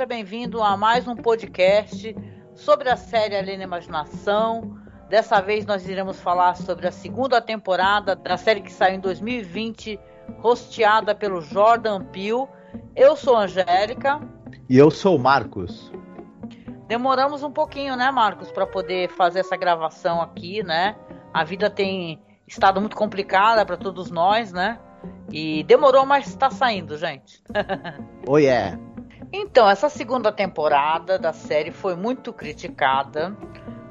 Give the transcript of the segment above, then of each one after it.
seja bem-vindo a mais um podcast sobre a série Além Imaginação. Dessa vez nós iremos falar sobre a segunda temporada da série que saiu em 2020, rosteada pelo Jordan Peele. Eu sou Angélica. E eu sou Marcos. Demoramos um pouquinho, né, Marcos, para poder fazer essa gravação aqui, né? A vida tem estado muito complicada para todos nós, né? E demorou, mas está saindo, gente. Oi, oh, é. Então, essa segunda temporada da série foi muito criticada,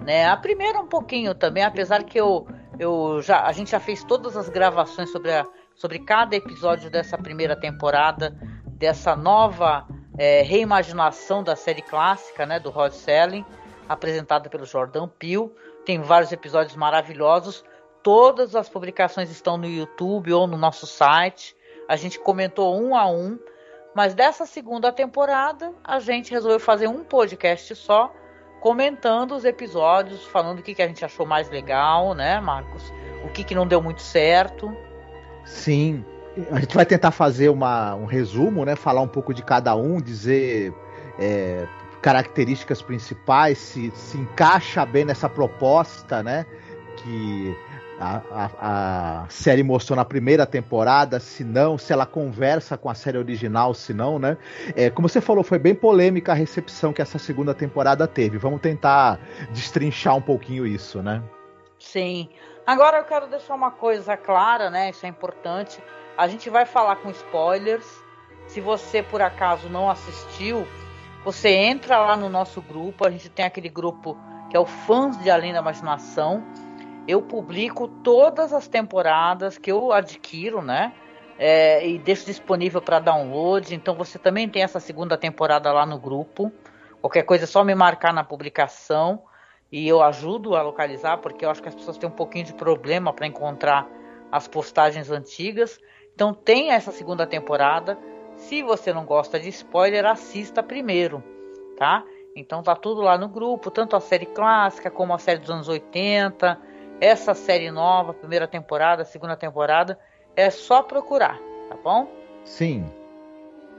né? A primeira um pouquinho também, apesar que eu, eu já, a gente já fez todas as gravações sobre, a, sobre cada episódio dessa primeira temporada, dessa nova é, reimaginação da série clássica, né? Do Rod Selling, apresentada pelo Jordan Peele. Tem vários episódios maravilhosos. Todas as publicações estão no YouTube ou no nosso site. A gente comentou um a um mas dessa segunda temporada, a gente resolveu fazer um podcast só, comentando os episódios, falando o que, que a gente achou mais legal, né, Marcos? O que, que não deu muito certo. Sim. A gente vai tentar fazer uma, um resumo, né? Falar um pouco de cada um, dizer é, características principais, se, se encaixa bem nessa proposta, né? Que a, a, a, série mostrou na primeira temporada, se não, se ela conversa com a série original, se não, né? É, como você falou, foi bem polêmica a recepção que essa segunda temporada teve. Vamos tentar destrinchar um pouquinho isso, né? Sim. Agora eu quero deixar uma coisa clara, né? Isso é importante. A gente vai falar com spoilers. Se você por acaso não assistiu, você entra lá no nosso grupo. A gente tem aquele grupo que é o Fãs de Além da Imaginação eu publico todas as temporadas que eu adquiro, né? É, e deixo disponível para download. Então você também tem essa segunda temporada lá no grupo. Qualquer coisa é só me marcar na publicação e eu ajudo a localizar, porque eu acho que as pessoas têm um pouquinho de problema para encontrar as postagens antigas. Então tem essa segunda temporada. Se você não gosta de spoiler, assista primeiro, tá? Então tá tudo lá no grupo, tanto a série clássica como a série dos anos 80 essa série nova, primeira temporada, segunda temporada, é só procurar, tá bom? Sim.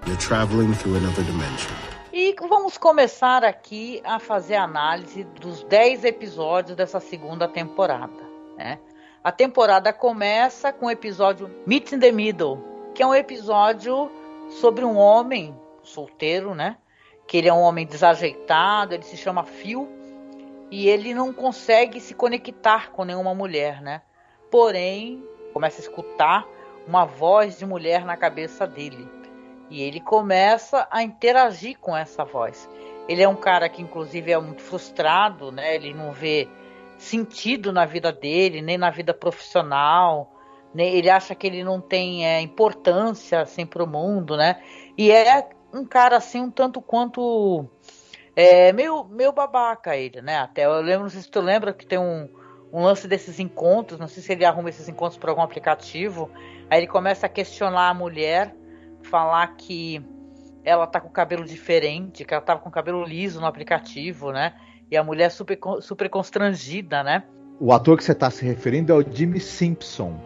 You're traveling through another dimension. E vamos começar aqui a fazer a análise dos 10 episódios dessa segunda temporada, né? A temporada começa com o episódio Meet in the Middle, que é um episódio sobre um homem solteiro, né? Que ele é um homem desajeitado, ele se chama Phil e ele não consegue se conectar com nenhuma mulher, né? Porém, começa a escutar uma voz de mulher na cabeça dele. E ele começa a interagir com essa voz. Ele é um cara que, inclusive, é muito frustrado, né? Ele não vê sentido na vida dele, nem na vida profissional. Nem, ele acha que ele não tem é, importância assim para o mundo, né? E é um cara assim um tanto quanto é meio, meio babaca ele, né? Até eu lembro, não sei se tu lembra que tem um, um lance desses encontros, não sei se ele arruma esses encontros por algum aplicativo. Aí ele começa a questionar a mulher, falar que ela tá com cabelo diferente, que ela tava com cabelo liso no aplicativo, né? E a mulher super, super constrangida, né? O ator que você está se referindo é o Jimmy Simpson.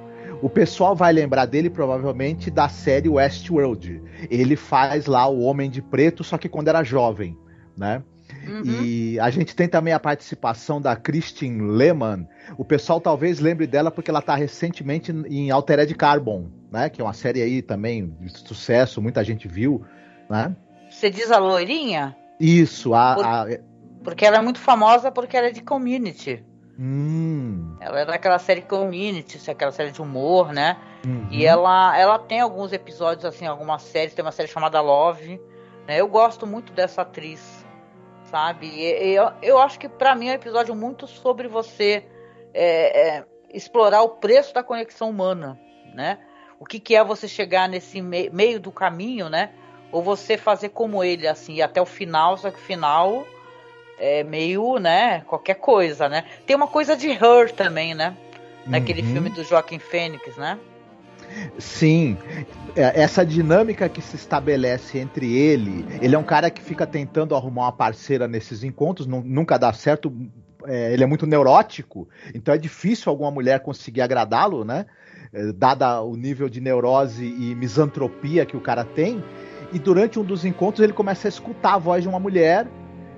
O pessoal vai lembrar dele provavelmente da série Westworld. Ele faz lá o Homem de Preto, só que quando era jovem né? Uhum. E a gente tem também a participação da Christine Lehman. O pessoal talvez lembre dela porque ela está recentemente em Altered Carbon, né? Que é uma série aí também de sucesso, muita gente viu, né? Você diz a loirinha? Isso, a, Por, a... porque ela é muito famosa porque ela é de Community. Hum. Ela é daquela série Community, é aquela série de humor, né? Uhum. E ela, ela tem alguns episódios assim, algumas séries, tem uma série chamada Love. Né? Eu gosto muito dessa atriz sabe? E, eu, eu acho que para mim é um episódio muito sobre você é, é, explorar o preço da conexão humana, né? O que, que é você chegar nesse me meio do caminho, né? Ou você fazer como ele, assim, até o final, só que o final é meio, né? Qualquer coisa, né? Tem uma coisa de Her também, né? Naquele uhum. filme do Joaquim Fênix, né? Sim, é, essa dinâmica que se estabelece entre ele, ele é um cara que fica tentando arrumar uma parceira nesses encontros, nunca dá certo, é, ele é muito neurótico, então é difícil alguma mulher conseguir agradá-lo, né? É, dada o nível de neurose e misantropia que o cara tem. e durante um dos encontros ele começa a escutar a voz de uma mulher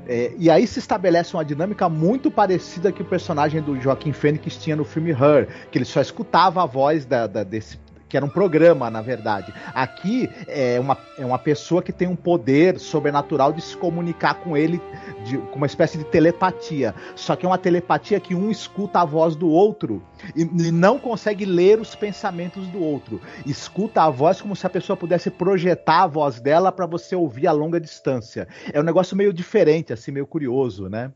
é, e aí se estabelece uma dinâmica muito parecida que o personagem do Joaquim Fênix tinha no filme Her, que ele só escutava a voz da, da, desse que era um programa, na verdade. Aqui é uma, é uma pessoa que tem um poder sobrenatural de se comunicar com ele de, com uma espécie de telepatia. Só que é uma telepatia que um escuta a voz do outro e, e não consegue ler os pensamentos do outro. Escuta a voz como se a pessoa pudesse projetar a voz dela para você ouvir a longa distância. É um negócio meio diferente, assim, meio curioso, né?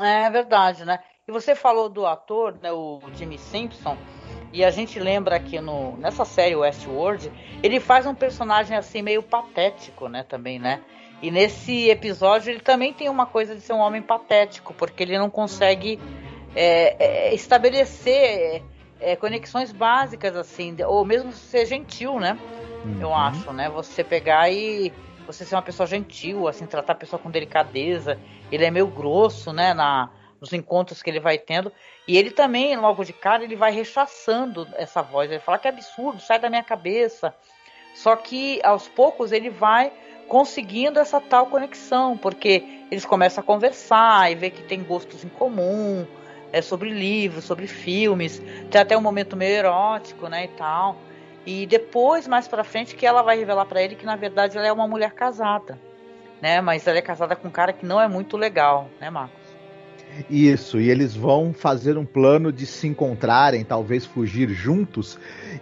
É verdade, né? E você falou do ator, né, o Jimmy Simpson. E a gente lembra que no, nessa série Westworld, ele faz um personagem assim meio patético, né, também, né? E nesse episódio ele também tem uma coisa de ser um homem patético, porque ele não consegue é, é, estabelecer é, conexões básicas, assim, ou mesmo ser gentil, né? Uhum. Eu acho, né? Você pegar e você ser uma pessoa gentil, assim, tratar a pessoa com delicadeza. Ele é meio grosso, né? Na, nos encontros que ele vai tendo. E ele também, logo de cara, ele vai rechaçando essa voz. Ele fala que é absurdo, sai da minha cabeça. Só que aos poucos ele vai conseguindo essa tal conexão, porque eles começam a conversar e ver que tem gostos em comum, é sobre livros, sobre filmes, tem até um momento meio erótico, né, e tal. E depois, mais para frente, que ela vai revelar para ele que na verdade ela é uma mulher casada, né? Mas ela é casada com um cara que não é muito legal, né, Marcos? Isso, e eles vão fazer um plano de se encontrarem, talvez fugir juntos.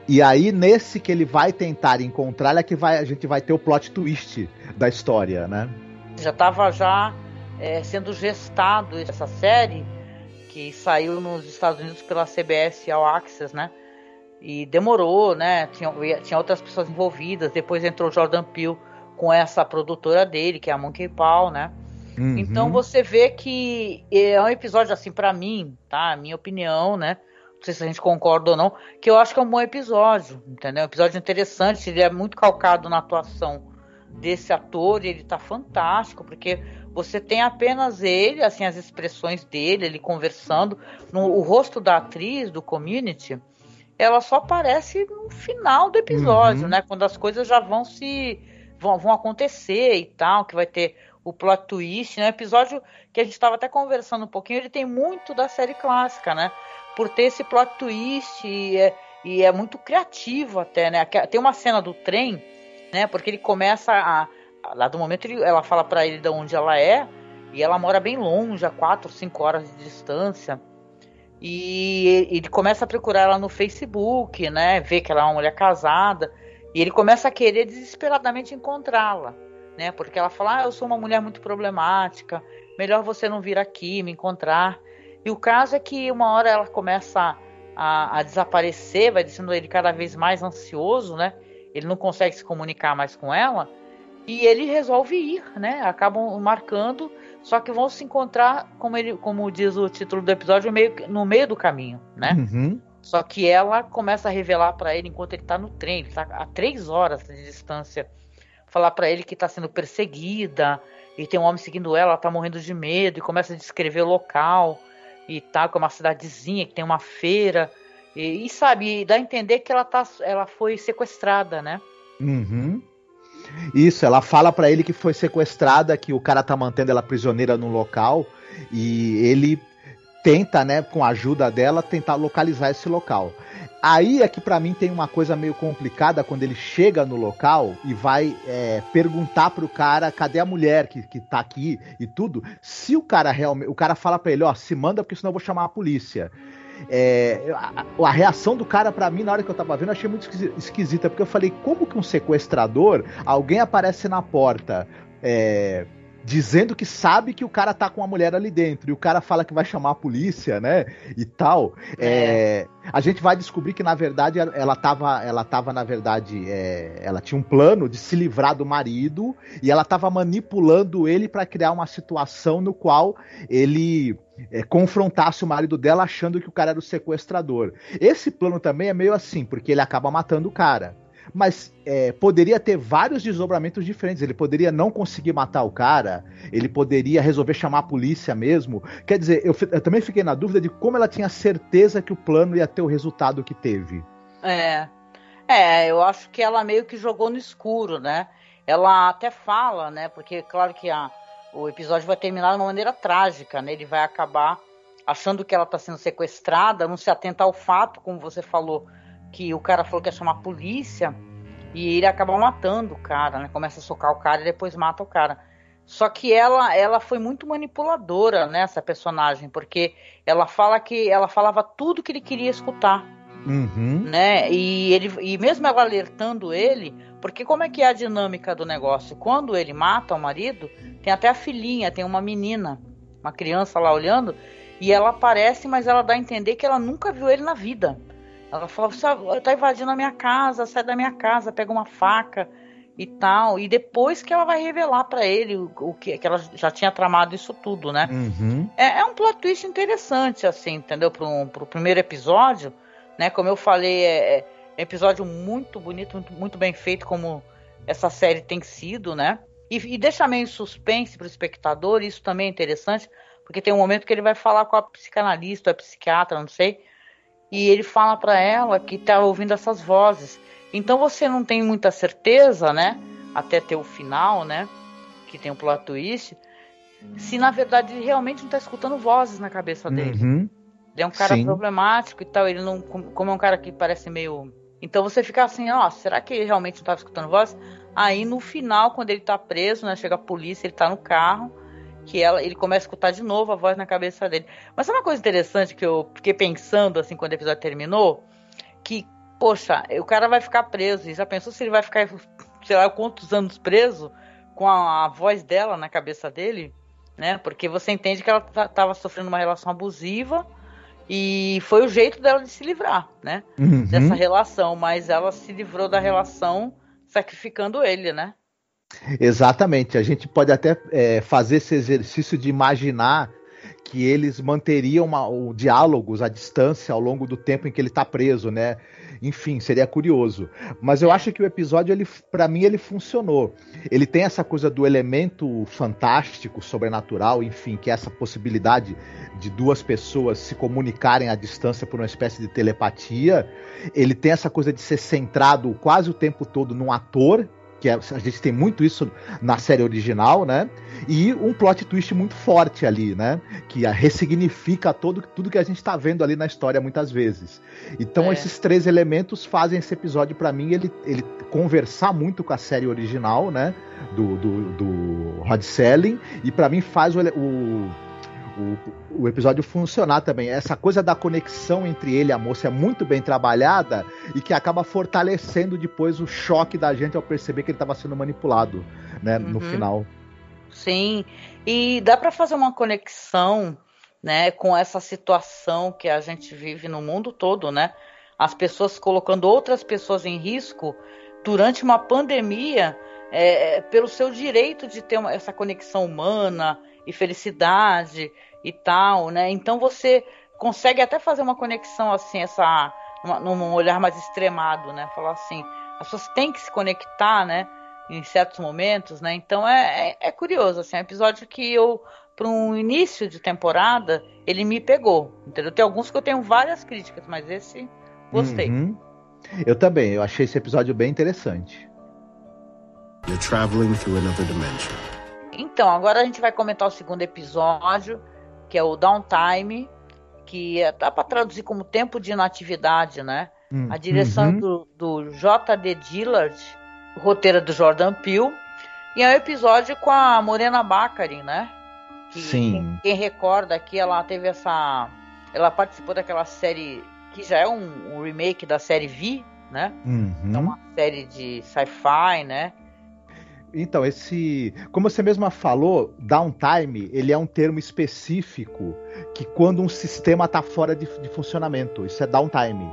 E aí, nesse que ele vai tentar encontrar, é que vai, a gente vai ter o plot twist da história, né? Já estava já é, sendo gestado essa série, que saiu nos Estados Unidos pela CBS All Access, né? E demorou, né? Tinha, tinha outras pessoas envolvidas. Depois entrou Jordan Peele com essa produtora dele, que é a Monkey Paw, né? Uhum. Então você vê que é um episódio assim para mim, tá? Minha opinião, né? Não sei se a gente concorda ou não, que eu acho que é um bom episódio, entendeu? Um episódio interessante, ele é muito calcado na atuação desse ator, e ele tá fantástico, porque você tem apenas ele, assim, as expressões dele, ele conversando, no, o rosto da atriz do community, ela só aparece no final do episódio, uhum. né? Quando as coisas já vão se vão, vão acontecer e tal, que vai ter o plot twist, né? Episódio que a gente estava até conversando um pouquinho, ele tem muito da série clássica, né? Por ter esse plot twist e é, e é muito criativo até, né? Tem uma cena do trem, né? Porque ele começa a, lá do momento ele, ela fala para ele de onde ela é e ela mora bem longe, a 4, 5 horas de distância. E ele começa a procurar ela no Facebook, né? Vê que ela é uma mulher casada e ele começa a querer desesperadamente encontrá-la né? Porque ela fala, ah, eu sou uma mulher muito problemática, melhor você não vir aqui me encontrar. E o caso é que uma hora ela começa a, a desaparecer, vai deixando ele cada vez mais ansioso, né? Ele não consegue se comunicar mais com ela. E ele resolve ir, né? Acabam marcando, só que vão se encontrar, como, ele, como diz o título do episódio, meio, no meio do caminho, né? Uhum. Só que ela começa a revelar para ele enquanto ele está no trem, ele está a três horas de distância falar para ele que está sendo perseguida e tem um homem seguindo ela, ela tá morrendo de medo e começa a descrever o local e tal, que é uma cidadezinha que tem uma feira e, e sabe, dá a entender que ela tá, ela foi sequestrada, né? Uhum. Isso, ela fala para ele que foi sequestrada, que o cara tá mantendo ela prisioneira no local e ele tenta, né, com a ajuda dela, tentar localizar esse local. Aí é que para mim tem uma coisa meio complicada quando ele chega no local e vai é, perguntar pro cara cadê a mulher que, que tá aqui e tudo. Se o cara realmente. O cara fala para ele, ó, se manda porque senão eu vou chamar a polícia. É, a, a, reação do cara para mim na hora que eu tava vendo eu achei muito esquisita, porque eu falei, como que um sequestrador, alguém aparece na porta, é, dizendo que sabe que o cara tá com uma mulher ali dentro e o cara fala que vai chamar a polícia, né? E tal. É. É, a gente vai descobrir que na verdade ela tava, ela tava na verdade, é, ela tinha um plano de se livrar do marido e ela tava manipulando ele para criar uma situação no qual ele é, confrontasse o marido dela achando que o cara era o sequestrador. Esse plano também é meio assim, porque ele acaba matando o cara mas é, poderia ter vários desdobramentos diferentes. Ele poderia não conseguir matar o cara, ele poderia resolver chamar a polícia mesmo. Quer dizer, eu, eu, também fiquei na dúvida de como ela tinha certeza que o plano ia ter o resultado que teve. É. É, eu acho que ela meio que jogou no escuro, né? ela até fala, né? Porque claro que a, o episódio vai terminar de uma maneira trágica, né? Ele vai acabar achando que ela está sendo sequestrada, não se atenta ao fato, como você falou, que o cara falou que ia chamar a polícia e ele acaba matando o cara, né? Começa a socar o cara e depois mata o cara. Só que ela, ela foi muito manipuladora nessa né, personagem, porque ela fala que ela falava tudo que ele queria escutar. Uhum. Né? E, ele, e mesmo ela alertando ele, porque como é que é a dinâmica do negócio? Quando ele mata o marido, tem até a filhinha, tem uma menina, uma criança lá olhando, e ela aparece, mas ela dá a entender que ela nunca viu ele na vida. Ela fala, você tá invadindo a minha casa, sai da minha casa, pega uma faca e tal. E depois que ela vai revelar para ele o, o, que, que ela já tinha tramado isso tudo, né? Uhum. É, é, um plot twist interessante, assim, entendeu? Pro, um, pro primeiro episódio, né? Como eu falei, é, é um episódio muito bonito, muito, muito, bem feito, como essa série tem sido, né? E, e deixa meio suspense pro espectador, isso também é interessante, porque tem um momento que ele vai falar com a psicanalista, a psiquiatra, não sei, e ele fala para ela que tá ouvindo essas vozes. Então você não tem muita certeza, né? Até ter o final, né? Que tem um plot twist. Se na verdade ele realmente não tá escutando vozes na cabeça dele. Uhum. Ele é um cara Sim. problemático e tal. Ele não. Como é um cara que parece meio. Então você fica assim, ó, será que ele realmente não tava escutando vozes? Aí no final, quando ele tá preso, né? Chega a polícia, ele tá no carro. Que ela, ele começa a escutar de novo a voz na cabeça dele. Mas é uma coisa interessante que eu fiquei pensando assim quando o episódio terminou? Que poxa, o cara vai ficar preso. E já pensou se ele vai ficar, sei lá, quantos anos preso com a, a voz dela na cabeça dele? Né? Porque você entende que ela estava sofrendo uma relação abusiva e foi o jeito dela de se livrar, né? Uhum. Dessa relação, mas ela se livrou da relação sacrificando ele, né? Exatamente. A gente pode até é, fazer esse exercício de imaginar que eles manteriam uma, o diálogos à distância ao longo do tempo em que ele está preso, né? Enfim, seria curioso. Mas eu acho que o episódio, ele, para mim, ele funcionou. Ele tem essa coisa do elemento fantástico, sobrenatural, enfim, que é essa possibilidade de duas pessoas se comunicarem à distância por uma espécie de telepatia. Ele tem essa coisa de ser centrado quase o tempo todo num ator, que é, a gente tem muito isso na série original, né? E um plot twist muito forte ali, né? Que ressignifica todo, tudo que a gente está vendo ali na história muitas vezes. Então é. esses três elementos fazem esse episódio para mim ele, ele conversar muito com a série original, né? Do, do, do Rod Selling e para mim faz o, o o, o episódio funcionar também. Essa coisa da conexão entre ele e a moça é muito bem trabalhada e que acaba fortalecendo depois o choque da gente ao perceber que ele estava sendo manipulado, né, uhum. no final. Sim, e dá para fazer uma conexão, né, com essa situação que a gente vive no mundo todo, né? As pessoas colocando outras pessoas em risco durante uma pandemia é, pelo seu direito de ter uma, essa conexão humana, e felicidade e tal, né? Então você consegue até fazer uma conexão assim, essa uma, num olhar mais extremado, né? Falar assim, as pessoas têm que se conectar, né? Em certos momentos, né? Então é, é, é curioso, assim, é um episódio que eu, para um início de temporada, ele me pegou, entendeu? Tem alguns que eu tenho várias críticas, mas esse gostei. Uhum. Eu também, eu achei esse episódio bem interessante. You're traveling through another dimension. Então, agora a gente vai comentar o segundo episódio, que é o Downtime, que é, dá para traduzir como tempo de inatividade, né? Hum, a direção uhum. do, do J.D. Dillard, o roteiro do Jordan Peele, e é um episódio com a Morena Baccarin, né? Que, Sim. Quem, quem, recorda aqui, ela teve essa... Ela participou daquela série, que já é um, um remake da série V, né? Uhum. É uma série de sci-fi, né? Então, esse. Como você mesma falou, downtime, ele é um termo específico que quando um sistema está fora de, de, funcionamento. Isso é downtime.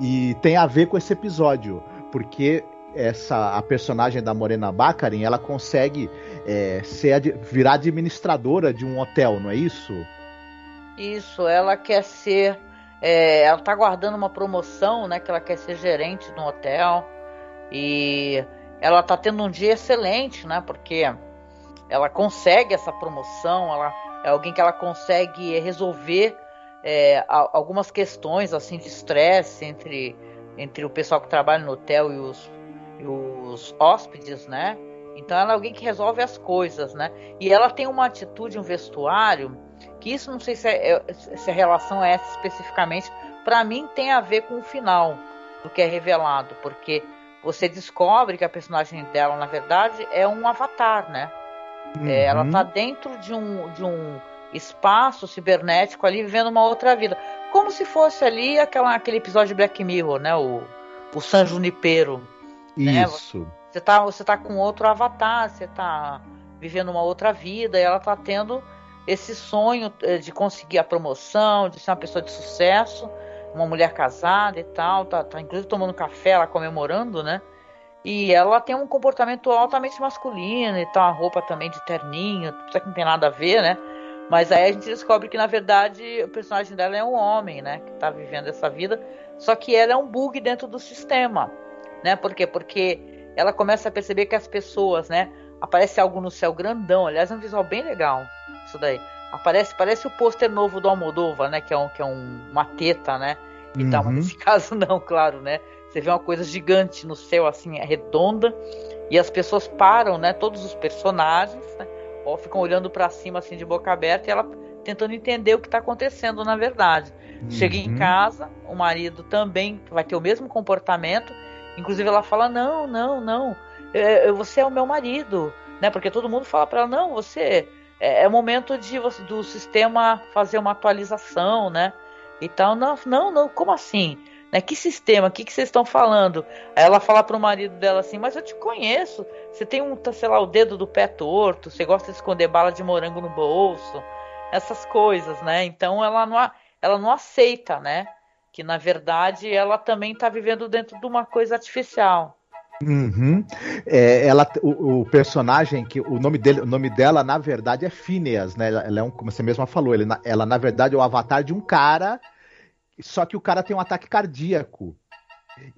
E tem a ver com esse episódio, porque essa a personagem da Morena Baccarin, ela consegue é, ser, virar administradora de um hotel, não é isso? Isso, ela quer ser. É, ela está guardando uma promoção, né? Que ela quer ser gerente de um hotel. E ela está tendo um dia excelente, né? Porque ela consegue essa promoção, ela é alguém que ela consegue resolver é, algumas questões assim de estresse entre entre o pessoal que trabalha no hotel e os, e os hóspedes, né? Então ela é alguém que resolve as coisas, né? E ela tem uma atitude, um vestuário, que isso não sei se, é, é se a relação é essa especificamente, para mim tem a ver com o final do que é revelado, porque você descobre que a personagem dela, na verdade, é um avatar, né? Uhum. É, ela tá dentro de um, de um espaço cibernético ali, vivendo uma outra vida. Como se fosse ali aquela, aquele episódio de Black Mirror, né? O, o San Junipero. Né? Isso. Né? Você tá, você tá com outro avatar, você tá vivendo uma outra vida, e ela tá tendo esse sonho eh, de conseguir a promoção, de ser uma pessoa de sucesso, uma mulher casada e tal, tá, tá inclusive tomando café, ela comemorando, né? E ela tem um comportamento altamente masculino e tal, a roupa também de terninho, isso que não tem nada a ver, né? Mas aí a gente descobre que na verdade o personagem dela é um homem, né? Que tá vivendo essa vida, só que ela é um bug dentro do sistema, né? Por quê? Porque ela começa a perceber que as pessoas, né? Aparece algo no céu grandão, aliás, é um visual bem legal, isso daí. Aparece, parece o pôster novo do Almodóvar, né? Que é, um, que é um, uma teta, né? E uhum. tal, mas nesse caso não, claro, né? Você vê uma coisa gigante no céu, assim, é redonda, e as pessoas param, né? Todos os personagens, né, ou ficam olhando para cima, assim, de boca aberta, e ela tentando entender o que está acontecendo na verdade. Uhum. Chega em casa, o marido também vai ter o mesmo comportamento, inclusive ela fala: Não, não, não, é você é o meu marido, né? Porque todo mundo fala para ela: Não, você. É, é momento de do sistema fazer uma atualização, né? Então, não, não, não, como assim? Né? Que sistema? O que, que vocês estão falando? Ela fala pro marido dela assim, mas eu te conheço. Você tem um, sei lá, o dedo do pé torto, você gosta de esconder bala de morango no bolso, essas coisas, né? Então ela não, ela não aceita, né? Que na verdade ela também está vivendo dentro de uma coisa artificial. Uhum. É, ela, o, o, personagem que o nome dele, o nome dela na verdade é Phineas, né? Ela, ela é um, como você mesma falou, ele, ela na verdade é o avatar de um cara, só que o cara tem um ataque cardíaco.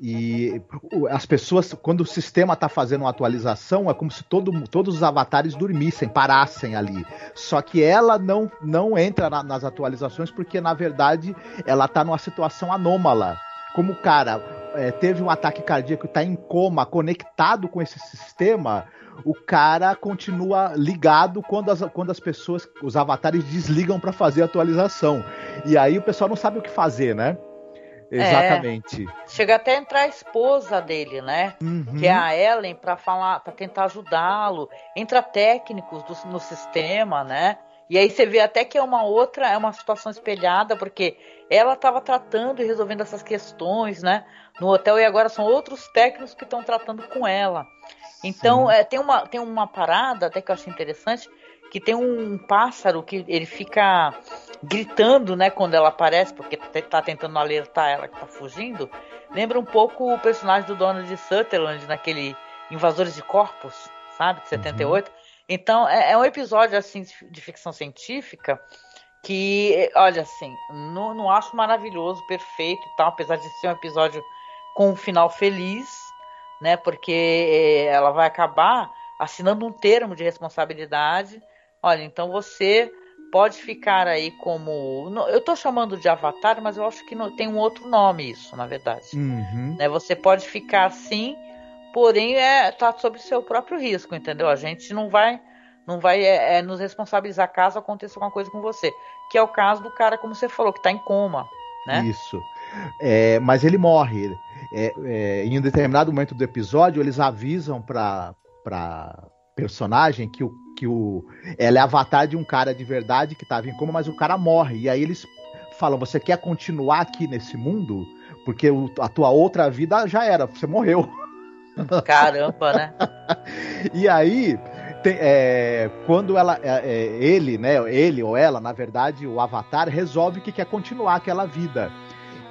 E as pessoas, quando o sistema está fazendo uma atualização, é como se todo, todos os avatares dormissem, parassem ali. Só que ela não, não entra na, nas atualizações porque, na verdade, ela está numa situação anômala. Como o cara é, teve um ataque cardíaco e está em coma, conectado com esse sistema, o cara continua ligado quando as, quando as pessoas, os avatares desligam para fazer a atualização. E aí o pessoal não sabe o que fazer, né? É. Exatamente. É, chega até a entrar a esposa dele, né? Uhum. Que é a Ellen para falar, para tentar ajudá-lo. Entra técnicos do, no sistema, né? E aí você vê até que é uma outra, é uma situação espelhada, porque ela estava tratando e resolvendo essas questões, né? No hotel e agora são outros técnicos que estão tratando com ela. Então é, tem, uma, tem uma parada até que eu acho interessante, que tem um pássaro que ele fica gritando, né, quando ela aparece, porque tá tentando alertar ela que tá fugindo. Lembra um pouco o personagem do Donald Sutherland naquele Invasores de Corpos, sabe, de 78. Uhum. Então é, é, um episódio assim de ficção científica que, olha assim, não, não acho maravilhoso, perfeito e tal, apesar de ser um episódio com um final feliz, né? Porque eh, ela vai acabar assinando um termo de responsabilidade. Olha, então você pode ficar aí como. Eu estou chamando de avatar, mas eu acho que não, tem um outro nome isso, na verdade. Uhum. Né? Você pode ficar assim, porém é tá sob seu próprio risco, entendeu? A gente não vai não vai é, é, nos responsabilizar caso aconteça alguma coisa com você, que é o caso do cara, como você falou, que está em coma, né? Isso. É, mas ele morre. É, é, em um determinado momento do episódio, eles avisam para para personagem que o que o ela é avatar de um cara de verdade que estava em coma, mas o cara morre. E aí eles falam: "Você quer continuar aqui nesse mundo? Porque o, a tua outra vida já era, você morreu." Caramba, né? e aí tem, é, quando ela, é, é, ele, né, ele ou ela, na verdade, o Avatar resolve que quer continuar aquela vida.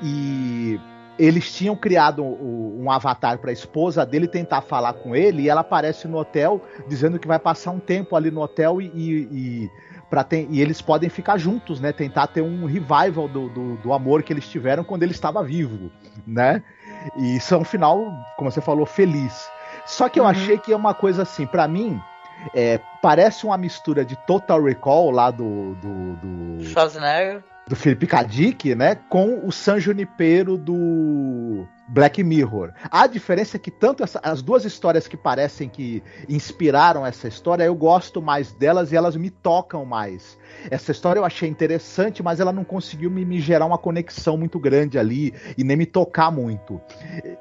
E eles tinham criado um, um avatar para a esposa dele tentar falar com ele e ela aparece no hotel dizendo que vai passar um tempo ali no hotel e, e, e ter, e eles podem ficar juntos, né? Tentar ter um revival do, do, do, amor que eles tiveram quando ele estava vivo, né? E isso é um final, como você falou, feliz. Só que eu uhum. achei que é uma coisa assim, para mim, é, parece uma mistura de Total Recall lá do. do, do... Schwarzenegger. Do Felipe Kadik, né, com o San Junipero do Black Mirror. A diferença é que tanto essa, as duas histórias que parecem que inspiraram essa história, eu gosto mais delas e elas me tocam mais. Essa história eu achei interessante, mas ela não conseguiu me, me gerar uma conexão muito grande ali e nem me tocar muito.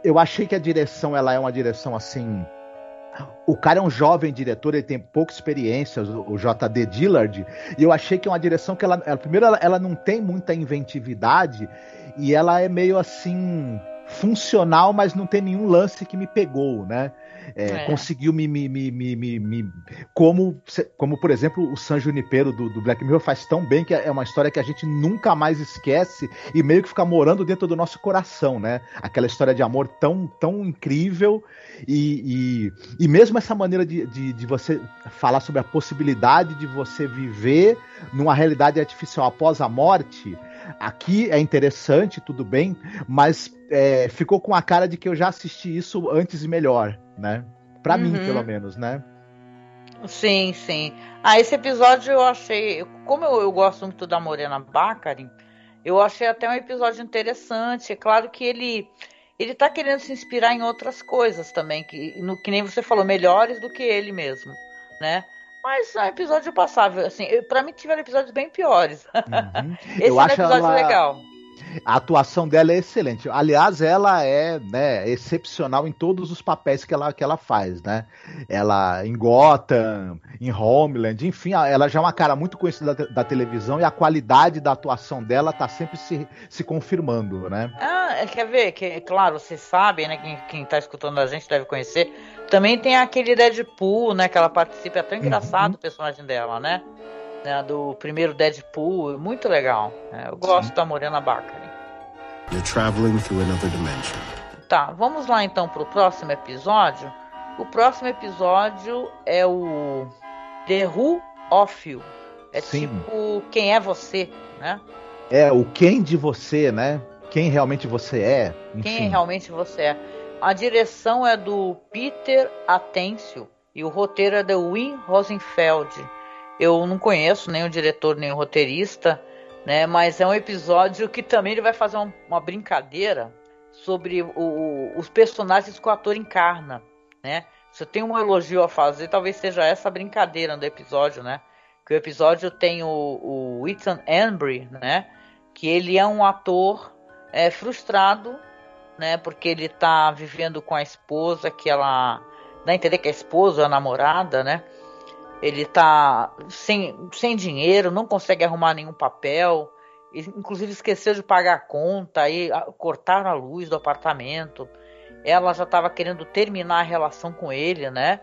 Eu achei que a direção ela é uma direção assim o cara é um jovem diretor, ele tem pouca experiência, o JD Dillard, e eu achei que é uma direção que ela, ela primeiro, ela, ela, não tem muita inventividade e ela é meio assim funcional, mas não tem nenhum lance que me pegou, né? É, é. Conseguiu me, me, me, me, como, como por exemplo o San Junipero do, do, Black Mirror faz tão bem que é uma história que a gente nunca mais esquece e meio que fica morando dentro do nosso coração, né? Aquela história de amor tão, tão incrível e, e, e mesmo essa maneira de, de, de você falar sobre a possibilidade de você viver numa realidade artificial após a morte Aqui é interessante, tudo bem, mas é, ficou com a cara de que eu já assisti isso antes e melhor, né? Pra uhum. mim, pelo menos, né? Sim, sim. Ah, esse episódio eu achei. Como eu, eu gosto muito da Morena Baccarin, eu achei até um episódio interessante. É claro que ele ele tá querendo se inspirar em outras coisas também, que, no, que nem você falou, melhores do que ele mesmo, né? Mas é um episódio passável, assim, para mim tiveram episódios bem piores. Uhum. Esse eu é um episódio ela... legal. A atuação dela é excelente. Aliás, ela é né, excepcional em todos os papéis que ela, que ela faz, né? Ela em Gotham, em Homeland, enfim, ela já é uma cara muito conhecida da, da televisão e a qualidade da atuação dela tá sempre se, se confirmando, né? Ah, é, quer ver? Que, claro, vocês sabem, né? Quem, quem tá escutando a gente deve conhecer. Também tem aquele Deadpool, né? Que ela participa, é tão engraçado uhum. o personagem dela, né? né, do primeiro Deadpool, muito legal. Né? Eu gosto Sim. da Morena Baccarin. You're traveling through another dimension. Tá, vamos lá então pro próximo episódio. O próximo episódio é o The Who of You. É Sim. tipo quem é você, né? É o quem de você, né? Quem realmente você é. Enfim. Quem realmente você é. A direção é do Peter Atencio e o roteiro é do Wim Rosenfeld. Eu não conheço nem o diretor nem o roteirista, né? Mas é um episódio que também ele vai fazer uma, uma brincadeira sobre o, os personagens que o ator encarna, né? Se eu tenho um elogio a fazer, talvez seja essa brincadeira do episódio, né? Que o episódio tem o, o Ethan Embry, né? Que ele é um ator é, frustrado, né? Porque ele tá vivendo com a esposa que ela dá a entender que a esposa, a namorada, né? Ele tá sem, sem dinheiro, não consegue arrumar nenhum papel, inclusive esqueceu de pagar a conta, aí cortaram a luz do apartamento. Ela já estava querendo terminar a relação com ele, né?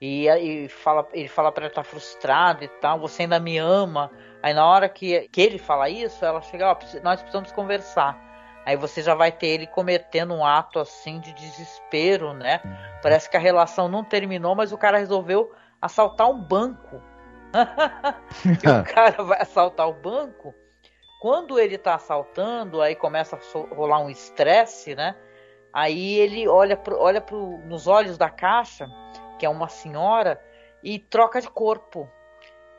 E, e fala, ele fala para ela estar tá frustrado e tal, você ainda me ama. Aí na hora que, que ele fala isso, ela chega, ó, nós precisamos conversar. Aí você já vai ter ele cometendo um ato assim de desespero, né? Parece que a relação não terminou, mas o cara resolveu assaltar um banco. o cara vai assaltar o banco. Quando ele está assaltando, aí começa a rolar um estresse, né? Aí ele olha, pro, olha pro, nos olhos da caixa, que é uma senhora, e troca de corpo.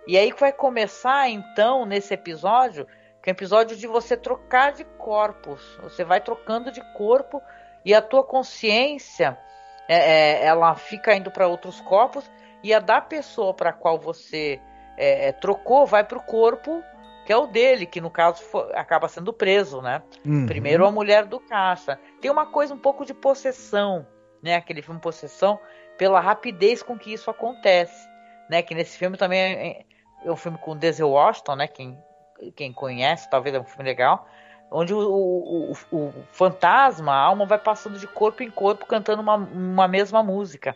E aí vai começar, então, nesse episódio, que é um episódio de você trocar de corpos. Você vai trocando de corpo e a tua consciência, é, é, ela fica indo para outros corpos e a da pessoa para qual você é, é trocou vai para o corpo que é o dele, que no caso for, acaba sendo preso, né? Uhum. Primeiro a mulher do caixa. Tem uma coisa um pouco de possessão, né? Aquele filme Possessão, pela rapidez com que isso acontece, né? Que nesse filme também é, é um filme com Denzel Washington, né? Quem, quem conhece, talvez é um filme legal, onde o, o, o, o fantasma, a alma vai passando de corpo em corpo cantando uma, uma mesma música.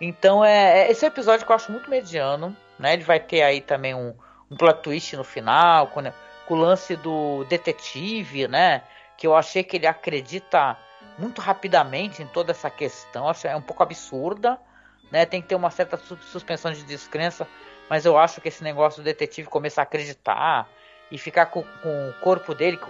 Então é, é esse é episódio que eu acho muito mediano, né? Ele vai ter aí também um, um plot twist no final, com, com o lance do detetive, né? Que eu achei que ele acredita muito rapidamente em toda essa questão. Acho é um pouco absurda, né? Tem que ter uma certa suspensão de descrença, mas eu acho que esse negócio do detetive começar a acreditar e ficar com, com o corpo dele,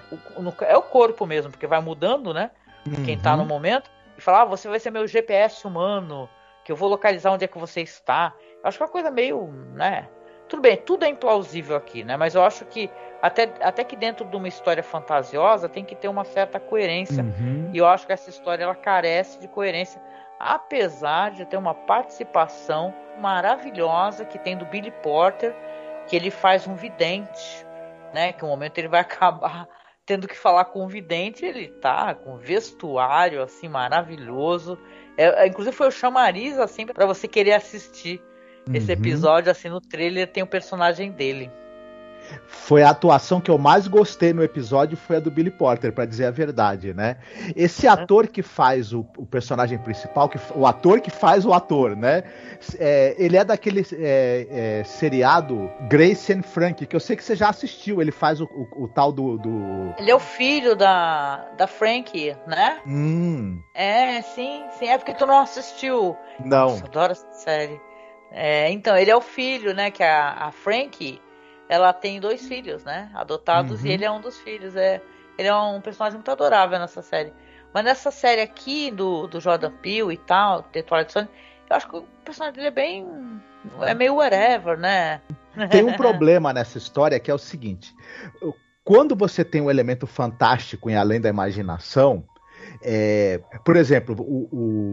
é o corpo mesmo, porque vai mudando, né? Uhum. Quem tá no momento, e falar, ah, você vai ser meu GPS humano que eu vou localizar onde é que você está. Eu acho que é uma coisa meio, né, Tudo bem, tudo é implausível aqui, né? Mas eu acho que até, até que dentro de uma história fantasiosa tem que ter uma certa coerência. Uhum. E eu acho que essa história ela carece de coerência, apesar de ter uma participação maravilhosa que tem do Billy Porter, que ele faz um vidente, né? Que um momento ele vai acabar tendo que falar com o vidente, ele tá com vestuário assim maravilhoso. É, é inclusive foi o chamariz assim para você querer assistir esse uhum. episódio assim no trailer tem o personagem dele. Foi a atuação que eu mais gostei no episódio, foi a do Billy Porter, para dizer a verdade, né? Esse ator que faz o, o, personagem principal, que, o ator que faz o ator, né? É, ele é daquele é, é, seriado Grace and Frank, que eu sei que você já assistiu. Ele faz o, o, o tal do, do, Ele é o filho da, da Frank, né? Hum. É, sim, sim. É porque tu não assistiu. Não. Nossa, adoro essa série. É, então, ele é o filho, né? Que a, a Frank ela tem dois filhos, né? Adotados uhum. e ele é um dos filhos. É, ele é um personagem muito adorável nessa série. Mas nessa série aqui do, do Jordan Peele e tal, The Twilight Zone, eu acho que o personagem dele é bem. É meio whatever, né? Tem um problema nessa história que é o seguinte: quando você tem um elemento fantástico em além da imaginação, é, por exemplo, o,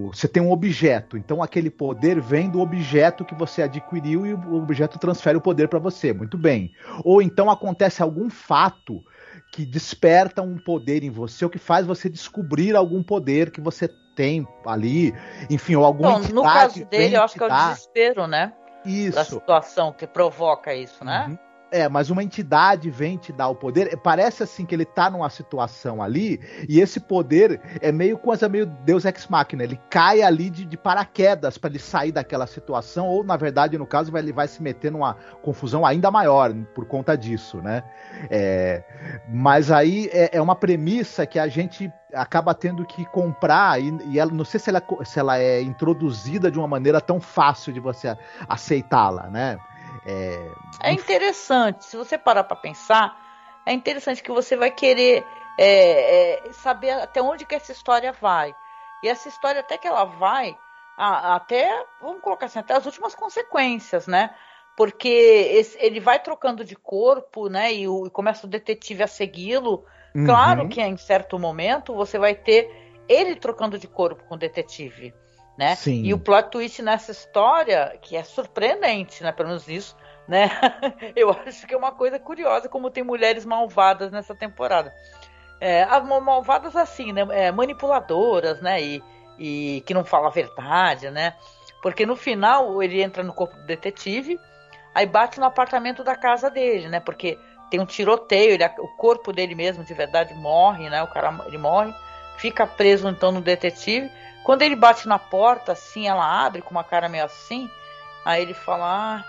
o, você tem um objeto, então aquele poder vem do objeto que você adquiriu e o objeto transfere o poder para você. Muito bem. Ou então acontece algum fato que desperta um poder em você, ou que faz você descobrir algum poder que você tem ali, enfim, ou alguma Bom, No caso dele, eu acho que é o desespero, né? Isso. Da situação que provoca isso, né? Uhum. É, mas uma entidade vem te dar o poder. Parece assim que ele tá numa situação ali, e esse poder é meio coisa meio Deus Ex Machina. Ele cai ali de, de paraquedas para ele sair daquela situação, ou na verdade, no caso, ele vai se meter numa confusão ainda maior por conta disso, né? É, mas aí é, é, uma premissa que a gente acaba tendo que comprar, e, e ela, não sei se ela, se ela é introduzida de uma maneira tão fácil de você aceitá-la, né? É, é interessante, se você parar para pensar, é interessante que você vai querer é, é, saber até onde que essa história vai. E essa história, até que ela vai, a, até, vamos colocar assim, até as últimas consequências, né? Porque esse, ele vai trocando de corpo, né? E, o, e começa o detetive a segui-lo. Uhum. Claro que em certo momento você vai ter ele trocando de corpo com o detetive né? Sim. E o plot twist nessa história, que é surpreendente, né? Pelo menos isso, né? Eu acho que é uma coisa curiosa como tem mulheres malvadas nessa temporada. É, as malvadas assim, né? É, manipuladoras, né? E, e que não fala a verdade, né? Porque no final ele entra no corpo do detetive, aí bate no apartamento da casa dele, né? Porque tem um tiroteio, ele, o corpo dele mesmo de verdade morre, né? O cara ele morre, fica preso então no detetive. Quando ele bate na porta, assim, ela abre com uma cara meio assim. Aí ele fala: Ah,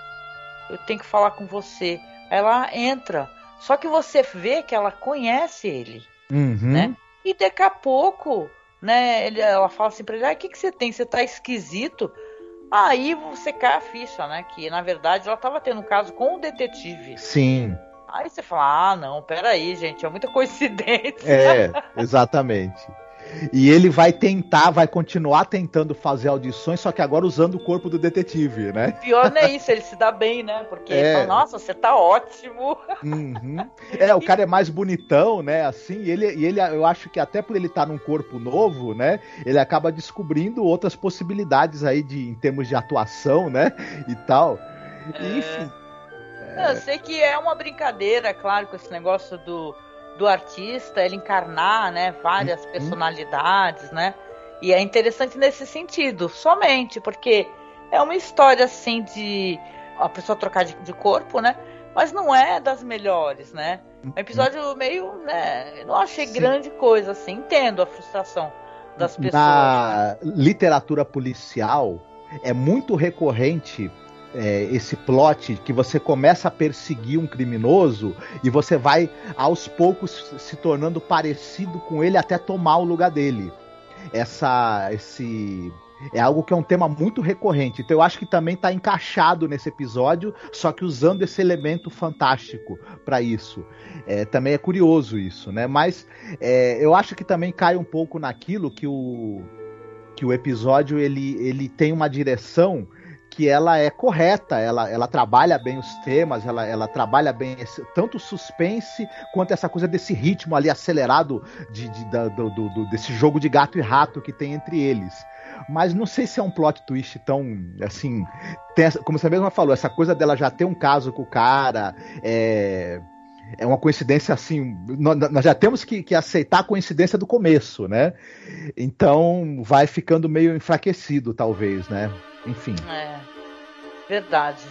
eu tenho que falar com você. Aí ela entra. Só que você vê que ela conhece ele, uhum. né? E daqui a pouco, né? Ele, ela fala assim pra ele: Ah, o que, que você tem? Você tá esquisito. Aí você cai a ficha, né? Que na verdade ela tava tendo um caso com o detetive. Sim. Aí você fala: Ah, não, peraí, gente, é muita coincidência. É, exatamente. E ele vai tentar, vai continuar tentando fazer audições, só que agora usando o corpo do detetive, né? Pior não é isso, ele se dá bem, né? Porque é. ele fala, nossa, você tá ótimo. Uhum. É, o cara é mais bonitão, né? Assim, e ele, e ele, eu acho que até por ele estar tá num corpo novo, né? Ele acaba descobrindo outras possibilidades aí de, em termos de atuação, né? E tal. É. Enfim. É... Eu sei que é uma brincadeira, claro, com esse negócio do do artista ele encarnar, né, várias uhum. personalidades, né? E é interessante nesse sentido, somente porque é uma história assim de a pessoa trocar de, de corpo, né? Mas não é das melhores, né? É um episódio meio, né? não achei Sim. grande coisa, assim. Entendo a frustração das pessoas. Na literatura policial é muito recorrente é, esse plot que você começa a perseguir um criminoso e você vai aos poucos se tornando parecido com ele até tomar o lugar dele. Essa, esse é algo que é um tema muito recorrente. Então eu acho que também está encaixado nesse episódio, só que usando esse elemento fantástico para isso. É, também é curioso isso, né? Mas é, eu acho que também cai um pouco naquilo que o que o episódio ele, ele tem uma direção que ela é correta, ela, ela trabalha bem os temas, ela, ela trabalha bem esse, tanto o suspense quanto essa coisa desse ritmo ali acelerado de, de da, do, do, desse jogo de gato e rato que tem entre eles. Mas não sei se é um plot twist tão assim. Essa, como você mesma falou, essa coisa dela já ter um caso com o cara. É, é uma coincidência assim. Nós já temos que, que, aceitar a coincidência do começo, né? Então vai ficando meio enfraquecido, talvez, né? Enfim. É, verdade.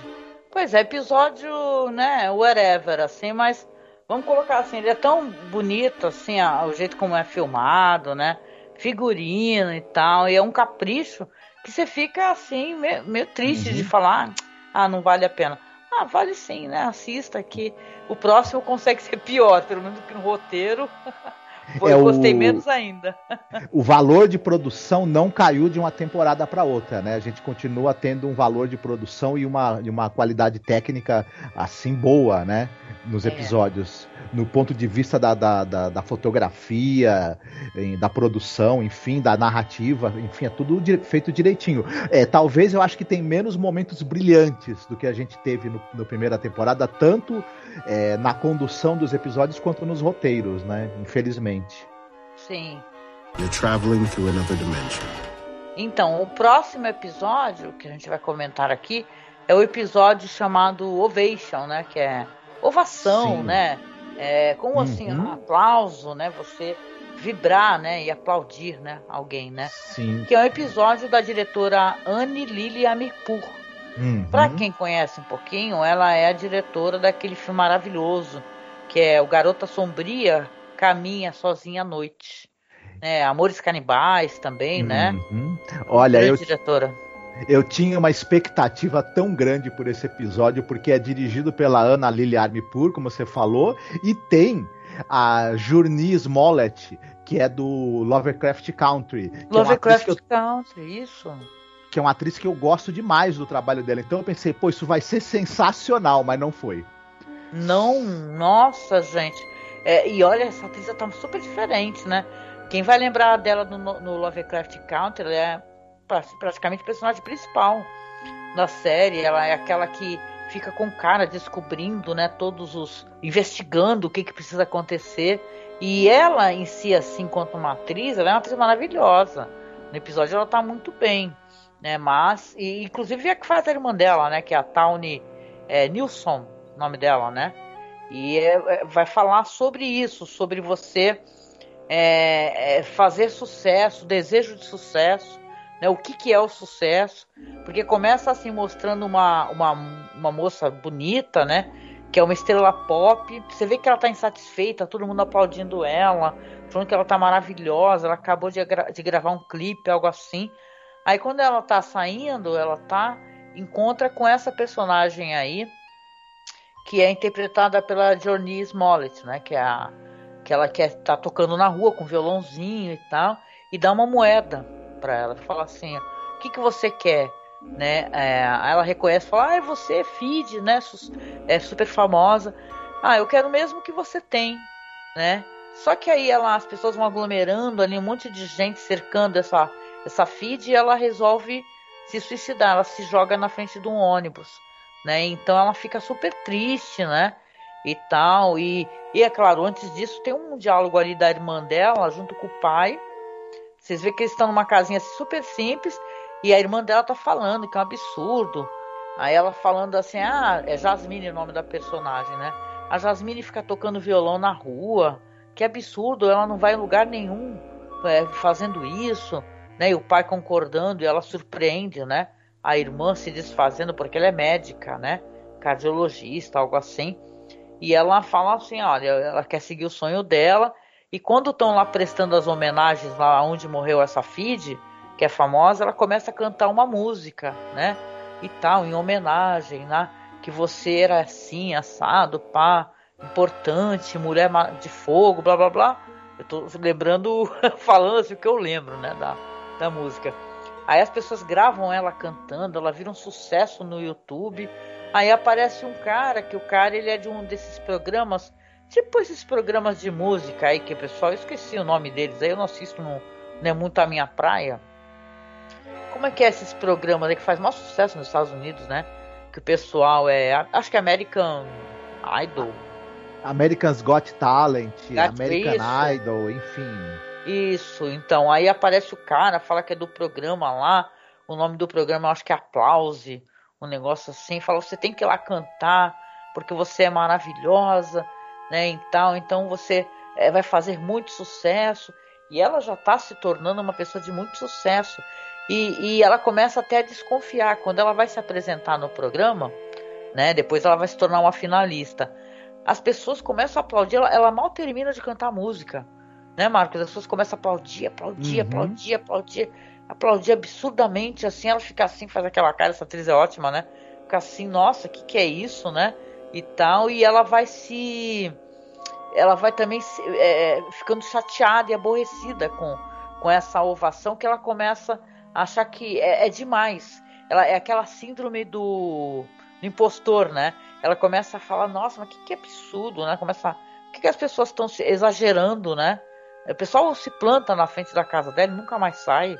Pois é, episódio, né, whatever, assim, mas vamos colocar assim, ele é tão bonito, assim, o jeito como é filmado, né? Figurino e tal, e é um capricho que você fica assim, meio, meio triste uhum. de falar, ah, não vale a pena. Ah, vale sim, né? Assista que o próximo consegue ser pior, pelo menos que no roteiro. Foi, é eu gostei o, menos ainda. o valor de produção não caiu de uma temporada para outra, né? A gente continua tendo um valor de produção e uma, e uma qualidade técnica assim boa, né? Nos é. episódios no ponto de vista da, da, da, da fotografia, da produção, enfim, da narrativa, enfim, é tudo feito direitinho. É, talvez eu acho que tem menos momentos brilhantes do que a gente teve no, no primeira temporada, tanto é, na condução dos episódios quanto nos roteiros, né? Infelizmente. Sim. You're traveling through another dimension. Então, o próximo episódio que a gente vai comentar aqui é o episódio chamado Ovation, né? Que é ovação, Sim. né? É, como assim, uhum. um aplauso, né? Você vibrar, né? E aplaudir, né? Alguém, né? Sim. Que é um episódio da diretora Anne Lili Amirpour. Uhum. Para quem conhece um pouquinho, ela é a diretora daquele filme maravilhoso que é o Garota Sombria Caminha Sozinha à Noite. É, Amores Canibais também, né? uhum. né? Olha, eu, diretora. Eu tinha uma expectativa tão grande por esse episódio, porque é dirigido pela Ana Lily Armipur, como você falou, e tem a Journey Smollett, que é do Lovecraft Country. Lovecraft é eu... Country, isso. Que é uma atriz que eu gosto demais do trabalho dela. Então eu pensei, pô, isso vai ser sensacional, mas não foi. Não, nossa, gente. É, e olha, essa atriz tá super diferente, né? Quem vai lembrar dela no, no Lovecraft Country, ela é praticamente o personagem principal da série. Ela é aquela que fica com cara descobrindo, né, todos os investigando o que que precisa acontecer. E ela em si assim, quanto uma atriz, ela é uma atriz maravilhosa. No episódio ela tá muito bem, né? Mas e, inclusive é que faz a irmã dela, né, que é a Tawny é, Nilsson, nome dela, né? E é, é, vai falar sobre isso, sobre você é, é fazer sucesso, desejo de sucesso, né, o que, que é o sucesso, porque começa assim mostrando uma, uma, uma moça bonita, né? Que é uma estrela pop. Você vê que ela tá insatisfeita, todo mundo aplaudindo ela, falando que ela tá maravilhosa, ela acabou de, gra de gravar um clipe, algo assim. Aí quando ela tá saindo, ela tá encontra com essa personagem aí, que é interpretada pela Journey Smollett, né? Que é a que ela quer tá tocando na rua com violãozinho e tal, e dá uma moeda para ela, fala assim, o que, que você quer? Né? É, ela reconhece, fala, ah, você é feed, né? É super famosa. Ah, eu quero mesmo que você tem, né? Só que aí ela, as pessoas vão aglomerando ali, um monte de gente cercando essa, essa feed e ela resolve se suicidar, ela se joga na frente de um ônibus, né? Então ela fica super triste, né? E tal, e, e é claro, antes disso tem um diálogo ali da irmã dela junto com o pai, vocês veem que eles estão numa casinha super simples e a irmã dela tá falando que é um absurdo. Aí ela falando assim: ah, é Jasmine o nome da personagem, né? A Jasmine fica tocando violão na rua. Que absurdo, ela não vai em lugar nenhum é, fazendo isso. Né? E o pai concordando e ela surpreende, né? A irmã se desfazendo porque ela é médica, né? Cardiologista, algo assim. E ela fala assim: olha, ela quer seguir o sonho dela e quando estão lá prestando as homenagens lá onde morreu essa Fid, que é famosa, ela começa a cantar uma música, né? E tal, em homenagem, né? Que você era assim, assado, pá, importante, mulher de fogo, blá blá blá. Eu tô lembrando, falando assim o que eu lembro, né? Da, da música. Aí as pessoas gravam ela cantando, ela vira um sucesso no YouTube. Aí aparece um cara, que o cara ele é de um desses programas Tipo esses programas de música aí que, pessoal, eu esqueci o nome deles, aí eu não assisto, não, não é muito a minha praia. como é que é esses programas aí que faz maior sucesso nos Estados Unidos, né? Que o pessoal é. Acho que é American Idol. American's Got Talent, Got American isso. Idol, enfim. Isso, então, aí aparece o cara, fala que é do programa lá, o nome do programa eu acho que é Aplause, um negócio assim, fala, você tem que ir lá cantar, porque você é maravilhosa, né, então, então você é, vai fazer muito sucesso, e ela já está se tornando uma pessoa de muito sucesso, e, e ela começa até a desconfiar, quando ela vai se apresentar no programa, né, depois ela vai se tornar uma finalista, as pessoas começam a aplaudir, ela, ela mal termina de cantar música, né, Marcos? As pessoas começam a aplaudir, aplaudir, uhum. aplaudir, aplaudir, aplaudir absurdamente, assim, ela fica assim, faz aquela cara, essa atriz é ótima, né? Fica assim, nossa, o que, que é isso, né? E tal, e ela vai se. Ela vai também se, é, ficando chateada e aborrecida com, com essa ovação que ela começa a achar que é, é demais. Ela é aquela síndrome do, do impostor, né? Ela começa a falar, nossa, mas que, que absurdo, né? Começa, o que, que as pessoas estão exagerando, né? O pessoal se planta na frente da casa dela e nunca mais sai.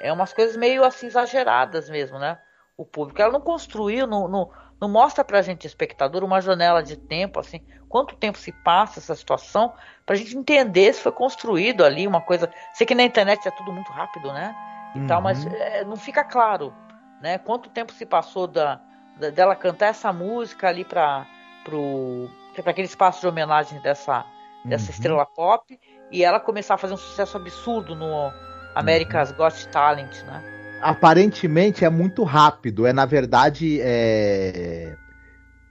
É umas coisas meio assim exageradas mesmo, né? O público. Ela não construiu, não, não, não mostra pra gente, espectador, uma janela de tempo, assim, quanto tempo se passa essa situação, pra gente entender se foi construído ali uma coisa. Sei que na internet é tudo muito rápido, né? E uhum. tal, mas é, não fica claro, né? Quanto tempo se passou da, da dela cantar essa música ali para pro para aquele espaço de homenagem dessa dessa uhum. estrela pop e ela começar a fazer um sucesso absurdo no America's uhum. Got Talent, né? Aparentemente é muito rápido, é na verdade é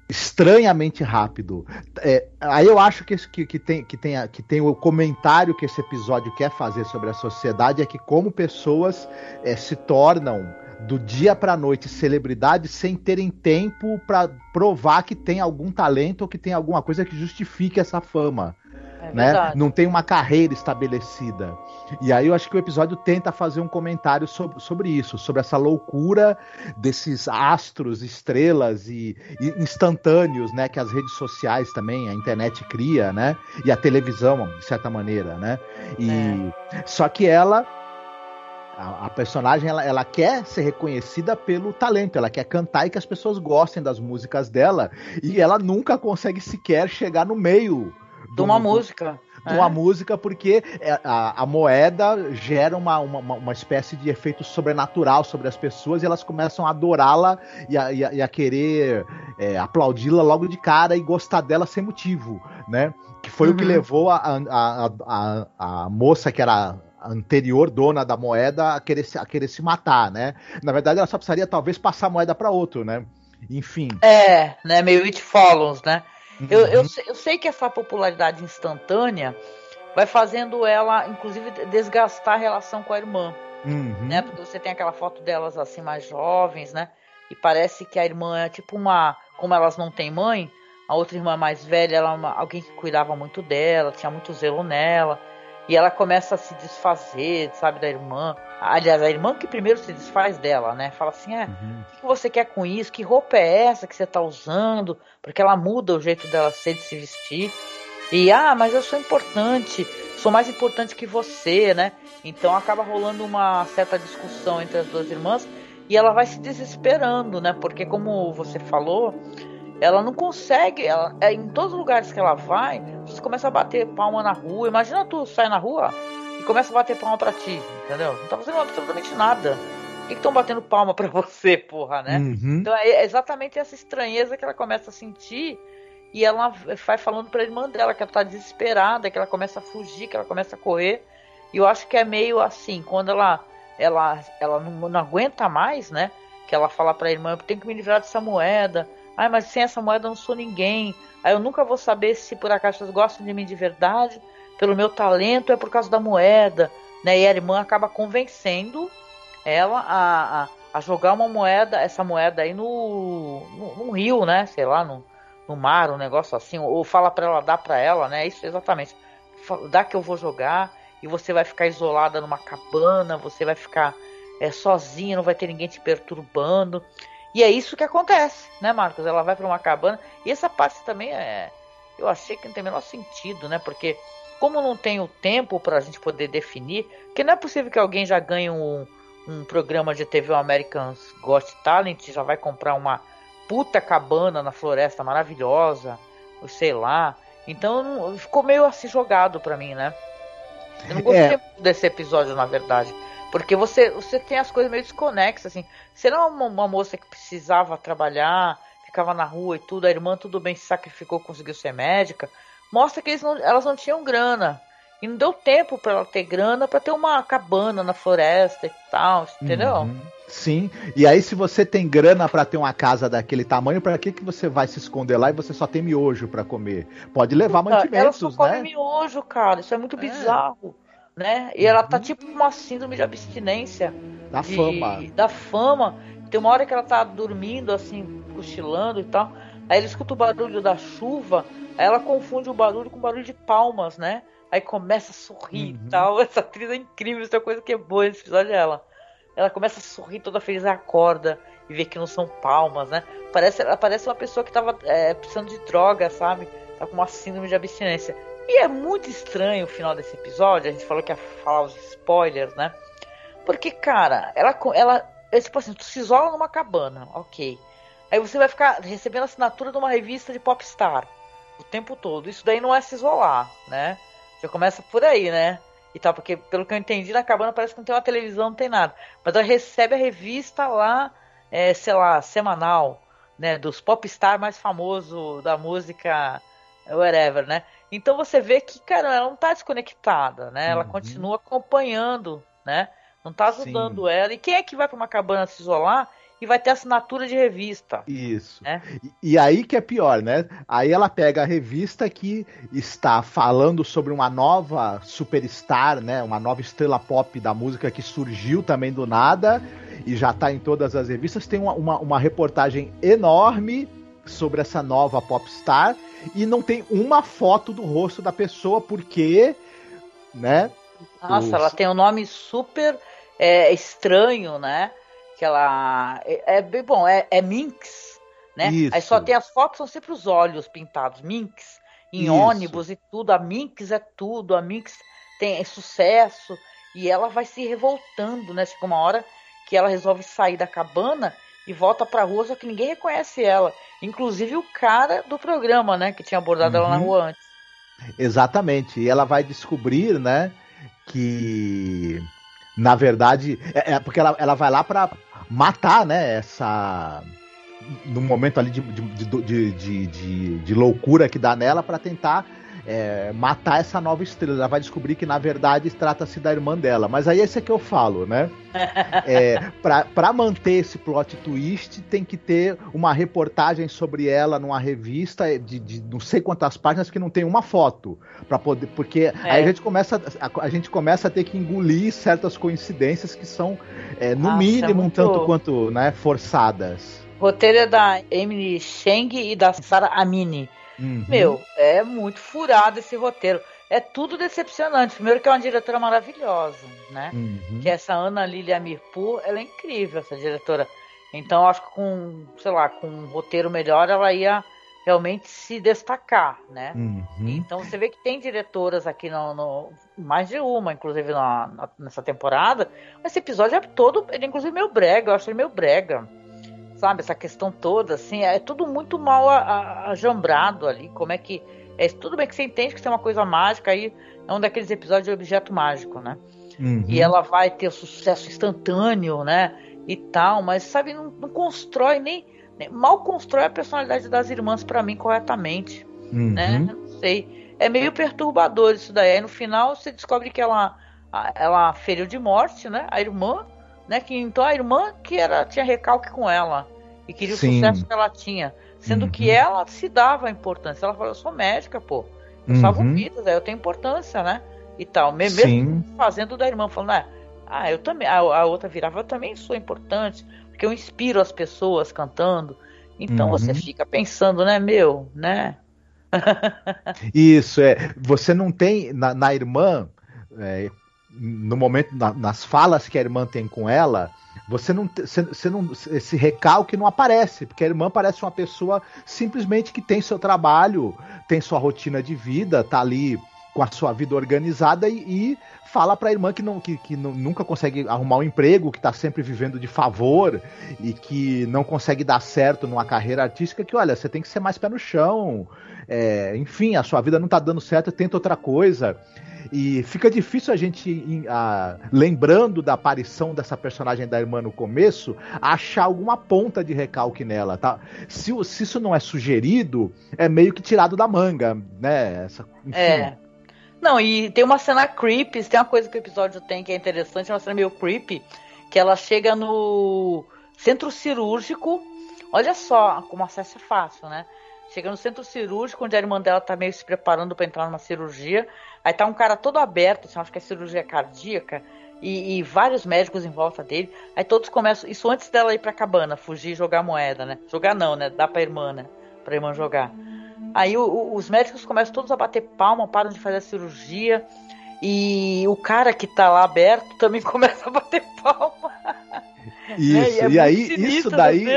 estranhamente rápido. É, aí eu acho que, que, que, tem, que, tem, que tem o comentário que esse episódio quer fazer sobre a sociedade é que como pessoas é, se tornam do dia para noite celebridades sem terem tempo para provar que tem algum talento ou que tem alguma coisa que justifique essa fama. É né? Não tem uma carreira estabelecida. E aí eu acho que o episódio tenta fazer um comentário sobre, sobre isso, sobre essa loucura desses astros, estrelas e, e, instantâneos, né, que as redes sociais também, a internet cria, né? E a televisão, de certa maneira, né? E é. só que ela a, a, personagem ela, ela quer ser reconhecida pelo talento, ela quer cantar e que as pessoas gostem das músicas dela e ela nunca consegue sequer chegar no meio de uma música. De uma é. música, porque é, a, a moeda gera uma, uma, uma, espécie de efeito sobrenatural sobre as pessoas e elas começam a adorá-la e, a, e, e a, querer é, aplaudi-la logo de cara e gostar dela sem motivo, né? Que foi uhum. o que uhum. levou a, a, a, a moça que era anterior dona da moeda a querer, se, a querer se matar, né? Na verdade, ela só precisaria talvez passar a moeda para outro, né? Enfim. É, né? Meio it follows, né? Uhum. Eu, eu, eu sei que essa popularidade instantânea vai fazendo ela, inclusive, desgastar a relação com a irmã. Uhum. Né? Porque você tem aquela foto delas assim mais jovens, né? E parece que a irmã é tipo uma. Como elas não têm mãe, a outra irmã mais velha, ela é uma, alguém que cuidava muito dela, tinha muito zelo nela. E ela começa a se desfazer, sabe, da irmã. Aliás, a irmã que primeiro se desfaz dela, né? Fala assim: é, uhum. o que você quer com isso? Que roupa é essa que você tá usando? Porque ela muda o jeito dela ser de se vestir. E, ah, mas eu sou importante, sou mais importante que você, né? Então acaba rolando uma certa discussão entre as duas irmãs e ela vai se desesperando, né? Porque, como você falou, ela não consegue, ela, é, em todos os lugares que ela vai, você começa a bater palma na rua. Imagina tu sai na rua começa a bater palma pra ti, entendeu? Não tá fazendo absolutamente nada. Por que estão batendo palma pra você, porra, né? Uhum. Então é exatamente essa estranheza que ela começa a sentir e ela vai falando pra irmã dela que ela tá desesperada, que ela começa a fugir, que ela começa a correr. E eu acho que é meio assim, quando ela ela, ela não, não aguenta mais, né? Que ela fala pra irmã, eu tenho que me livrar dessa moeda Ai, mas sem essa moeda eu não sou ninguém. Aí eu nunca vou saber se por acaso vocês gostam de mim de verdade, pelo meu talento, é por causa da moeda. Né? E a irmã acaba convencendo ela a, a, a jogar uma moeda, essa moeda aí no, no, no, rio, né? Sei lá, no, no mar, um negócio assim. Ou fala para ela dar para ela, né? Isso exatamente. Dá que eu vou jogar e você vai ficar isolada numa cabana, você vai ficar é, sozinha, não vai ter ninguém te perturbando. E é isso que acontece, né, Marcos? Ela vai para uma cabana. E essa parte também é. Eu achei que não tem o menor sentido, né? Porque, como não tem o tempo para a gente poder definir, que não é possível que alguém já ganhe um, um programa de TV Americans Got Talent, já vai comprar uma puta cabana na floresta maravilhosa, sei lá. Então ficou meio assim jogado pra mim, né? Eu não gostei é. desse episódio, na verdade. Porque você, você tem as coisas meio desconexas, assim. Você não é uma, uma moça que precisava trabalhar, ficava na rua e tudo, a irmã tudo bem se sacrificou, conseguiu ser médica. Mostra que não, elas não tinham grana. E não deu tempo para ela ter grana para ter uma cabana na floresta e tal, entendeu? Uhum. Sim. E aí, se você tem grana para ter uma casa daquele tamanho, para que, que você vai se esconder lá e você só tem miojo para comer? Pode levar Puta, mantimentos, ela só né? come miojo, cara. Isso é muito é. bizarro. Né? E ela tá uhum. tipo uma síndrome de abstinência. Da de, fama. Da fama. Tem uma hora que ela tá dormindo, assim, cochilando e tal. Aí ela escuta o barulho da chuva. Aí ela confunde o barulho com o barulho de palmas, né? Aí começa a sorrir uhum. e tal. Essa atriz é incrível, essa é coisa que é boa nesse episódio dela. Ela começa a sorrir toda feliz, acorda e vê que não são palmas, né? Parece, ela parece uma pessoa que tava é, precisando de droga, sabe? Tá com uma síndrome de abstinência. E é muito estranho o final desse episódio. A gente falou que ia falar os spoilers, né? Porque, cara, ela, ela é tipo assim, tu se isola numa cabana, ok. Aí você vai ficar recebendo assinatura de uma revista de popstar o tempo todo. Isso daí não é se isolar, né? Já começa por aí, né? E tal, porque pelo que eu entendi, na cabana parece que não tem uma televisão, não tem nada. Mas ela recebe a revista lá, é, sei lá, semanal, né? Dos popstar mais famosos da música, whatever, né? Então você vê que, cara, ela não tá desconectada, né? Ela uhum. continua acompanhando, né? Não tá ajudando Sim. ela. E quem é que vai para uma cabana se isolar e vai ter assinatura de revista. Isso. Né? E, e, aí que é pior, né? Aí ela pega a revista que está falando sobre uma nova superstar, né? Uma nova estrela pop da música que surgiu também do nada e já está em todas as revistas. Tem uma, uma, uma reportagem enorme sobre essa nova popstar e não tem uma foto do rosto da pessoa porque, né? Nossa, os... ela tem um nome super é, estranho, né? Que ela é, é bem bom, é, é Minx, né? Isso. Aí só tem as fotos, são sempre os olhos pintados, Minx, em Isso. ônibus e tudo. A Minx é tudo, a Minx tem é sucesso e ela vai se revoltando, né? Chega uma hora que ela resolve sair da cabana e volta pra rua, só que ninguém reconhece ela. Inclusive o cara do programa, né? Que tinha abordado uhum. ela na uhum. rua antes. Exatamente. E ela vai descobrir, né? Que na verdade é, é porque ela, ela vai lá para matar, né, essa no momento ali de, de, de, de, loucura que dá nela para tentar é, matar essa nova estrela. Ela vai descobrir que, na verdade, trata-se da irmã dela. Mas aí esse é que eu falo, né? É, para manter esse plot twist, tem que ter uma reportagem sobre ela numa revista de, de não sei quantas páginas que não tem uma foto. para poder Porque é. aí a gente, começa, a, a, gente começa a ter que engolir certas coincidências que são, é, no Nossa, mínimo, muito... um tanto quanto né, forçadas. Roteiro é da Emily Cheng e da Sara Amini. Uhum. Meu, é muito furado esse roteiro. É tudo decepcionante. Primeiro que é uma diretora maravilhosa, né? Uhum. Que é essa Ana Lilia Mirpur, ela é incrível, essa diretora. Então acho que com, sei lá, com um roteiro melhor ela ia realmente se destacar, né? Uhum. Então você vê que tem diretoras aqui no, no mais de uma, inclusive na, na, nessa temporada. Esse episódio é todo, ele é inclusive meio brega, eu acho ele meio brega sabe? Essa questão toda, assim, é tudo muito mal ajambrado ali. Como é que. É, tudo bem que você entende que tem uma coisa mágica aí, é um daqueles episódios de objeto mágico, né? Uhum. E ela vai ter sucesso instantâneo, né? E tal, mas sabe, não, não constrói nem, nem, Mal constrói a personalidade das irmãs para mim corretamente. Uhum. Né? Não sei. É meio perturbador isso daí. Aí no final você descobre que ela, ela feriu de morte, né? A irmã né? Que então a irmã que era tinha recalque com ela e queria Sim. o sucesso que ela tinha, sendo uhum. que ela se dava a importância. Ela falou: "Eu sou médica, pô. Eu uhum. salvo vidas, eu tenho importância, né?" E tal, mesmo Sim. fazendo da irmã, falando: ah, "Ah, eu também". A, a, outra virava: "Eu também sou importante, porque eu inspiro as pessoas cantando". Então uhum. você fica pensando, né, meu, né? Isso é. Você não tem na, na irmã é, no momento, na, nas falas que a irmã tem com ela, você não, você, não. Esse recalque não aparece, porque a irmã parece uma pessoa simplesmente que tem seu trabalho, tem sua rotina de vida, tá ali com a sua vida organizada e, e fala para a irmã que, não, que, que não, nunca consegue arrumar um emprego, que está sempre vivendo de favor e que não consegue dar certo numa carreira artística, que olha, você tem que ser mais pé no chão. É, enfim, a sua vida não está dando certo, tenta outra coisa. E fica difícil a gente, a, lembrando da aparição dessa personagem da irmã no começo, achar alguma ponta de recalque nela, tá? Se, se isso não é sugerido, é meio que tirado da manga, né? Essa, enfim. É. Não, e tem uma cena creepy, tem uma coisa que o episódio tem que é interessante, uma cena meio creepy, que ela chega no centro cirúrgico. Olha só como acesso é fácil, né? Chega no centro cirúrgico, onde a irmã dela tá meio se preparando para entrar numa cirurgia. Aí tá um cara todo aberto, assim, acho que é cirurgia cardíaca, e, e, vários médicos em volta dele. Aí todos começam. Isso antes dela ir pra cabana, fugir e jogar moeda, né? Jogar não, né? Dá pra irmã, né? Pra irmã jogar. Aí o, o, os médicos começam todos a bater palma, param de fazer a cirurgia. E o cara que tá lá aberto também começa a bater palma. Isso, né? e, é e aí isso daí.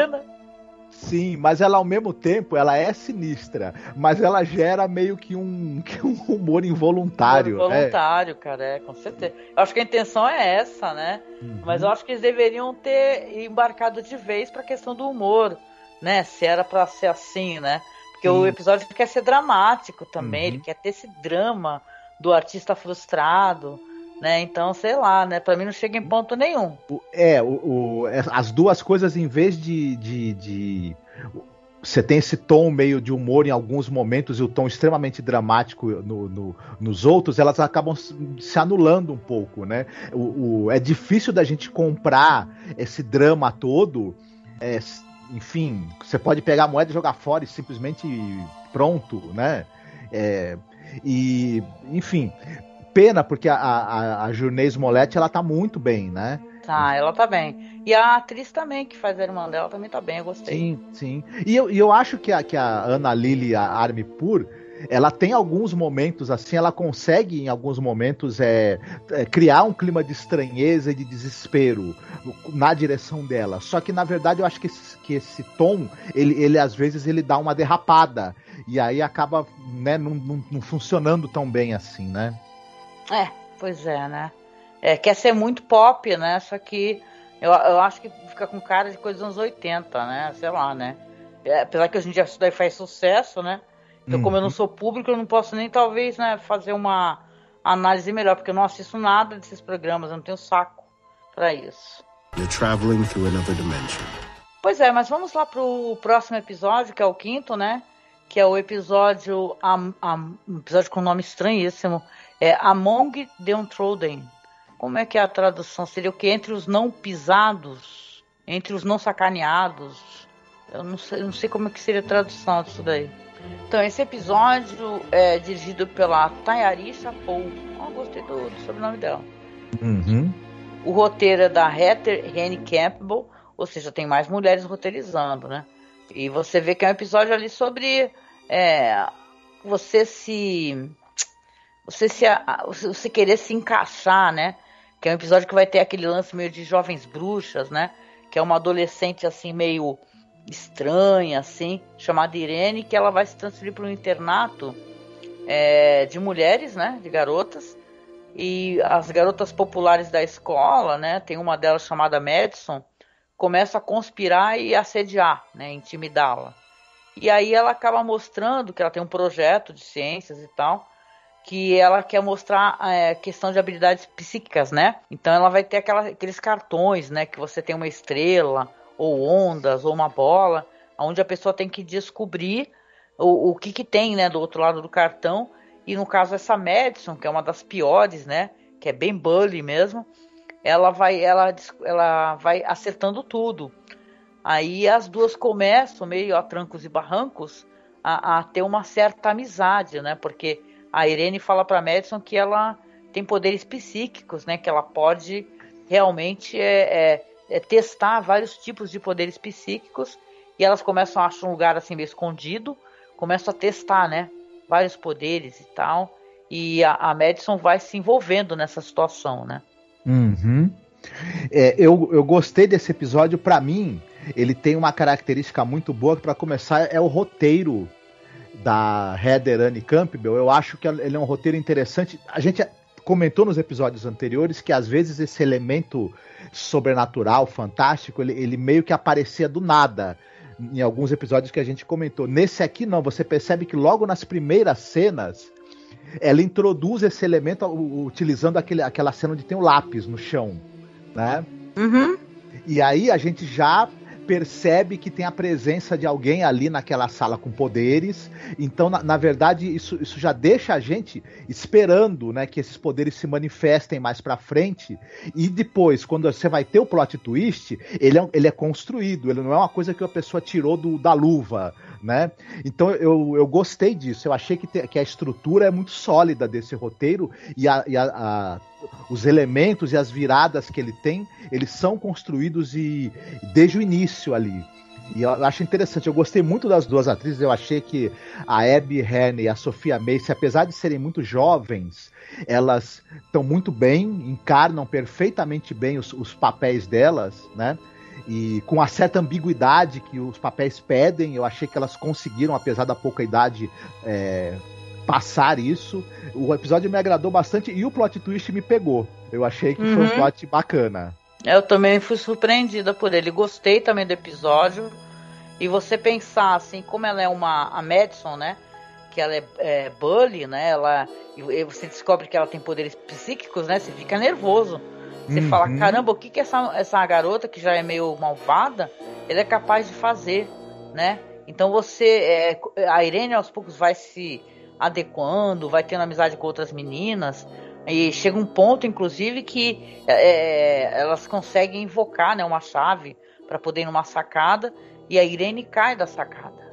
Sim, mas ela ao mesmo tempo, ela é sinistra, mas ela gera meio que um, que um humor involuntário. Humor involuntário, é. cara, é, com certeza. Eu acho que a intenção é essa, né? Uhum. Mas eu acho que eles deveriam ter embarcado de vez pra questão do humor, né? Se era pra ser assim, né? Porque Sim. o episódio quer ser dramático também, uhum. ele quer ter esse drama do artista frustrado, né? Então, sei lá, né? Pra mim não chega em ponto nenhum. É, o, o é, as duas coisas, em vez de, de, de você tem esse tom meio de humor em alguns momentos e o tom extremamente dramático no, no, nos outros, elas acabam se anulando um pouco, né? O, o, é difícil da gente comprar esse drama todo. É, enfim, você pode pegar a moeda e jogar fora e simplesmente pronto, né? É, e, enfim, pena, porque a, a, a Journey Smollett, ela tá muito bem, né? Tá, ela tá bem. E a atriz também, que faz a irmã dela, também tá bem, eu gostei. Sim, sim. E eu, e eu acho que a, que a Ana Lily Armipur, ela tem alguns momentos assim, ela consegue em alguns momentos é, é, criar um clima de estranheza e de desespero na direção dela. Só que na verdade eu acho que esse, que esse tom, ele, ele às vezes ele dá uma derrapada e aí acaba né, não, não, não funcionando tão bem assim, né? É, pois é, né? É, quer ser muito pop, né? Só que eu, eu acho que fica com cara de coisa dos anos 80, né? Sei lá, né? É, apesar que hoje em dia isso daí faz sucesso, né? Então, uhum. como eu não uhum. sou público, eu não posso nem talvez né, fazer uma análise melhor, porque eu não assisto nada desses programas, eu não tenho saco para isso. You're traveling through another dimension. Pois é, mas vamos lá pro próximo episódio, que é o quinto, né? Que é o episódio, um episódio com nome estranhíssimo, é Among the Untrodden. Como é que é a tradução? Seria o que? Entre os não pisados? Entre os não sacaneados? Eu não sei, não sei como é que seria a tradução disso daí. Então, esse episódio é dirigido pela Tayari Chapou. Oh, gostei do, do sobrenome dela. Uhum. O roteiro é da Heather Henny Campbell, ou seja, tem mais mulheres roteirizando, né? E você vê que é um episódio ali sobre é, você se você se você querer se encaixar, né? Que é um episódio que vai ter aquele lance meio de jovens bruxas, né? Que é uma adolescente assim meio estranha, assim, chamada Irene, que ela vai se transferir para um internato é, de mulheres, né? De garotas. E as garotas populares da escola, né? Tem uma delas chamada Madison, começa a conspirar e assediar, né? Intimidá-la. E aí ela acaba mostrando que ela tem um projeto de ciências e tal que ela quer mostrar a é, questão de habilidades psíquicas, né? Então ela vai ter aquela, aqueles cartões, né? Que você tem uma estrela, ou ondas, ou uma bola, onde a pessoa tem que descobrir o, o que, que tem, né? Do outro lado do cartão. E no caso essa Madison, que é uma das piores, né? Que é bem bully mesmo, ela vai, ela, ela vai acertando tudo. Aí as duas começam, meio a trancos e barrancos, a, a ter uma certa amizade, né? Porque a Irene fala para Madison que ela tem poderes psíquicos, né? Que ela pode realmente é, é, é, testar vários tipos de poderes psíquicos e elas começam a achar um lugar assim meio escondido, começam a testar, né? Vários poderes e tal. E a, a Madison vai se envolvendo nessa situação, né? Uhum. É, eu, eu gostei desse episódio. Para mim, ele tem uma característica muito boa. Para começar, é o roteiro da Heather Anne Campbell, eu acho que ele é um roteiro interessante. A gente comentou nos episódios anteriores que às vezes esse elemento sobrenatural, fantástico, ele, ele meio que aparecia do nada em alguns episódios que a gente comentou. Nesse aqui não, você percebe que logo nas primeiras cenas ela introduz esse elemento utilizando aquele, aquela cena onde tem o lápis no chão, né? Uhum. E aí a gente já percebe que tem a presença de alguém ali naquela sala com poderes. Então, na, na, verdade, isso, isso já deixa a gente esperando né, que esses poderes se manifestem mais pra frente. E depois, quando você vai ter o plot twist, ele é, ele é construído, ele não é uma coisa que a pessoa tirou do, da luva. Né? Então eu, eu gostei disso. Eu achei que, te, que a estrutura é muito sólida desse roteiro e, a, e a, a os elementos e as viradas que ele tem, eles são construídos e desde o início ali. E eu acho interessante, eu gostei muito das duas atrizes, eu achei que a Abby Herne e a Sofia Mace, apesar de serem muito jovens, elas estão muito bem, encarnam perfeitamente bem os, os papéis delas, né? E com a certa ambiguidade que os papéis pedem, eu achei que elas conseguiram, apesar da pouca idade, é, passar isso. O episódio me agradou bastante e o plot twist me pegou. Eu achei que uhum. foi um uhum. plot bacana. Eu também fui surpreendida por ele. Gostei também do episódio. E você pensar assim, como ela é uma a Madison, né? Que ela é, é bully, né? Ela e você descobre que ela tem poderes psíquicos, né? Você fica nervoso. Você uhum. fala, caramba, o que que essa essa garota que já é meio malvada, ela é capaz de fazer, né? Então você, é, a Irene aos poucos vai se adequando, vai tendo amizade com outras meninas. E chega um ponto, inclusive, que é, elas conseguem invocar né, uma chave para poder ir numa sacada e a Irene cai da sacada.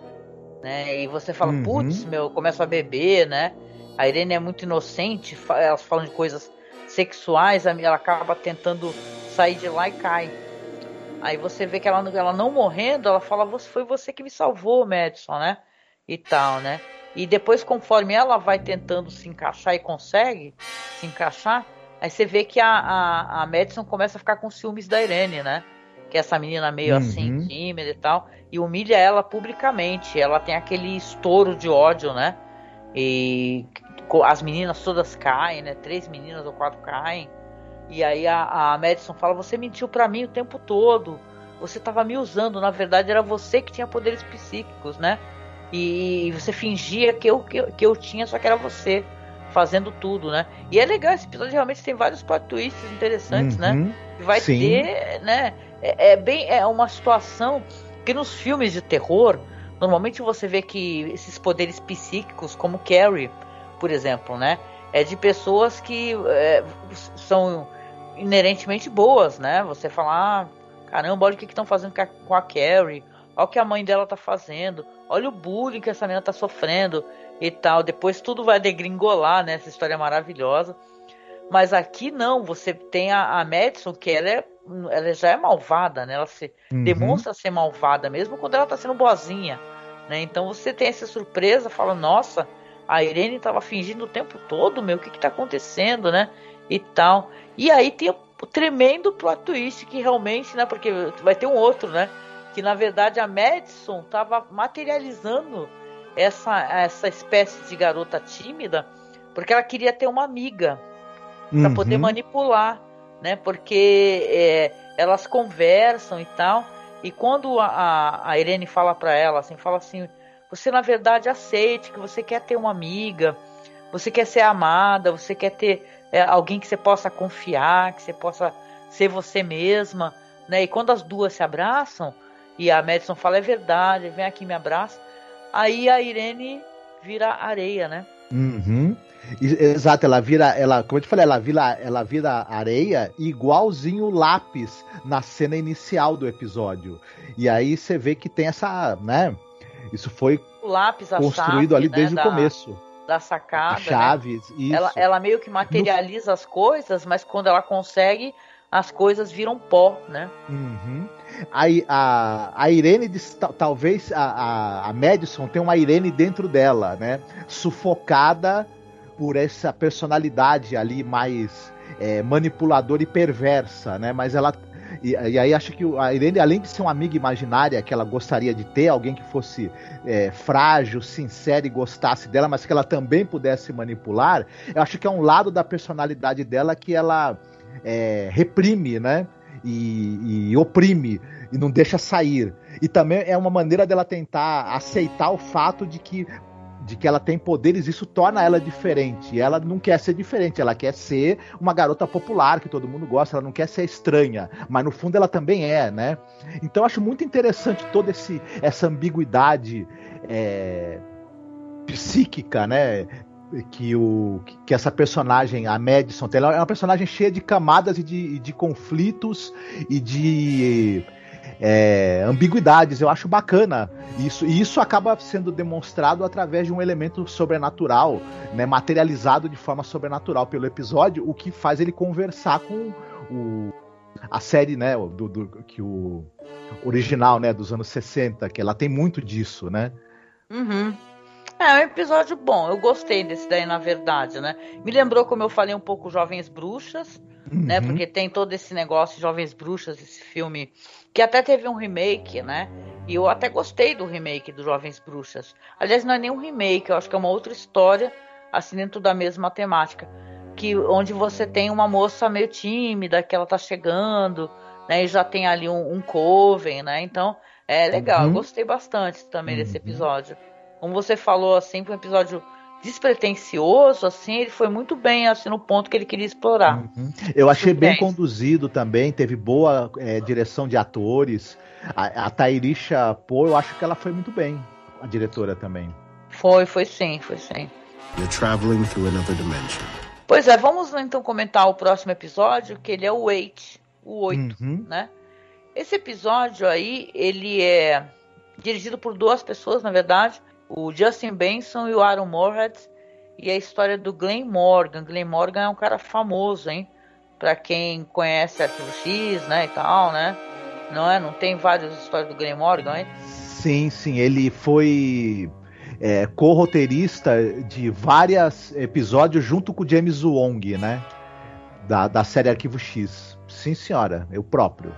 Né? E você fala, uhum. putz, meu, começa a beber, né? A Irene é muito inocente, elas falam de coisas sexuais, ela acaba tentando sair de lá e cai. Aí você vê que ela, ela não morrendo, ela fala, foi você que me salvou, Madison, né? E tal, né? E depois, conforme ela vai tentando se encaixar e consegue se encaixar, aí você vê que a, a, a Madison começa a ficar com ciúmes da Irene, né? Que é essa menina meio uhum. assim, tímida e tal, e humilha ela publicamente. Ela tem aquele estouro de ódio, né? E as meninas todas caem, né? Três meninas ou quatro caem. E aí a, a Madison fala: Você mentiu para mim o tempo todo. Você tava me usando. Na verdade, era você que tinha poderes psíquicos, né? E você fingia que eu, que, que eu tinha, só que era você fazendo tudo, né? E é legal, esse episódio realmente tem vários plot twists interessantes, né? uhum, né? Vai sim. ter, né? É, é, bem, é uma situação que nos filmes de terror, normalmente você vê que esses poderes psíquicos, como Carrie, por exemplo, né? É de pessoas que é, são inerentemente boas, né? Você fala, ah, caramba, olha o que estão fazendo com a Carrie, olha o que a mãe dela tá fazendo, olha o bullying que essa menina tá sofrendo e tal. Depois tudo vai degringolar, né? Essa história é maravilhosa. Mas aqui não, você tem a, a Madison, que ela, é, ela já é malvada, né? Ela se uhum. demonstra ser malvada, mesmo quando ela tá sendo boazinha. Né? Então você tem essa surpresa, fala, nossa, a Irene tava fingindo o tempo todo, meu, o que que tá acontecendo, né? E tal. E aí tem o tremendo plot twist que realmente, né? Porque vai ter um outro, né? Que na verdade a Madison estava materializando essa, essa espécie de garota tímida porque ela queria ter uma amiga para uhum. poder manipular, né? Porque é, elas conversam e tal. E quando a, a Irene fala para ela, assim, fala assim, você na verdade aceite que você quer ter uma amiga, você quer ser amada, você quer ter é, alguém que você possa confiar, que você possa ser você mesma, né? E quando as duas se abraçam, e a Madison fala: é verdade, vem aqui me abraça. Aí a Irene vira areia, né? Uhum. Exato, ela vira, ela, como eu te falei, ela vira, ela vira areia igualzinho lápis na cena inicial do episódio. E aí você vê que tem essa, né? Isso foi lápis, construído chave, ali desde né, o começo. Da sacada. chaves, né? isso. Ela, ela meio que materializa no... as coisas, mas quando ela consegue, as coisas viram pó, né? Uhum. A, a, a Irene talvez a, a, a Madison tenha uma Irene dentro dela, né? Sufocada por essa personalidade ali mais é, manipuladora e perversa, né? Mas ela, E, e, aí acho que a Irene, além de ser uma amiga imaginária que ela gostaria de ter, alguém que fosse é, frágil, sincera e gostasse dela, mas que ela também pudesse manipular, eu acho que é um lado da personalidade dela que ela é, reprime, né? E, e oprime e não deixa sair. E também é uma maneira dela tentar aceitar o fato de que de que ela tem poderes, isso torna ela diferente. Ela não quer ser diferente, ela quer ser uma garota popular que todo mundo gosta, ela não quer ser estranha, mas no fundo ela também é, né? Então eu acho muito interessante toda esse, essa ambiguidade é, psíquica, né? Que, o, que essa personagem, a Madison, ela é uma personagem cheia de camadas e de, de conflitos e de é, ambiguidades. Eu acho bacana isso. E isso acaba sendo demonstrado através de um elemento sobrenatural, né, materializado de forma sobrenatural pelo episódio, o que faz ele conversar com o, a série, né, do, do, que o original, né, dos anos 60, que ela tem muito disso, né? Uhum. É, um episódio bom. Eu gostei desse daí, na verdade, né? Me lembrou, como eu falei, um pouco Jovens Bruxas, né? uhum. né? Porque tem todo esse negócio de Jovens Bruxas, esse filme que até teve um remake, né? E eu até gostei do remake do Jovens Bruxas. Aliás, não é nem um remake, eu acho que é uma outra história, assim, dentro da mesma temática. Que, onde você tem uma moça meio tímida, que ela tá chegando, né? E já tem ali um, um coven, né? Então, é legal. Uhum. Eu gostei bastante também uhum. desse episódio. Como você falou, assim, foi um episódio despretensioso, assim, ele foi muito bem assim no ponto que ele queria explorar. Uhum. Eu achei bem, bem conduzido também, teve boa é, direção de atores. A, a Tairisha Pô, eu acho que ela foi muito bem, a diretora também. Foi, foi sim, foi sim. You're traveling through another dimension. Pois é, vamos então comentar o próximo episódio, que ele é o Wait, o 8, uhum. né? Esse episódio aí, ele é dirigido por duas pessoas, na verdade, o Justin Benson e o Aaron Moorhead e a história do Glenn Morgan. Glenn Morgan é um cara famoso, hein? Para quem conhece Arquivo X, né, e tal, né? Não é? Não tem várias histórias do Glenn Morgan, hein? Sim, sim, ele foi é, co-roteirista de vários episódios junto com o James Wong, né? Da, da série Arquivo X. Sim, senhora, eu próprio.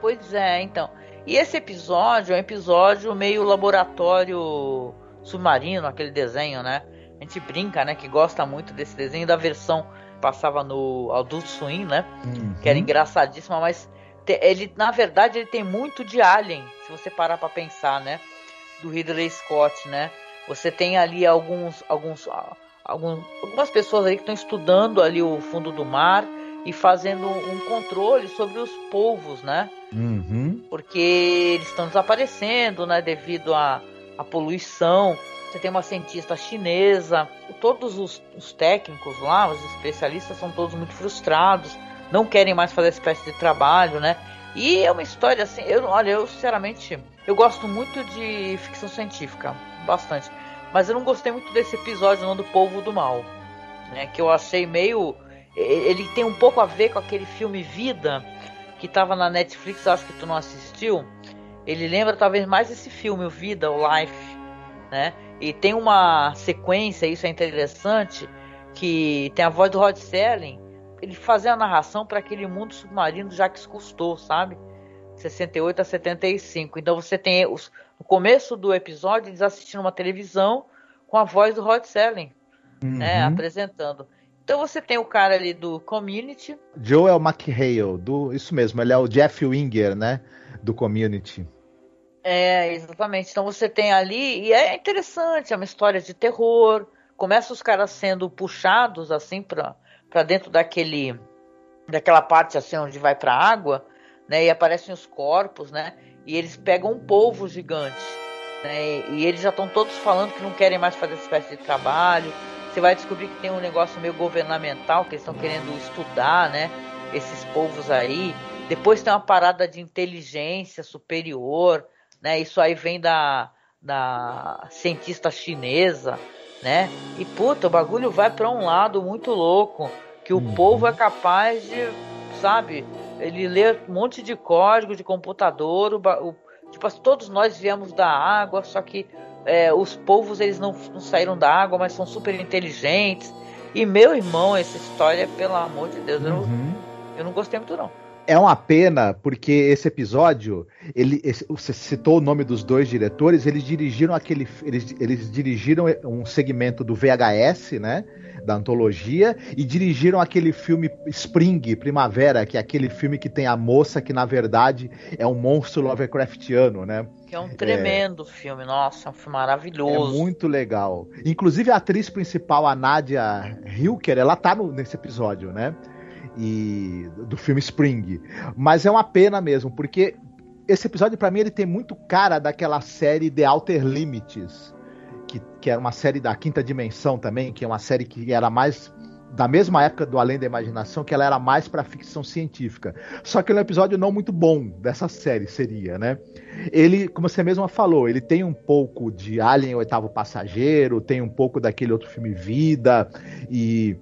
Pois é, então. E esse episódio é um episódio meio laboratório submarino, aquele desenho, né? A gente brinca, né? Que gosta muito desse desenho da versão que passava no Adult Swim, né? Uhum. Que era engraçadíssima, mas ele, na verdade, ele tem muito de Alien, se você parar para pensar, né? Do Ridley Scott, né? Você tem ali alguns, alguns, alguns algumas pessoas ali que estão estudando ali o fundo do mar e fazendo um controle sobre os povos, né? Uhum. Porque eles estão desaparecendo, né? Devido à, à poluição. Você tem uma cientista chinesa. Todos os, os, técnicos lá, os especialistas, são todos muito frustrados. Não querem mais fazer essa espécie de trabalho, né? E é uma história assim. Eu, olha, eu sinceramente, eu gosto muito de ficção científica, bastante. Mas eu não gostei muito desse episódio não do povo do mal, né? Que eu achei meio ele tem um pouco a ver com aquele filme Vida que estava na Netflix, acho que tu não assistiu. Ele lembra talvez mais esse filme, o Vida, o Life, né? E tem uma sequência, isso é interessante, que tem a voz do Rod Serling, ele fazendo a narração para aquele mundo submarino Jacques Cousteau, sabe? 68 a 75. Então você tem os, no começo do episódio eles assistindo uma televisão com a voz do Rod Serling, né, uhum. né, apresentando. Então você tem o cara ali do Community. Joel McHale, do, isso mesmo, ele é o Jeff Winger, né? Do Community. É, exatamente. Então você tem ali, e é interessante, é uma história de terror. Começa os caras sendo puxados assim para dentro daquele daquela parte assim onde vai para água, né? E aparecem os corpos, né? E eles pegam um polvo gigante, né? E, e eles já estão todos falando que não querem mais fazer essa espécie de trabalho você vai descobrir que tem um negócio meio governamental que eles estão querendo estudar, né? Esses povos aí. Depois tem uma parada de inteligência superior, né? Isso aí vem da, da cientista chinesa, né? E puta, o bagulho vai para um lado muito louco, que o uhum. povo é capaz de, sabe? Ele lê um monte de código de computador, o, o, tipo assim, todos nós viemos da água, só que é, os povos eles não, não, saíram da água, mas são super inteligentes. E meu irmão, essa história, pelo amor de Deus, uhum. eu, não, eu não gostei muito não. é uma pena porque esse episódio, ele, esse, você citou o nome dos dois diretores, eles dirigiram aquele, eles, eles dirigiram um segmento do VHS, né, da antologia, e dirigiram aquele filme Spring, Primavera, que é aquele filme que tem a moça que na verdade é um monstro Lovecraftiano, né? Que é um tremendo é, filme, nossa, é um filme maravilhoso. É muito legal. Inclusive a atriz principal, a Nadia Hilker, ela tá no, nesse episódio, né? e do filme Spring. Mas é uma pena mesmo, porque esse episódio para mim ele tem muito cara daquela série The Outer Limits, que, que era uma série da quinta dimensão também, que é uma série que era mais da mesma época do Além da Imaginação, que ela era mais para ficção científica. Só que é um episódio não muito bom dessa série, seria, né? Ele, como você mesma falou, ele tem um pouco de Alien, oitavo passageiro, tem um pouco daquele outro filme Vida, e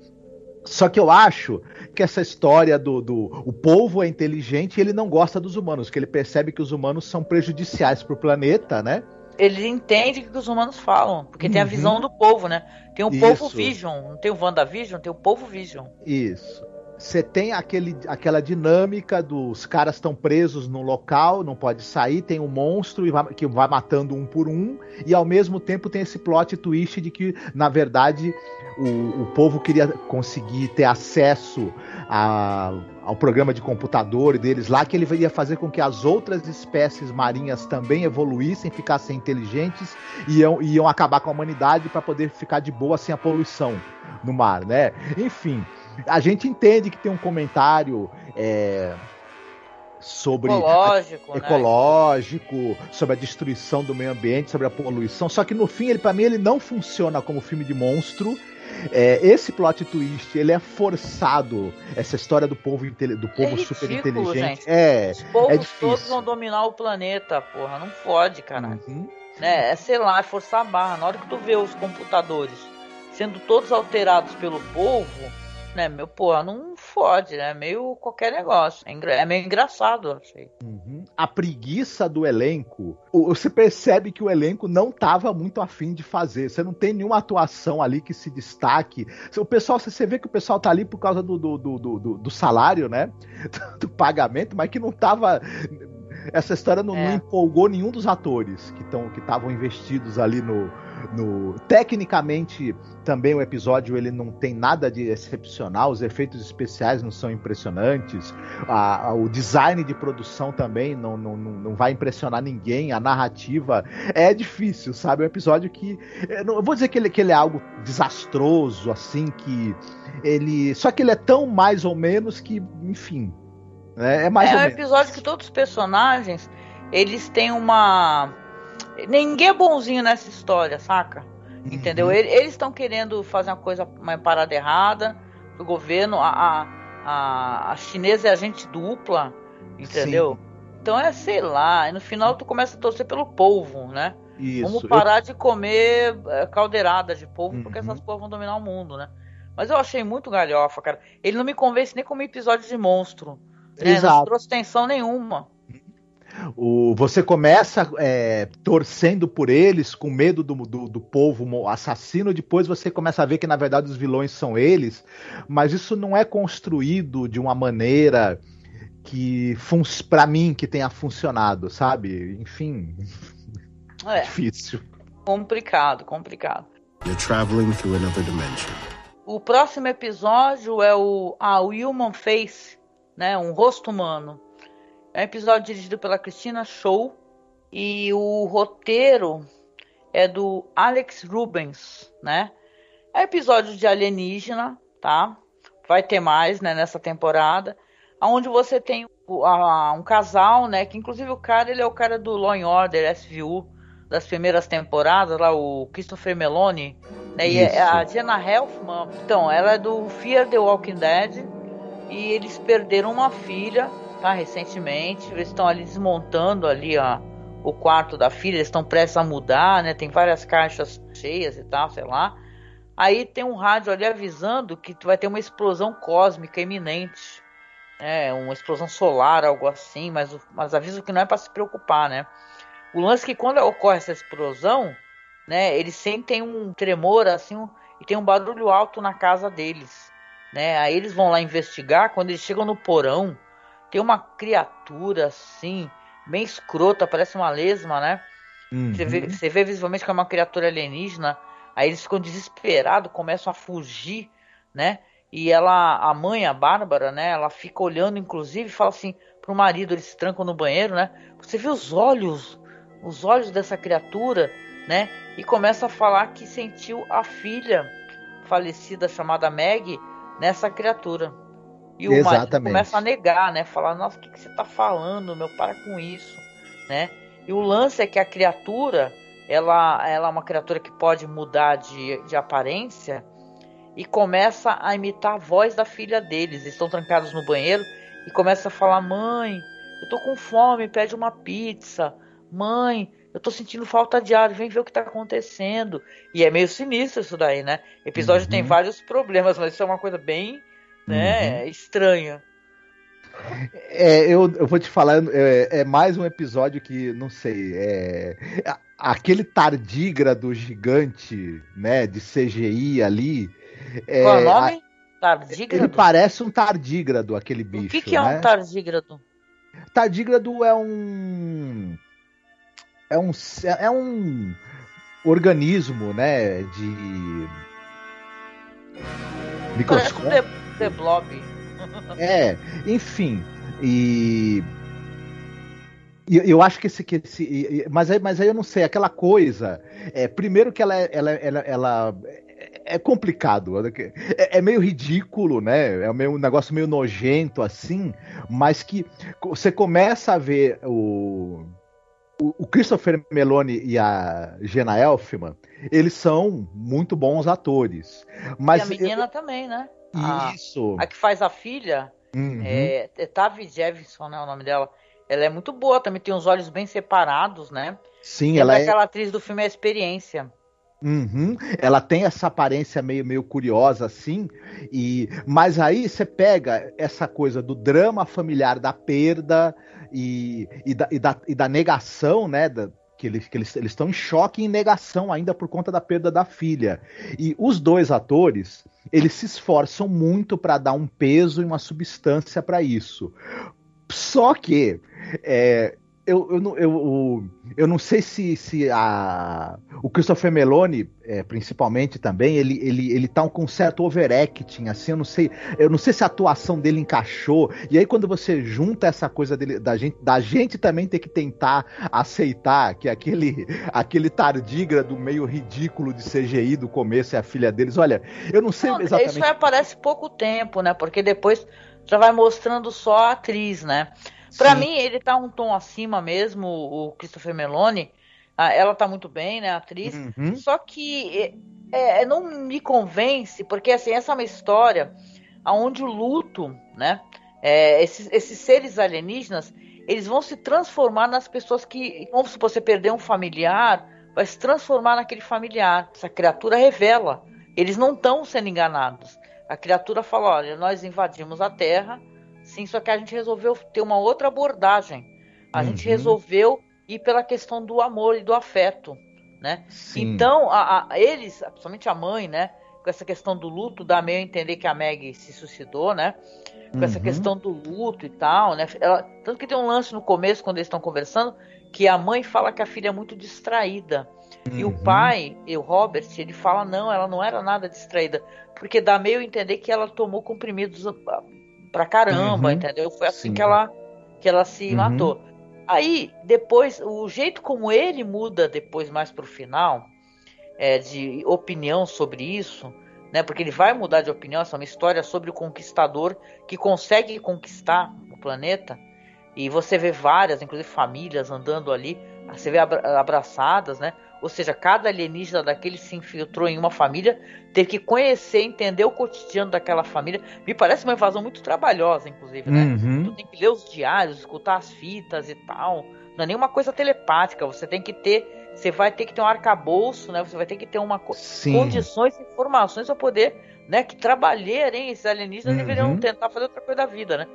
só que eu acho que essa história do, do o povo é inteligente e ele não gosta dos humanos, que ele percebe que os humanos são prejudiciais para o planeta, né? Ele entende o que os humanos falam, porque uhum. tem a visão do povo, né? Tem o Isso. povo Vision, não tem o WandaVision, tem o povo Vision. Isso você tem aquele, aquela dinâmica dos caras estão presos no local, não pode sair, tem um monstro vai, que vai matando um por um, e ao mesmo tempo tem esse plot twist de que, na verdade, o, o povo queria conseguir ter acesso a, ao programa de computador deles lá, que ele ia fazer com que as outras espécies marinhas também evoluíssem, ficassem inteligentes e iam, iam acabar com a humanidade para poder ficar de boa sem a poluição no mar, né? Enfim a gente entende que tem um comentário é, sobre ecológico, a, né? ecológico, sobre a destruição do meio ambiente, sobre a poluição. Só que no fim, ele para mim ele não funciona como filme de monstro. É, esse plot twist ele é forçado. Essa história do povo do povo é super inteligente. Gente. É, Os povos é todos vão dominar o planeta, porra. Não pode, cara. Uhum. Né? É, sei lá, é forçar a barra. Na hora que tu vê os computadores sendo todos alterados pelo povo né? Meu, pô, não fode, né? Meio qualquer negócio. É, é meio engraçado, achei. Uhum. A preguiça do elenco, você percebe que o elenco não tava muito afim de fazer. Você não tem nenhuma atuação ali que se destaque. O pessoal, você vê que o pessoal tá ali por causa do, do, do, do, do salário, né? Do pagamento, mas que não tava essa história não, é. não, empolgou nenhum dos atores que estão que estavam investidos ali no, no tecnicamente também o episódio ele não tem nada de excepcional, os efeitos especiais não são impressionantes, a, a, o design de produção também não, não, não vai impressionar ninguém, a narrativa é difícil, sabe? É um episódio que. Eu não eu vou dizer que ele, que ele é algo desastroso, assim, que ele. Só que ele é tão mais ou menos que, enfim. É, é mais é um episódio que todos os personagens eles têm uma. Ninguém é bonzinho nessa história, saca? Entendeu? Uhum. Eles estão querendo fazer uma coisa, uma parada errada do governo. A, a, a chinesa é agente dupla, entendeu? Sim. Então é, sei lá, e no final tu começa a torcer pelo povo, né? Isso. Vamos parar eu... de comer é, caldeirada de povo, uhum. porque essas povos vão dominar o mundo, né? Mas eu achei muito galhofa, cara. Ele não me convence nem como episódio de monstro. Né? Exato. Não trouxe tensão nenhuma. O, você começa é, torcendo por eles, com medo do, do, do, povo assassino, depois você começa a ver que na verdade os vilões são eles, mas isso não é construído de uma maneira que, para mim, que tenha funcionado, sabe? Enfim, é. difícil. Complicado, complicado. You're traveling through another dimension. O próximo episódio é o A Human Face, né? Um rosto humano. É um episódio dirigido pela Cristina Show e o roteiro é do Alex Rubens, né? É um episódio de alienígena, tá? Vai ter mais, né, nessa temporada, onde você tem um casal, né, que inclusive o cara, ele é o cara do Law and Order SVU das primeiras temporadas, lá o Christopher Meloni, né? E é a Jenna Elfman, então, ela é do Fear the Walking Dead e eles perderam uma filha tá? Recentemente, eles estão ali desmontando ali a, o quarto da filha, eles estão prestes a mudar, né? Tem várias caixas cheias e tal, sei lá. Aí tem um rádio ali avisando que vai ter uma explosão cósmica iminente. É, uma explosão solar, algo assim, mas, mas aviso que não é para se preocupar, né? O lance é que quando ocorre essa explosão, né, eles sentem um tremor assim e tem um barulho alto na casa deles, né? Aí eles vão lá investigar, quando eles chegam no porão, tem uma criatura assim, bem escrota, parece uma lesma, né? Uhum. Você, vê, você vê visivelmente que é uma criatura alienígena. Aí eles ficam desesperados, começam a fugir, né? E ela, a mãe, a Bárbara, né? Ela fica olhando, inclusive, e fala assim pro marido, eles se trancam no banheiro, né? Você vê os olhos, os olhos dessa criatura, né? E começa a falar que sentiu a filha falecida chamada Meg nessa criatura. E o Exatamente. marido começa a negar, né? Falar, nossa, o que, que você tá falando, meu? Para com isso, né? E o lance é que a criatura, ela, ela é uma criatura que pode mudar de, de aparência e começa a imitar a voz da filha deles. Eles estão trancados no banheiro e começa a falar: Mãe, eu tô com fome, pede uma pizza. Mãe, eu tô sentindo falta de ar, vem ver o que tá acontecendo. E é meio sinistro isso daí, né? O episódio uhum. tem vários problemas, mas isso é uma coisa bem né, uhum. estranha. É, eu, eu vou te falar, é, é, mais um episódio que, não sei, é, aquele tardígrado gigante, né, de CGI ali. É, Qual é o nome? Tardígrado? Ele parece um tardígrado, aquele bicho. O que, que é né? um tardígrado? Tardígrado é um. É um. É um organismo, né? De. Microscópio. Um The Blob. É, enfim. E. Eu acho que esse. Que esse mas, aí, mas aí eu não sei, aquela coisa. É, primeiro que ela, ela, ela, ela é complicado, é, é, meio ridículo, né? É meio, um negócio meio nojento assim, mas que você começa a ver o, o, Christopher Meloni e a Jenna Elfman, eles são muito bons atores. Mas e a menina eu, também, né? Isso. A, a, que faz a filha, uhum. é, é Tavi Jefferson, né? O nome dela. Ela é muito boa, também tem os olhos bem separados, né? Sim, ela é aquela atriz do filme A Experiência. Uhum. Ela tem essa aparência meio, meio curiosa assim, e mas aí você pega essa coisa do drama familiar, da perda e, e, da, e, da, e da negação, né? Da, que eles, que eles, estão em choque e em negação ainda por conta da perda da filha. E os dois atores, eles se esforçam muito para dar um peso e uma substância para isso. Só que é, eu, eu, eu, eu, não sei se, se a, o Christopher Meloni, é, principalmente também, ele, ele, ele tá com um certo overacting, assim, eu não sei, eu não sei se a atuação dele encaixou. E aí, quando você junta essa coisa dele, da gente, da gente também ter que tentar aceitar que aquele, aquele tardígrado meio ridículo de CGI do começo é a filha deles, olha, eu não sei não, exatamente. Isso aparece pouco tempo, né? Porque depois já vai mostrando só a atriz, né? Para mim, ele tá um tom acima mesmo, o Christopher Meloni. Ah, ela tá muito bem, né, a atriz. Uhum. Só que é, é, não me convence, porque assim, essa é uma história onde o luto, né? É, esses, esses, seres alienígenas, eles vão se transformar nas pessoas que, como se você perder um familiar, vai se transformar naquele familiar. Essa criatura revela. Eles não estão sendo enganados. A criatura fala: olha, nós invadimos a Terra Sim, só que a gente resolveu ter uma outra abordagem. A uhum. gente resolveu ir pela questão do amor e do afeto, né? Sim. Então, a, a, eles, principalmente a mãe, né? Com essa questão do luto, dá meio a entender que a Meg se suicidou, né? Com uhum. essa questão do luto e tal, né? Ela, tanto que tem um lance no começo, quando eles estão conversando, que a mãe fala que a filha é muito distraída. Uhum. E o uhum. pai, o Robert, ele fala, não, ela não era nada distraída. Porque dá meio a entender que ela tomou comprimidos pra caramba, uhum. entendeu? Foi assim que ela, que ela se uhum. matou. Aí, depois, o jeito como ele muda depois, mais pro final, é, de opinião sobre isso, né? Porque ele vai mudar de opinião, essa é uma história sobre o conquistador que consegue conquistar o planeta. E você vê várias, inclusive famílias andando ali, você vê abraçadas, né? Ou seja, cada alienígena daquele se infiltrou em uma família, teve que conhecer, entender o cotidiano daquela família. Me parece uma invasão muito trabalhosa, inclusive, né? Uhum. Tu tem que ler os diários, escutar as fitas e tal. Não é nenhuma coisa telepática, você tem que ter. Você vai ter que ter um arcabouço, né? Você vai ter que ter uma Sim. condições, informações para poder, né? Que trabalharem esses alienígenas uhum. deveriam tentar fazer outra coisa da vida, né?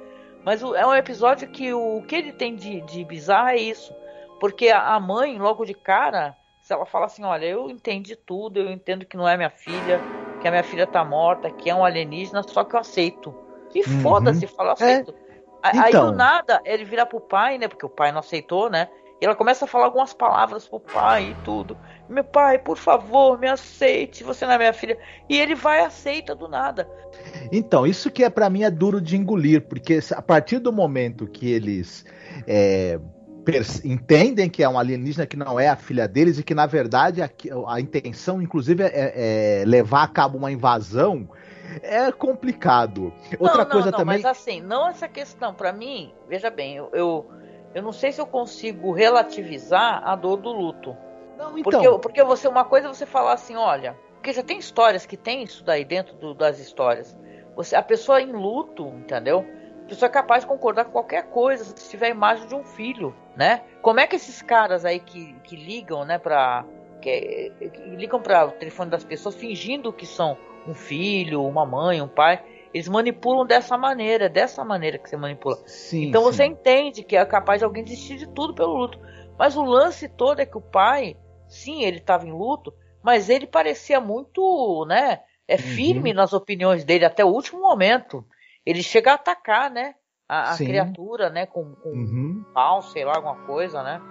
Mas o, é um episódio que o, o que ele tem de, de bizarro é isso. Porque a, a mãe, logo de cara, se ela fala assim, olha, eu entendi tudo, eu entendo que não é minha filha, que a minha filha tá morta, que é um alienígena, só que eu aceito. E uhum. foda-se, fala, eu é. aceito. É. Então. Aí do nada ele vira pro pai, né? Porque o pai não aceitou, né? E ela começa a falar algumas palavras pro pai e tudo. Meu pai, por favor, me aceite, você não é minha filha. E ele vai aceita do nada. Então, isso que é para mim é duro de engolir, porque a partir do momento que eles é, entendem que é um alienígena que não é a filha deles e que na verdade a, a intenção, inclusive, é, é, levar a cabo uma invasão, é complicado. Outra não, não, coisa não, também. Mas assim, não essa questão. Para mim, veja bem, eu, eu, eu, não sei se eu consigo relativizar a dor do luto. Não, então. Porque, porque você, uma coisa é você falar assim, olha, porque já tem histórias que tem isso daí dentro do, das histórias. Você, a pessoa em luto, entendeu? Pessoa é capaz de concordar com qualquer coisa se tiver a imagem de um filho, né? Como é que esses caras aí que, que ligam, né, pra. Que, que ligam para o telefone das pessoas fingindo que são um filho, uma mãe, um pai, eles manipulam dessa maneira, dessa maneira que você manipula. Sim, então sim. você entende que é capaz de alguém desistir de tudo pelo luto. Mas o lance todo é que o pai, sim, ele estava em luto, mas ele parecia muito, né, é uhum. firme uhum. nas opiniões dele até o último momento. Ele chega a atacar, né, a, a criatura, né, com, com uhum. um pau, sei lá, alguma coisa, né.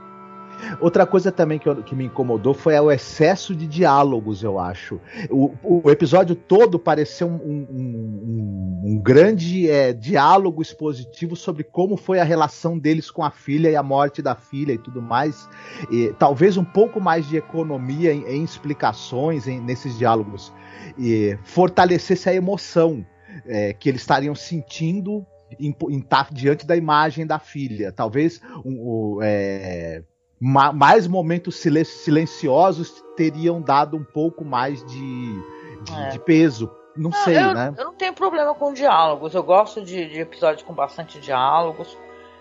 Outra coisa também que, eu, que, me incomodou foi o excesso de diálogos, eu acho. O, o episódio todo pareceu um, um, um, um grande é, diálogo expositivo sobre como foi a relação deles com a filha e a morte da filha e tudo mais. E, talvez um pouco mais de economia em, em explicações em, nesses diálogos. E fortalecesse a emoção é, que eles estariam sentindo em, em, tá, diante da imagem da filha. Talvez um, um, é, ma mais momentos silen silenciosos teriam dado um pouco mais de, de, é. de peso. Não, não sei, eu, né? Eu não tenho problema com diálogos. Eu gosto de, de, episódios com bastante diálogos.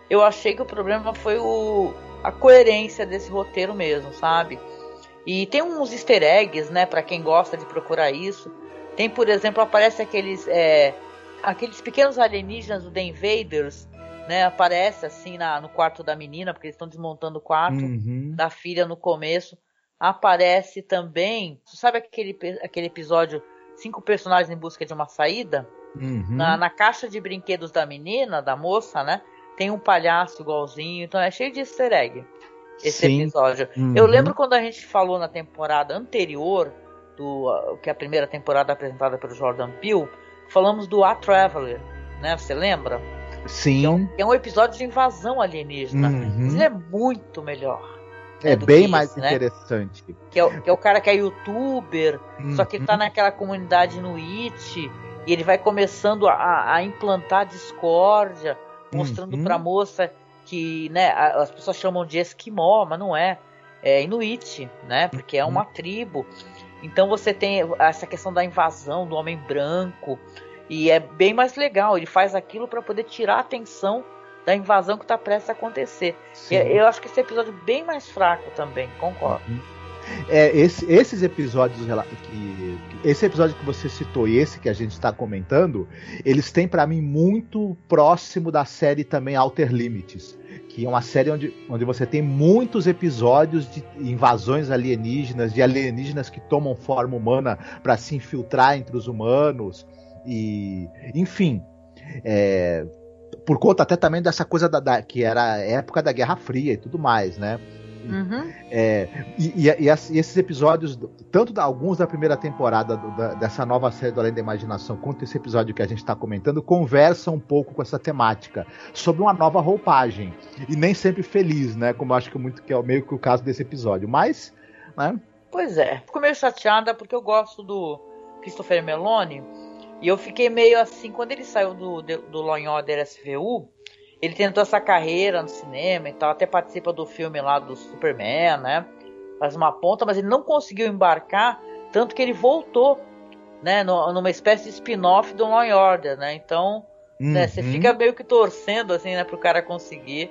Eu achei que o problema foi o, a coerência desse roteiro mesmo, sabe? E tem uns easter eggs, né, para quem gosta de procurar isso. Tem, por exemplo, aparece aqueles é, aqueles pequenos alienígenas do The Invaders né? Aparece assim na, no quarto da menina, porque eles estão desmontando o quarto uhum. da filha no começo. Aparece também, sabe aquele, aquele episódio Cinco Personagens em Busca de uma Saída? Uhum. Na, na caixa de brinquedos da menina, da moça, né? Tem um palhaço igualzinho, então é cheio de easter egg esse Sim. episódio. Uhum. Eu lembro quando a gente falou na temporada anterior, do que é a primeira temporada apresentada pelo Jordan Peele, falamos do A Traveler, né? Você lembra? Sim. É um, é um episódio de invasão alienígena. Uhum. Ele é muito melhor. É bem mais né? interessante. Que é, que é, o cara que é youtuber, uhum. só que tá uhum. naquela comunidade no It, e ele vai começando a, a implantar discórdia, mostrando uhum. pra moça que, né, as pessoas chamam de esquimó, mas não é. É Inuit, né? Porque é uma uhum. tribo. Então você tem essa questão da invasão do homem branco. E é bem mais legal. Ele faz aquilo para poder tirar a atenção da invasão que está prestes a acontecer. Eu acho que esse episódio é bem mais fraco também, concordo. Uhum. É, esse, esses episódios que, esse episódio que você citou e esse que a gente está comentando, eles têm para mim muito próximo da série também Alter Limits, que é uma série onde, onde você tem muitos episódios de invasões alienígenas, de alienígenas que tomam forma humana para se infiltrar entre os humanos. E, enfim, é, por conta até também dessa coisa da, da, que era a época da Guerra Fria e tudo mais, né? Uhum. É, e, e, e, esses episódios, tanto da, alguns da primeira temporada do, da, dessa nova série do Além da Imaginação, quanto esse episódio que a gente está comentando, conversam um pouco com essa temática sobre uma nova roupagem e nem sempre feliz, né? Como eu acho que muito que é meio que o caso desse episódio, mas, né? Pois é, fico meio chateada porque eu gosto do Christopher Meloni e eu fiquei meio assim, quando ele saiu do, do Law and Order SVU, ele tentou essa carreira no cinema e tal, até participa do filme lá do Superman, né? Faz uma ponta, mas ele não conseguiu embarcar, tanto que ele voltou, né? No, numa espécie de spin-off do Law Order, né? Então, uhum. né, você uhum. fica meio que torcendo, assim, né? Pro cara conseguir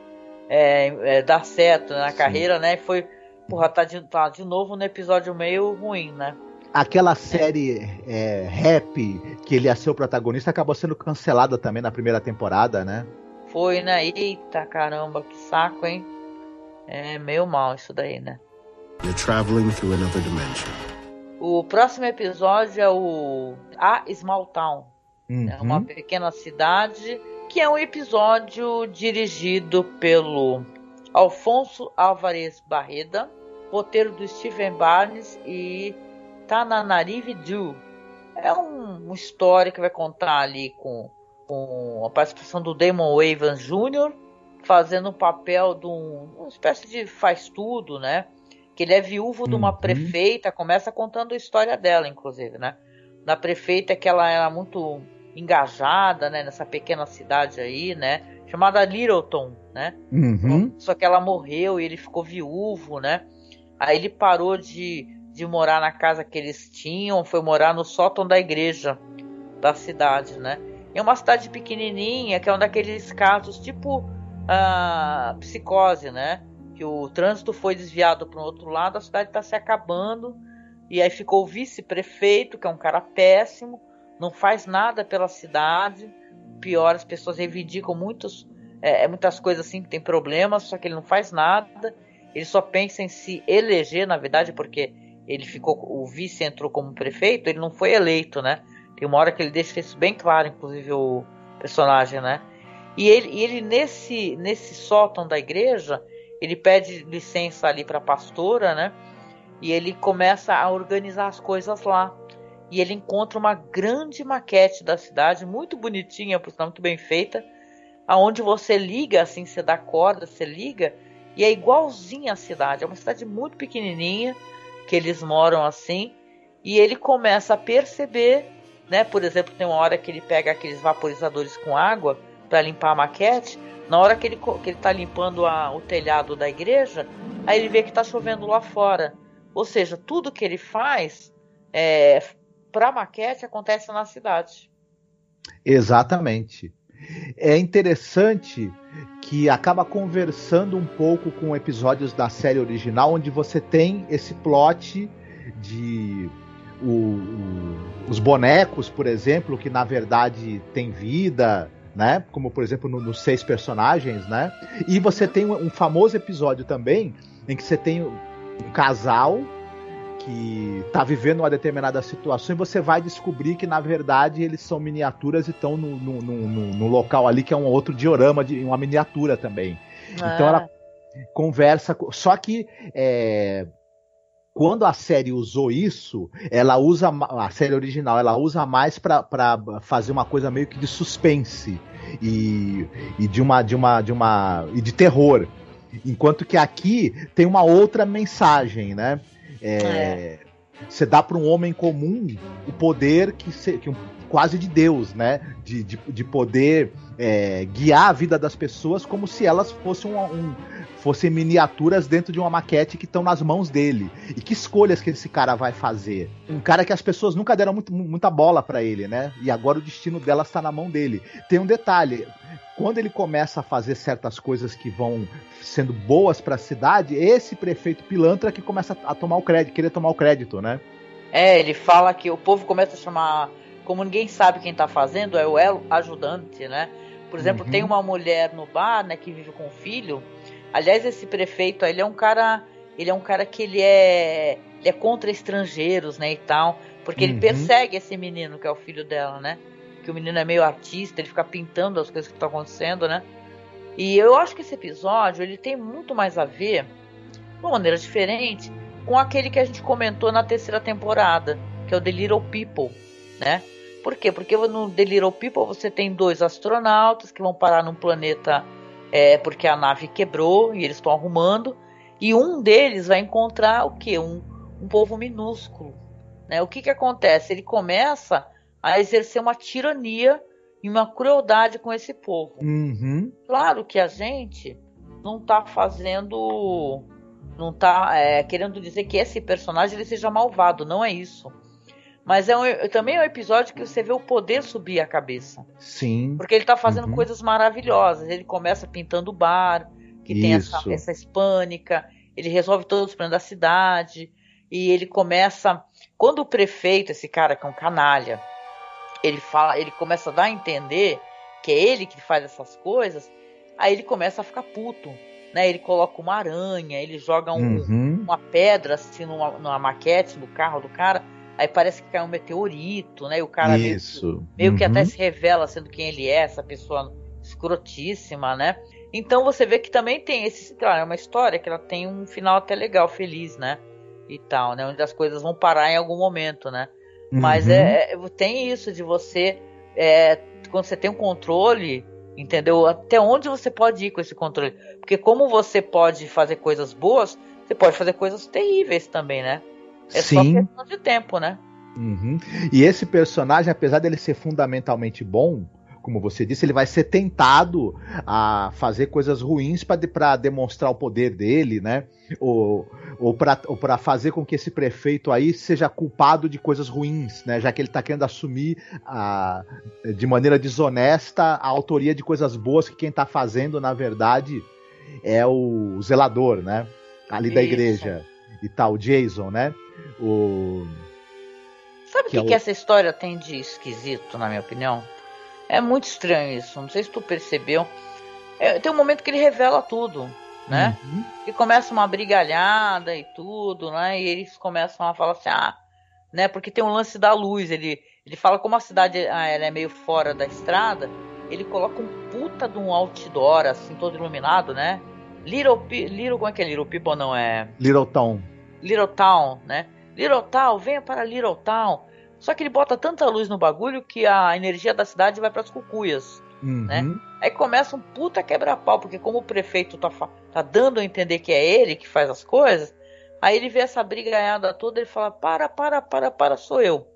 é, é, dar certo na carreira, né? E foi, porra, tá de, tá de novo no episódio meio ruim, né? Aquela série é, rap que ele ia ser o protagonista acabou sendo cancelada também na primeira temporada, né? Foi, né? Eita caramba, que saco, hein? É meio mal isso daí, né? You're traveling through another dimension. O próximo episódio é o A Small Town. Uhum. É uma pequena cidade que é um episódio dirigido pelo Alfonso Álvares Barreda, roteiro do Steven Barnes e Tananarive Du. É um, uma história que vai contar ali com, com a participação do Damon Wayans Jr., fazendo o papel de um, uma espécie de faz-tudo, né? Que ele é viúvo uhum. de uma uhum. prefeita, começa contando a história dela, inclusive, né? Da prefeita que ela era muito engajada, né? Nessa pequena cidade aí, né? Chamada Littleton, né? Uhum. Só que ela morreu e ele ficou viúvo, né? Aí ele parou de, de morar na casa que eles tinham, foi morar no sótão da igreja da cidade, né? É uma cidade pequenininha, que é um daqueles casos tipo a psicose, né? Que o trânsito foi desviado para o outro lado, a cidade está se acabando. E aí ficou o vice-prefeito, que é um cara péssimo, não faz nada pela cidade. Pior, as pessoas reivindicam muitos, é, é, muitas coisas assim que tem problemas, só que ele não faz nada. Ele só pensa em se eleger, na verdade, porque ele ficou, o vice entrou como prefeito, ele não foi eleito, né? Tem uma hora que ele deixa isso bem claro, inclusive o personagem, né? E ele, ele nesse, nesse sótão da igreja, ele pede licença ali para a pastora, né? E ele começa a organizar as coisas lá. E ele encontra uma grande maquete da cidade, muito bonitinha, por muito bem feita, aonde você liga, assim, você dá corda, você liga, e é igualzinha à cidade. É uma cidade muito pequenininha, que eles moram assim, e ele começa a perceber, né? Por exemplo, tem uma hora que ele pega aqueles vaporizadores com água para limpar a maquete, na hora que ele, que ele tá limpando a, o telhado da igreja, aí ele vê que está chovendo lá fora. Ou seja, tudo que ele faz é, para maquete acontece na cidade. Exatamente. É interessante que acaba conversando um pouco com episódios da série original, onde você tem esse plot de o, o, os bonecos, por exemplo, que na verdade tem vida, né? Como por exemplo nos no seis personagens, né? E você tem um, um, famoso episódio também em que você tem um casal que tá vivendo uma determinada situação e você vai descobrir que na verdade eles são miniaturas e estão no, no, no, no, local ali que é um outro diorama de uma miniatura também. Ah. Então ela conversa, só que é, quando a série usou isso, ela usa a série original, ela usa mais para fazer uma coisa meio que de suspense e, e de uma de uma de uma e de terror, enquanto que aqui tem uma outra mensagem, né? É, é. Você dá para um homem comum o poder que, se, que um, quase de Deus, né? De, de, de poder é, guiar a vida das pessoas como se elas fossem um, um fossem miniaturas dentro de uma maquete que estão nas mãos dele. E que escolhas que esse cara vai fazer? Um cara que as pessoas nunca deram muito, muita bola para ele, né? E agora o destino dela está na mão dele. Tem um detalhe. Quando ele começa a fazer certas coisas que vão sendo boas para a cidade, esse prefeito pilantra que começa a tomar o crédito, querer tomar o crédito, né? É, ele fala que o povo começa a chamar, como ninguém sabe quem tá fazendo, é o elo ajudante, né? Por exemplo, uhum. tem uma mulher no bar, né, que vive com o filho, Aliás, esse prefeito, ele é um cara, ele é um cara que ele é, ele é contra estrangeiros, né, e tal, porque uhum. ele persegue esse menino que é o filho dela, né? Que o menino é meio artista, ele fica pintando as coisas que estão acontecendo, né? E eu acho que esse episódio ele tem muito mais a ver, de uma maneira diferente, com aquele que a gente comentou na terceira temporada, que é o The Little People, né? Por quê? Porque no The Little People você tem dois astronautas que vão parar num planeta é, porque a nave quebrou e eles estão arrumando. E um deles vai encontrar o que? Um, um povo minúsculo. Né? O que, que acontece? Ele começa a exercer uma tirania e uma crueldade com esse povo. Uhum. Claro que a gente não está fazendo. Não está é, querendo dizer que esse personagem ele seja malvado, não é isso. Mas é um, também é um episódio que você vê o poder subir a cabeça. Sim. Porque ele tá fazendo uhum. coisas maravilhosas. Ele começa pintando o bar, que Isso. tem essa, essa hispânica. Ele resolve todos os problemas da cidade. E ele começa. Quando o prefeito, esse cara que é um canalha, ele fala, ele começa a dar a entender que é ele que faz essas coisas, aí ele começa a ficar puto. Né, ele coloca uma aranha, ele joga um, uhum. uma pedra assim numa, numa maquete no carro do cara Aí parece que caiu um meteorito, né? E o cara Isso. meio, meio uhum. que até se revela sendo quem ele é, essa pessoa escrotíssima, né? Então você vê que também tem esse, claro, é uma história que ela tem um final até legal, feliz, né? E tal, né? Onde as coisas vão parar em algum momento, né? Uhum. Mas é, é, tem isso de você, é, quando você tem um controle, entendeu? Até onde você pode ir com esse controle? Porque como você pode fazer coisas boas, você pode fazer coisas terríveis também, né? É Sim. só questão de tempo, né? Uhum. E esse personagem, apesar dele ser fundamentalmente bom, como você disse, ele vai ser tentado a fazer coisas ruins para demonstrar o poder dele, né? Ou, ou para fazer com que esse prefeito aí seja culpado de coisas ruins, né? Já que ele está querendo assumir a, de maneira desonesta a autoria de coisas boas que quem está fazendo, na verdade, é o zelador, né? Ali Isso. da igreja e tal, o Jason, né? O Sabe o que, que, é que essa história tem de esquisito, na minha opinião? É muito estranho isso. Não sei se tu percebeu. É, tem um momento que ele revela tudo, né? Uhum. E começa uma brigalhada e tudo, né? E eles começam a falar assim, ah, né? Porque tem um lance da luz. Ele, ele fala como a cidade ah, ela é meio fora da estrada. Ele coloca um puta de um outdoor, assim, todo iluminado, né? Little, Little, como é que é Little People não é? Little Town. Little Town, né? Little Town, venha para Little Town. Só que ele bota tanta luz no bagulho que a energia da cidade vai para as cucuias. Uhum. Né? Aí começa um puta quebra-pau, porque como o prefeito tá, tá dando a entender que é ele que faz as coisas, aí ele vê essa brigaiada toda, ele fala: para, para, para, para, sou eu.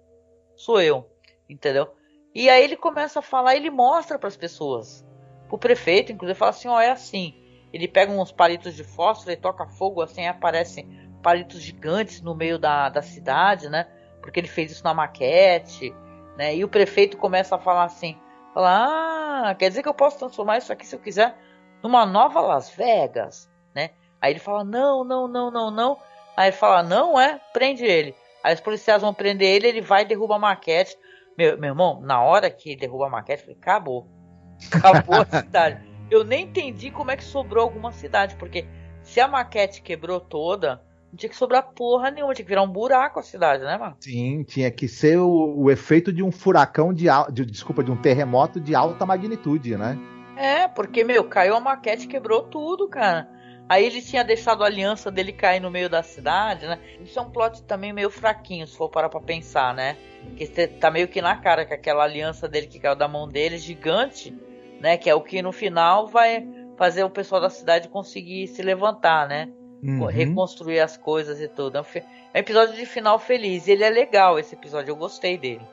Sou eu. Entendeu? E aí ele começa a falar, ele mostra para as pessoas. O prefeito, inclusive, fala assim: ó, oh, é assim. Ele pega uns palitos de fósforo e toca fogo, assim, aparecem palitos gigantes no meio da, da cidade, né? porque ele fez isso na maquete, né? E o prefeito começa a falar assim, fala, ah, quer dizer que eu posso transformar isso aqui se eu quiser numa nova Las Vegas, né? Aí ele fala, não, não, não, não, não. Aí ele fala, não é, prende ele. Aí os policiais vão prender ele, ele vai e derruba a maquete. Meu, meu irmão, na hora que ele derruba a maquete, falei, acabou. Acabou a cidade. Eu nem entendi como é que sobrou alguma cidade, porque se a maquete quebrou toda, não tinha que sobrar porra nenhuma, tinha que virar um buraco a cidade, né, mano? Sim, tinha que ser o, o efeito de um furacão de, de, desculpa, de um terremoto de alta magnitude, né? É, porque, meu, caiu a maquete quebrou tudo, cara. Aí ele tinha deixado a aliança dele cair no meio da cidade, né? Isso é um plot também meio fraquinho, se for parar pra pensar, né? Que tá meio que na cara que aquela aliança dele que caiu da mão dele, gigante, né? Que é o que no final vai fazer o pessoal da cidade conseguir se levantar, né? Uhum. reconstruir as coisas e tudo. É um, é um episódio de final feliz. Ele é legal, esse episódio, eu gostei dele,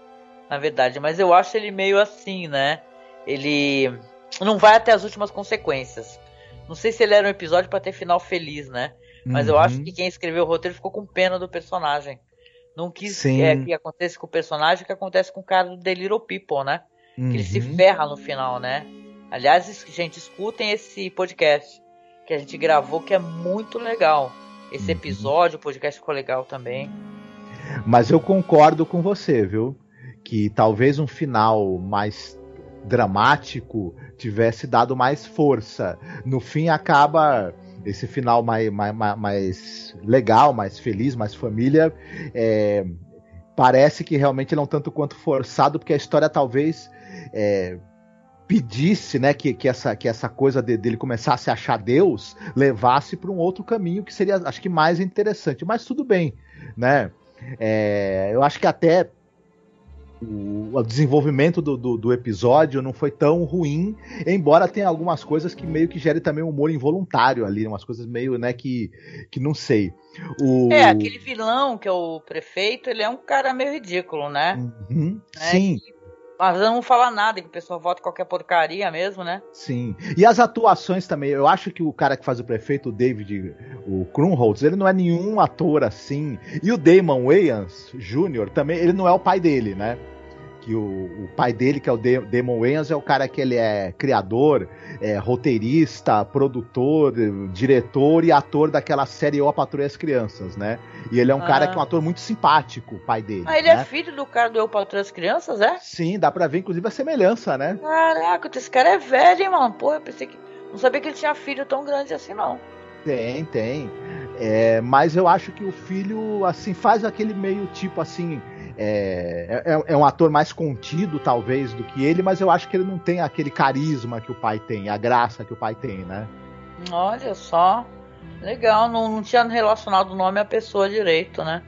na verdade. Mas eu acho ele meio assim, né? Ele não vai até as últimas consequências. Não sei se ele era um episódio para ter final feliz, né? Mas uhum. eu acho uhum. que quem escreveu o roteiro ficou com pena do personagem. Não quis é, que acontecesse com o personagem o que acontece com o cara do The Little People, né? Uhum. Que ele se uhum. ferra no final, né? Aliás, gente, escutem esse podcast que a gente gravou, que é muito legal. Esse uhum. episódio, o podcast ficou legal também. Mas eu concordo com você, viu? Que talvez um final mais dramático tivesse dado mais força. No fim, acaba esse final mais, mais, mais legal, mais feliz, mais família. É, parece que realmente não tanto quanto forçado, porque a história talvez é, pedisse, né, que, que, essa, que essa coisa de, dele começar a achar Deus levasse para um outro caminho que seria, acho que mais interessante. Mas tudo bem, né? É, eu acho que até o, o desenvolvimento do, do, do, episódio não foi tão ruim, embora tenha algumas coisas que meio que gerem também um humor involuntário ali, umas coisas meio, né, que, que não sei. O... É, aquele vilão que é o prefeito, ele é um cara meio ridículo, né? Uhum, né? Sim. Que mas não falar nada, que o pessoal vota qualquer porcaria mesmo, né? Sim. E as atuações também. Eu acho que o cara que faz o prefeito, o David, o Krumholtz, ele não é nenhum ator assim. E o Damon Wayans Jr. também, ele não é o pai dele, né? Que o, o, pai dele, que é o Damon Wayans, é o cara que ele é criador, é, roteirista, produtor, diretor e ator daquela série Eu, a Patrulha as Crianças, né? E ele é um ah. cara que é um ator muito simpático, o pai dele. Ah, ele é né? é filho do cara do Eu, Patrulha as Crianças, é? Sim, dá pra ver inclusive a semelhança, né? Caraca, esse cara é velho, hein, mano? Porra, eu pensei que... Não sabia que ele tinha filho tão grande assim, não. Tem, tem. É, mas eu acho que o filho, assim, faz aquele meio tipo assim é, é, é, um ator mais contido, talvez, do que ele, mas eu acho que ele não tem aquele carisma que o pai tem, a graça que o pai tem, né? Olha só. Legal, não, não tinha relacionado o nome à pessoa direito, né?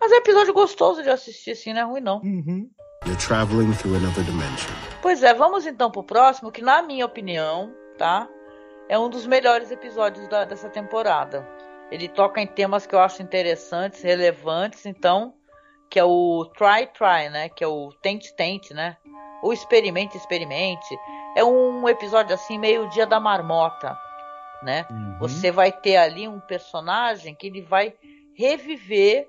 Mas é um episódio gostoso de assistir, assim, não é ruim, não. Uhum. You're traveling through another dimension. Pois é, vamos então pro próximo, que na minha opinião, tá? É um dos melhores episódios da, dessa temporada. Ele toca em temas que eu acho interessantes, relevantes, então que é o try try, né? Que é o tente tente, né? O experimente experimente. É um episódio assim meio dia da marmota, né? Uhum. Você vai ter ali um personagem que ele vai reviver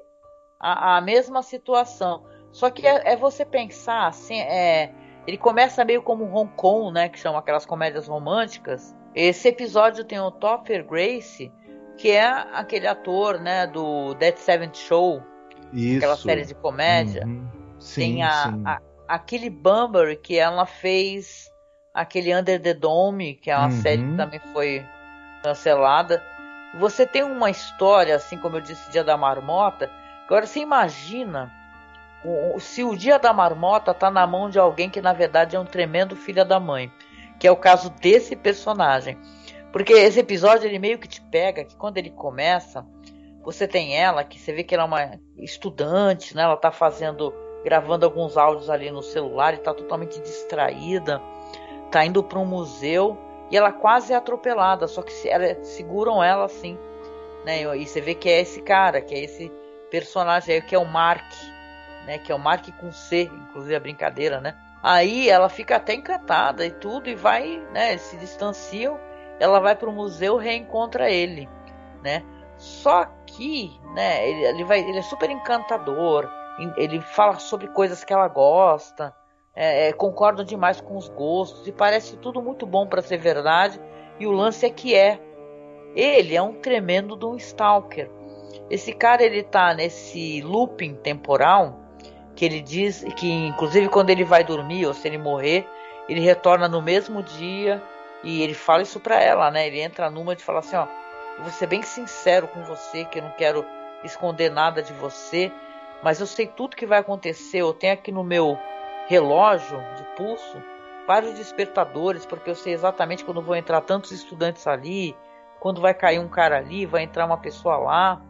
a, a mesma situação. Só que é, é, você pensar assim, é, ele começa meio como Hong Kong, né? Que são aquelas comédias românticas. Esse episódio tem o Topher Grace, que é aquele ator, né? Do Dead Seventh Show isso. Aquela série de comédia. Uhum. Sim, Tem a, sim. a, aquele Bunbury que ela fez aquele Under the Dome, que é uma uhum. série que também foi cancelada. Você tem uma história, assim como eu disse, Dia da Marmota. Agora você imagina se o Dia da Marmota tá na mão de alguém que na verdade é um tremendo filho da mãe, que é o caso desse personagem. Porque esse episódio ele meio que te pega, que quando ele começa, você tem ela, que você vê que ela é uma estudante, né? Ela tá fazendo, gravando alguns áudios ali no celular e tá totalmente distraída. Tá indo para um museu e ela quase é atropelada, só que ela, seguram ela assim, né? E você vê que é esse cara, que é esse personagem aí, que é o Mark, né? Que é o Mark com C, inclusive a brincadeira, né? Aí ela fica até encantada e tudo e vai, né? Se distanciam. Ela vai para o museu, reencontra ele, né? Só que, né, ele, ele, vai, ele é super encantador, ele fala sobre coisas que ela gosta, é, é, concorda demais com os gostos e parece tudo muito bom para ser verdade. E o lance é que é. Ele é um tremendo de um stalker. Esse cara ele tá nesse looping temporal que ele diz que inclusive quando ele vai dormir ou se ele morrer, ele retorna no mesmo dia e ele fala isso para ela, né? Ele entra numa de falar assim, ó, vou ser bem sincero com você, que eu não quero esconder nada de você, mas eu sei tudo que vai acontecer. Eu tenho aqui no meu relógio de pulso vários despertadores, porque eu sei exatamente quando vão entrar tantos estudantes ali, quando vai cair um cara ali, vai entrar uma pessoa lá.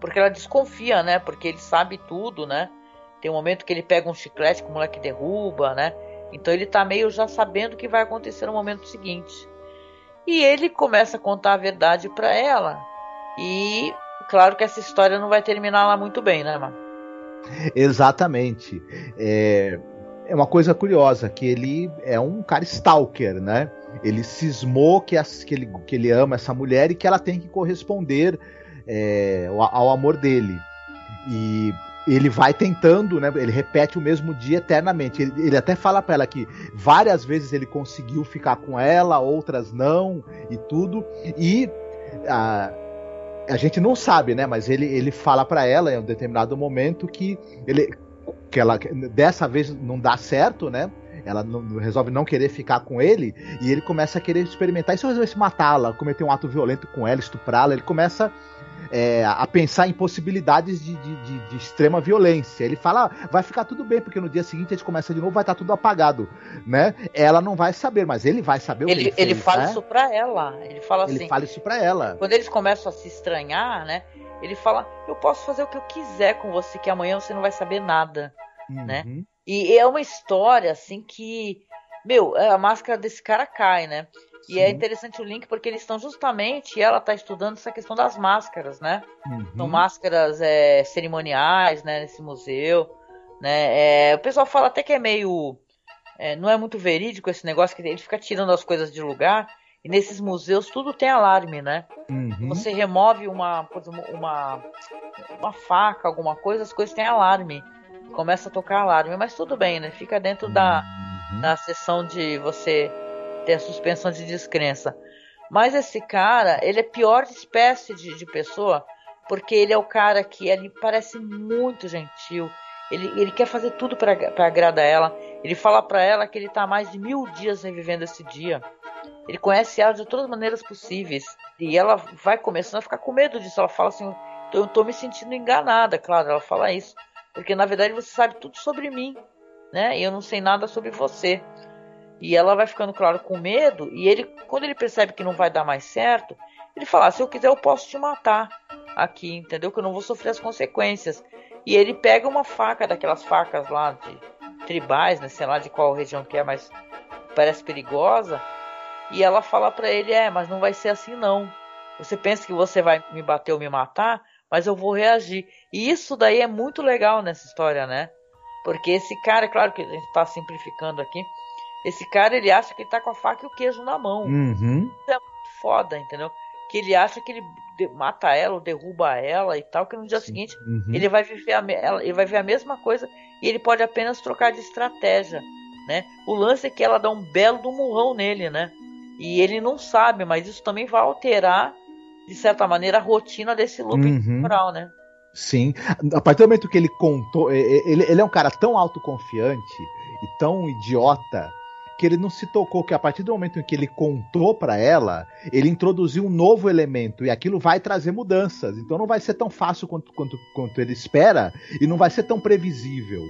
Porque ela desconfia, né? Porque ele sabe tudo, né? Tem um momento que ele pega um chiclete que o moleque derruba, né? Então ele tá meio já sabendo o que vai acontecer no momento seguinte. E ele começa a contar a verdade para ela. E claro que essa história não vai terminar lá muito bem, né, mano? Exatamente. É, é uma coisa curiosa que ele é um cara stalker, né? Ele cismou que, as, que, ele, que ele ama essa mulher e que ela tem que corresponder é, ao, ao amor dele. E ele vai tentando, né? Ele repete o mesmo dia eternamente. Ele, ele até fala para ela que várias vezes ele conseguiu ficar com ela, outras não e tudo. E a, a gente não sabe, né? Mas ele, ele fala para ela em um determinado momento que ele que ela dessa vez não dá certo, né? Ela não, resolve não querer ficar com ele e ele começa a querer experimentar. E se eu resolvesse matá-la, cometer um ato violento com ela, estuprá-la, ele começa é, a pensar em possibilidades de, de, de, de, extrema violência. Ele fala, ah, vai ficar tudo bem, porque no dia seguinte a gente começa de novo, vai estar tudo apagado, né? Ela não vai saber, mas ele vai saber o ele, que ele, ele fala né? isso pra ela. Ele fala assim. Ele fala isso pra ela. Quando eles começam a se estranhar, né? Ele fala, eu posso fazer o que eu quiser com você, que amanhã você não vai saber nada, né? uhum. né? E é uma história assim que, meu, a máscara desse cara cai, né? E é interessante o link porque eles estão justamente, ela está estudando essa questão das máscaras, né? Uhum. São máscaras é, cerimoniais, né, nesse museu, né? É, o pessoal fala até que é meio, é, não é muito verídico esse negócio que ele fica tirando as coisas de lugar. E nesses museus tudo tem alarme, né? Uhum. Você remove uma, uma, uma faca, alguma coisa, as coisas têm alarme. Começa a tocar alarme, mas tudo bem, né? Fica dentro da, uhum. da sessão de você ter a suspensão de descrença. Mas esse cara, ele é pior espécie de, de pessoa, porque ele é o cara que ele parece muito gentil. Ele, ele quer fazer tudo para agradar ela. Ele fala para ela que ele está há mais de mil dias revivendo esse dia. Ele conhece ela de todas as maneiras possíveis. E ela vai começando a ficar com medo disso. Ela fala assim: eu estou me sentindo enganada, claro, ela fala isso. Porque na verdade você sabe tudo sobre mim, né? E eu não sei nada sobre você. E ela vai ficando, claro, com medo. E ele, quando ele percebe que não vai dar mais certo, ele fala: ah, se eu quiser, eu posso te matar aqui, entendeu? Que eu não vou sofrer as consequências. E ele pega uma faca, daquelas facas lá de tribais, né? Sei lá de qual região que é, mas parece perigosa. E ela fala para ele: é, mas não vai ser assim não. Você pensa que você vai me bater ou me matar, mas eu vou reagir. E isso daí é muito legal nessa história, né? Porque esse cara, é claro que a gente está simplificando aqui, esse cara ele acha que ele tá com a faca e o queijo na mão. Uhum. Isso é muito foda, entendeu? Que ele acha que ele mata ela ou derruba ela e tal, que no dia Sim. seguinte uhum. ele vai viver a, ele vai ver a mesma coisa e ele pode apenas trocar de estratégia, né? O lance é que ela dá um belo do murrão nele, né? E ele não sabe, mas isso também vai alterar de certa maneira a rotina desse loop uhum. temporal, né? Sim. A partir do momento que ele contou, ele, ele é um cara tão autoconfiante e tão idiota que ele não se tocou que a partir do momento em que ele contou para ela, ele introduziu um novo elemento e aquilo vai trazer mudanças. Então não vai ser tão fácil quanto, quanto, quanto ele espera e não vai ser tão previsível.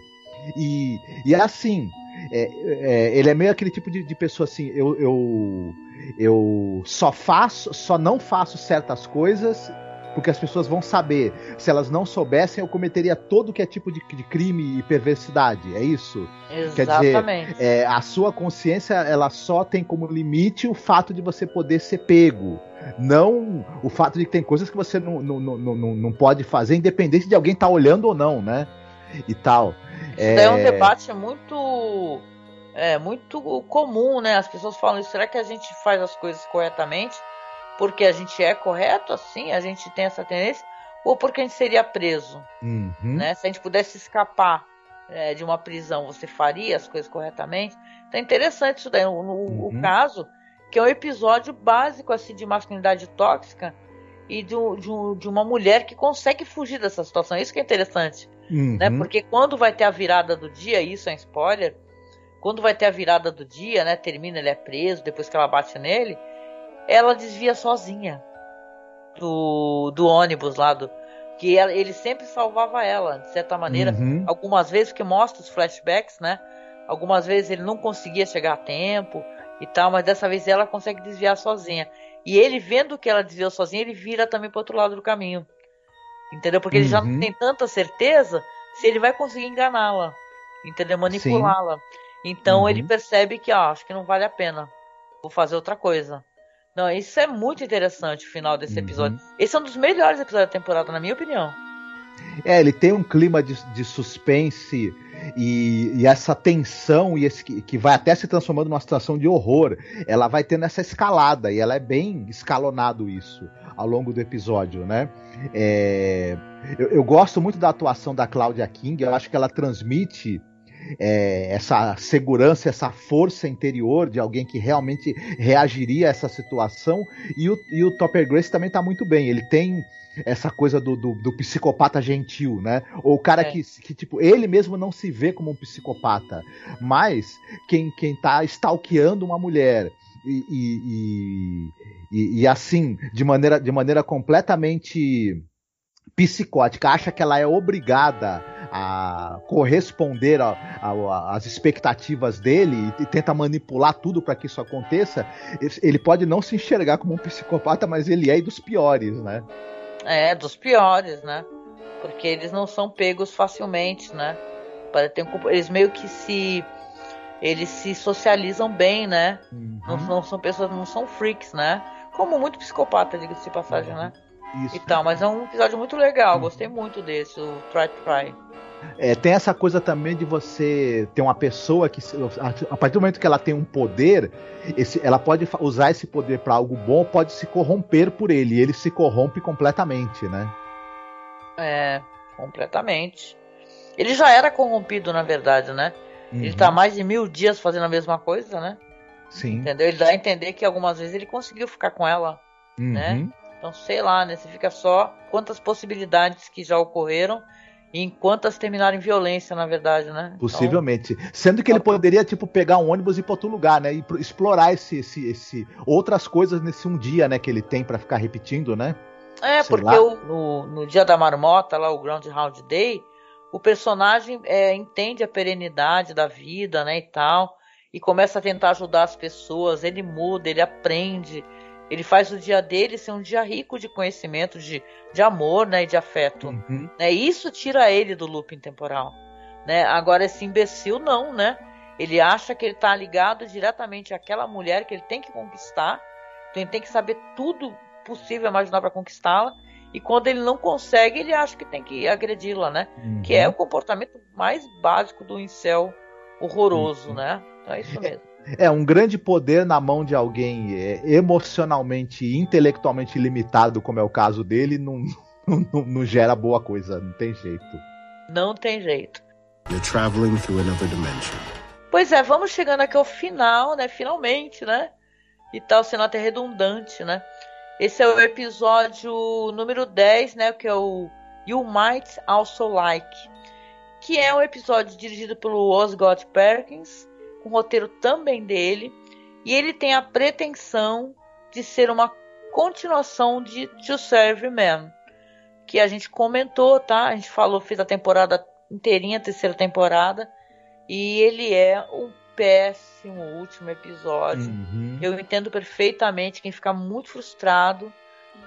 E, e é assim, é, é, ele é meio aquele tipo de, de pessoa assim, eu, eu, eu só faço, só não faço certas coisas porque as pessoas vão saber. Se elas não soubessem, eu cometeria todo que é tipo de, de crime e perversidade. É isso? Exatamente. Quer dizer, é, a sua consciência ela só tem como limite o fato de você poder ser pego. Não o fato de que tem coisas que você não, não, não, não, não pode fazer, independente de alguém estar tá olhando ou não, né? E tal. Isso é... é um debate muito. É muito comum, né? As pessoas falam, será que a gente faz as coisas corretamente? Porque a gente é correto assim, a gente tem essa tendência, ou porque a gente seria preso. Uhum. Né? Se a gente pudesse escapar é, de uma prisão, você faria as coisas corretamente? Então é interessante isso daí. No, uhum. o caso, que é um episódio básico assim de masculinidade tóxica e de, de, de, uma mulher que consegue fugir dessa situação. Isso que é interessante. Uhum. Né? Porque quando vai ter a virada do dia, isso é um spoiler, quando vai ter a virada do dia, né? Termina, ele é preso, depois que ela bate nele ela desvia sozinha do, do ônibus lá do que ela, ele sempre salvava ela de certa maneira. Uhum. algumas vezes que mostra os flashbacks né? Algumas vezes ele não conseguia chegar a tempo e tal mas dessa vez ela consegue desviar sozinha. E ele vendo que ela desviou sozinha ele vira também para outro lado do caminho. Entendeu? Porque uhum. ele já não uhum. tem tanta certeza se ele vai conseguir enganá-la entendeu? Manipulá-la. Então uhum. ele percebe que ó, acho que não vale a pena. Vou fazer outra coisa não, isso é muito interessante o final desse uhum. episódio. Esse é um dos melhores episódios da temporada, na minha opinião. É, ele tem um clima de, de suspense e, e, essa tensão e esse, que vai até se transformando numa situação de horror. Ela vai tendo essa escalada e ela é bem escalonado isso ao longo do episódio, né? É, eu, eu gosto muito da atuação da Claudia King. Eu acho que ela transmite é, essa segurança, essa força interior de alguém que realmente reagiria a essa situação. E o, e o Topper Grace também está muito bem. Ele tem essa coisa do, do, do, psicopata gentil, né? Ou o cara é. que, que, tipo, ele mesmo não se vê como um psicopata, mas quem, quem tá stalkeando uma mulher e, e, e, e assim, de maneira, de maneira completamente psicótica, acha que ela é obrigada a corresponder às expectativas dele e, e, tenta manipular tudo para que isso aconteça, ele pode não se enxergar como um psicopata, mas ele é dos piores, né? É, dos piores, né? Porque eles não são pegos facilmente, né? Eles meio que se eles se socializam bem, né? Uhum. Não, não, são pessoas, não são freaks, né? Como muito psicopata, diga-se de passagem, uhum. né? Isso. E tal, mas é um episódio muito legal, gostei muito desse, o Try to Try. É, tem essa coisa também de você ter uma pessoa que, a partir do momento que ela tem um poder, esse, ela pode usar esse poder para algo bom, pode se corromper por ele. E ele se corrompe completamente, né? É, completamente. Ele já era corrompido, na verdade, né? Uhum. Ele tá mais de mil dias fazendo a mesma coisa, né? Sim. Entendeu? Ele dá a entender que algumas vezes ele conseguiu ficar com ela, né? uhum. né? Então, sei lá, né? Você fica só quantas possibilidades que já ocorreram e em quantas terminaram em violência, na verdade, né? Então, Possivelmente. Então, Sendo que ele poderia, tipo, pegar um ônibus e ir pra outro lugar, né? E explorar esse, esse, esse outras coisas nesse um dia, né? Que ele tem para ficar repetindo, né? É, Sei porque o, no, no dia da marmota, lá, o Groundhog Day, o personagem é, entende a perenidade da vida, né, e tal, e começa a tentar ajudar as pessoas. Ele muda, ele aprende, ele faz o dia dele ser um dia rico de conhecimento, de, de amor, né, e de afeto. Uhum. Né? Isso tira ele do looping temporal. Né? Agora esse imbecil não, né? Ele acha que ele está ligado diretamente àquela mulher que ele tem que conquistar. Então ele tem que saber tudo possível imaginar para conquistá-la. E quando ele não consegue, ele acha que tem que agredi-la, né? Uhum. Que é o comportamento mais básico do incel horroroso, uhum. né? Então é isso mesmo. É, um grande poder na mão de alguém é, emocionalmente e intelectualmente limitado, como é o caso dele, não, não, não, gera boa coisa, não tem jeito. Não tem jeito. You're traveling through another dimension. Pois é, vamos chegando aqui ao final, né? Finalmente, né? E tal, sendo até redundante, né? Esse é o episódio número 10, né? Que é o You Might Also Like. Que é um episódio dirigido pelo Osgood Perkins, com roteiro também dele. E ele tem a pretensão de ser uma continuação de To Serve Man. Que a gente comentou, tá? A gente falou, fez a temporada inteirinha, a terceira temporada. E ele é um péssimo último episódio. Uhum. Eu entendo perfeitamente quem fica muito frustrado,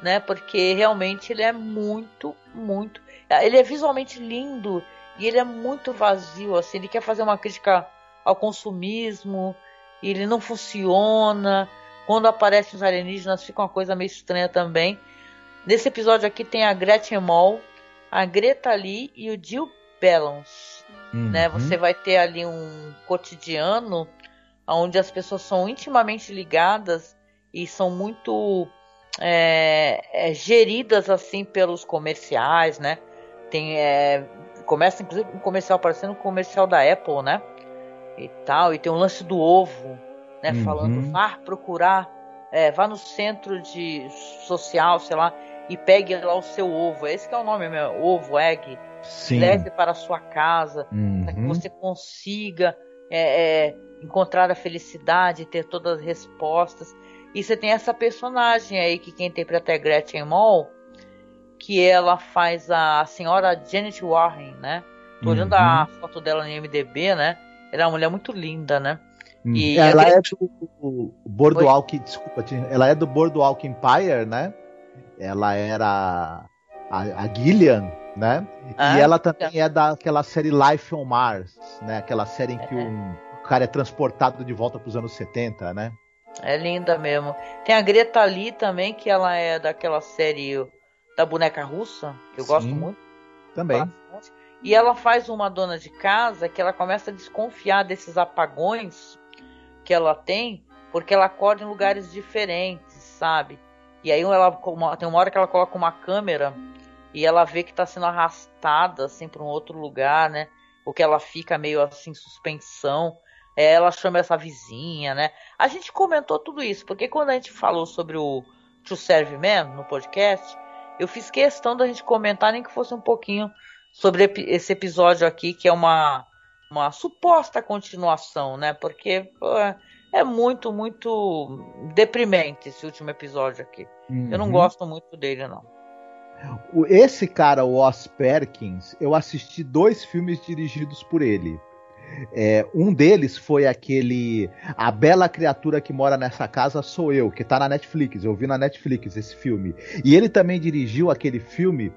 né? Porque realmente ele é muito, muito. Ele é visualmente lindo e ele é muito vazio, assim. Ele quer fazer uma crítica ao consumismo e ele não funciona. Quando aparecem os alienígenas fica uma coisa meio estranha também. Nesse episódio aqui tem a Gretchen Moll, a Greta Lee e o Jill Balance. Uhum. Né? Você vai ter ali um cotidiano onde as pessoas são intimamente ligadas e são muito é, é, geridas assim pelos comerciais, né? Tem é, começa inclusive um comercial parecendo um comercial da Apple, né? E tal e tem um lance do ovo, né? Uhum. Falando vá procurar, é, vá no centro de social, sei lá, e pegue lá o seu ovo. Esse é o nome, meu, ovo, egg. Sim. leve para a sua casa, uhum. para que você consiga é, é, encontrar a felicidade, ter todas as respostas. E você tem essa personagem aí que quem interpreta é Gretchen Moll, que ela faz a, senhora Janet Warren, né? Tô olhando uhum. a foto dela no MDB, né? Ela é uma mulher muito linda, né? Hum. E ela é do Boardwalk, desculpa, ela é do Boardwalk Empire, né? Ela era a, a Gillian né? Ah, e ela também é daquela série Life on Mars, né? Aquela série em que é. um, o cara é transportado de volta para os anos 70, né? É linda mesmo. Tem a Greta Lee também, que ela é daquela série da boneca russa, que eu Sim, gosto muito. Também. E ela faz uma dona de casa que ela começa a desconfiar desses apagões que ela tem, porque ela acorda em lugares diferentes, sabe? E aí ela tem uma hora que ela coloca uma câmera e ela vê que está sendo arrastada assim para um outro lugar, né? Ou que ela fica meio assim suspensão. É, ela chama essa vizinha, né? A gente comentou tudo isso porque quando a gente falou sobre o To Serve Man no podcast, eu fiz questão da gente comentar nem que fosse um pouquinho sobre esse episódio aqui que é uma uma suposta continuação, né? Porque pô, é muito muito deprimente esse último episódio aqui. Uhum. Eu não uhum. gosto muito dele não. Esse cara, o Os Perkins, eu assisti dois filmes dirigidos por ele. É, um deles foi aquele A Bela Criatura que Mora Nessa Casa Sou Eu, que tá na Netflix. Eu vi na Netflix esse filme. E ele também dirigiu aquele filme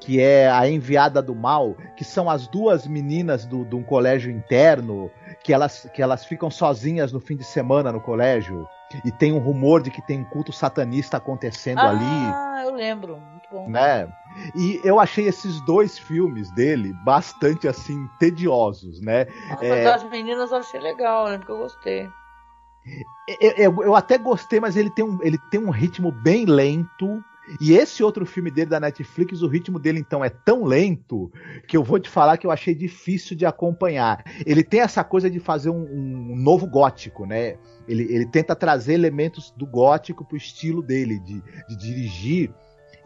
que é A Enviada do Mal, que são as duas meninas do, de um colégio interno, que elas, que elas ficam sozinhas no fim de semana no colégio. E tem um rumor de que tem um culto satanista acontecendo ah, ali. Ah, eu lembro bom. Né? E eu achei esses dois filmes dele bastante assim tediosos, né? Ah, é... as meninas eu achei legal, né? Porque eu gostei. Eu, eu, eu, até gostei, mas ele tem, um, ele tem um ritmo bem lento. E esse outro filme dele da Netflix, o ritmo dele então é tão lento que eu vou te falar que eu achei difícil de acompanhar. Ele tem essa coisa de fazer um, um novo gótico, né? Ele, ele tenta trazer elementos do gótico pro estilo dele, de, de dirigir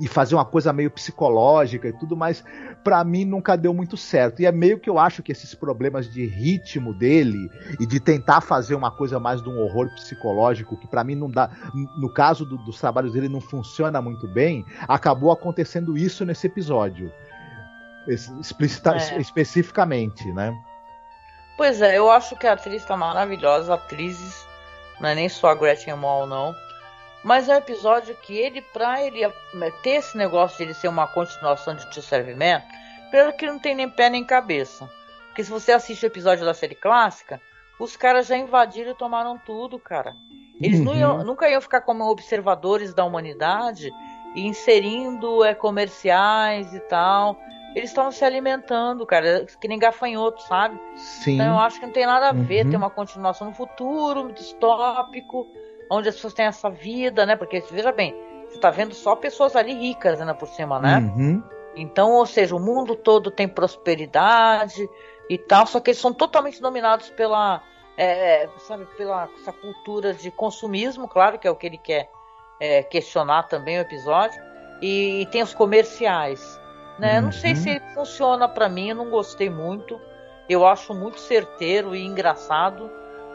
e fazer uma coisa meio psicológica e tudo, mas para mim nunca deu muito certo. E é meio que eu acho que esses problemas de ritmo dele e de tentar fazer uma coisa mais de um horror psicológico, que para mim não dá, no caso do, dos trabalhos dele não funciona muito bem, acabou acontecendo isso nesse episódio. explicita, é. especificamente, né? Pois é, eu acho que a atriz tá maravilhosa, atrizes, não é nem só a Gretchen Mol, não. Mas é um episódio que ele, pra ele ter esse negócio de ele ser uma continuação de Tio Servimento, primeiro que não tem nem pé nem cabeça. Porque se você assiste o episódio da série clássica, os caras já invadiram e tomaram tudo, cara. Eles uhum. iam, nunca iam ficar como observadores da humanidade e inserindo é, comerciais e tal. Eles estavam se alimentando, cara, que nem gafanhoto, sabe? Sim. Então eu acho que não tem nada a ver uhum. ter uma continuação no futuro, distópico, onde as pessoas têm essa vida, né? Porque, veja bem, você tá vendo só pessoas ali ricas, né, por cima, né? Uhum. Então, ou seja, o mundo todo tem prosperidade, e tal, só que eles são totalmente dominados pela, é, é, sabe, pela essa cultura de consumismo, claro que é o que ele quer é, questionar também o episódio, e, e tem os comerciais, né? Uhum. Não sei se funciona para mim, eu não gostei muito, eu acho muito certeiro e engraçado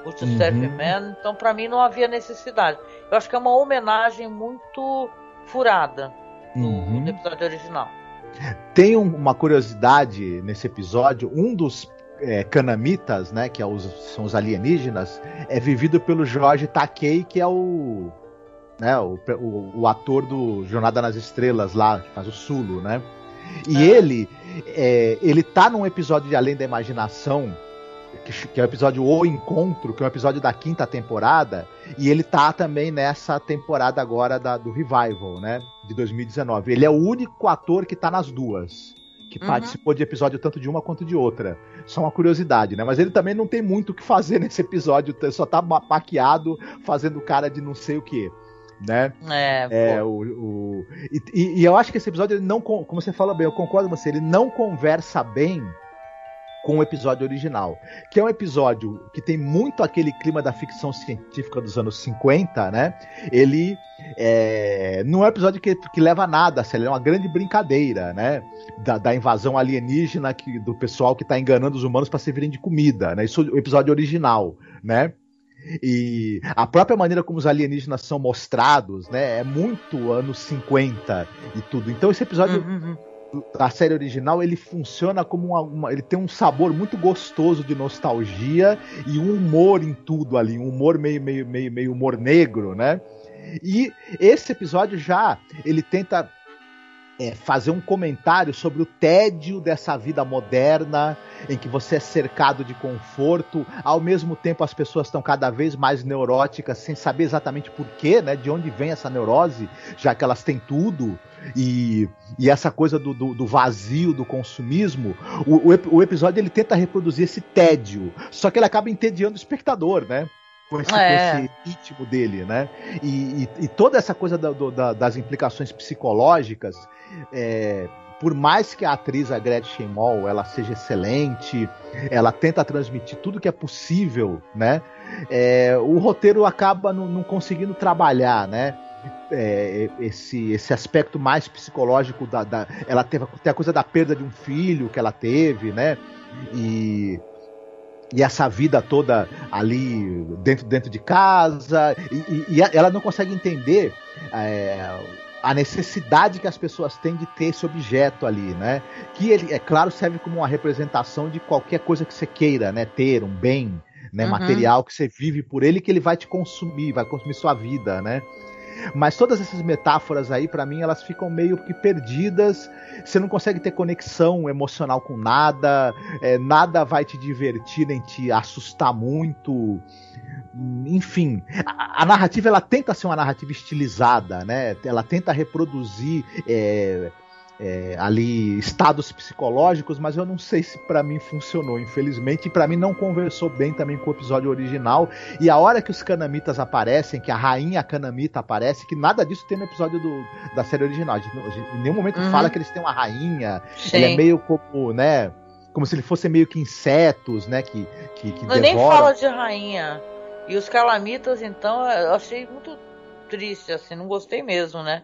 o To uhum. Serve Man, então para mim não havia necessidade. Eu acho que é uma homenagem muito furada no, uhum. no episódio original. Tem uma curiosidade nesse episódio, um dos é, canamitas, né, que é os, são os alienígenas, é vivido pelo Jorge Takei, que é o, né, o, o, o, ator do Jornada nas Estrelas lá, que faz o Sulo, né? E é. ele, é, ele tá num episódio de Além da Imaginação, que, que, é o episódio O Encontro, que é um episódio da quinta temporada, e ele tá também nessa temporada agora da, do Revival, né? De 2019. Ele é o único ator que tá nas duas. Que uhum. participou de episódio tanto de uma quanto de outra. Só uma curiosidade, né? Mas ele também não tem muito o que fazer nesse episódio, só tá maquiado fazendo cara de não sei o que né? É, é o, o e, e, eu acho que esse episódio ele não, como você fala bem, eu concordo com você, ele não conversa bem com o episódio original, que é um episódio que tem muito aquele clima da ficção científica dos anos 50, né? Ele é, não é um episódio que, que leva a nada, ele é uma grande brincadeira, né? Da, da invasão alienígena que, do pessoal que está enganando os humanos para servirem de comida, né? Isso é o episódio original, né? E a própria maneira como os alienígenas são mostrados, né, é muito anos 50 e tudo. Então esse episódio uhum. Da série original, ele funciona como uma, uma, Ele tem um sabor muito gostoso de nostalgia e um humor em tudo ali, um humor meio, meio, meio, meio humor negro, né? E esse episódio já ele tenta é, fazer um comentário sobre o tédio dessa vida moderna, em que você é cercado de conforto, ao mesmo tempo as pessoas estão cada vez mais neuróticas, sem saber exatamente porquê, né? De onde vem essa neurose, já que elas têm tudo. E, e essa coisa do, do, do vazio, do consumismo, o, o, o episódio ele tenta reproduzir esse tédio, só que ele acaba entediando o espectador, né? Com esse, é. com esse ritmo dele, né? E, e, e toda essa coisa da, da, das implicações psicológicas, é, por mais que a atriz a Gretchen Mol ela seja excelente, ela tenta transmitir tudo que é possível, né? É, o roteiro acaba não, não conseguindo trabalhar, né? É, esse, esse aspecto mais psicológico da, da ela teve tem a coisa da perda de um filho que ela teve, né? E e essa vida toda ali dentro, dentro de casa, e, e ela não consegue entender é, a necessidade que as pessoas têm de ter esse objeto ali, né? Que ele, é claro, serve como uma representação de qualquer coisa que você queira, né? Ter um bem, né? Uhum. Material que você vive por ele, que ele vai te consumir, vai consumir sua vida, né? Mas todas essas metáforas aí, para mim, elas ficam meio que perdidas. Você não consegue ter conexão emocional com nada, é, nada vai te divertir nem te assustar muito. Enfim, a, a, narrativa ela tenta ser uma narrativa estilizada, né? Ela tenta reproduzir. É, é, ali estados psicológicos, mas eu não sei se para mim funcionou, infelizmente, e para mim não conversou bem também com o episódio original. E a hora que os Kanamitas aparecem, que a rainha Kanamita aparece, que nada disso tem no episódio do, da série original. A gente, em nenhum momento uhum. fala que eles têm uma rainha. Sim. Ele é meio como, né? Como se ele fosse meio que insetos, né? Que, que, que eu nem fala de rainha. E os Calamitas, então, eu achei muito triste, assim, não gostei mesmo, né?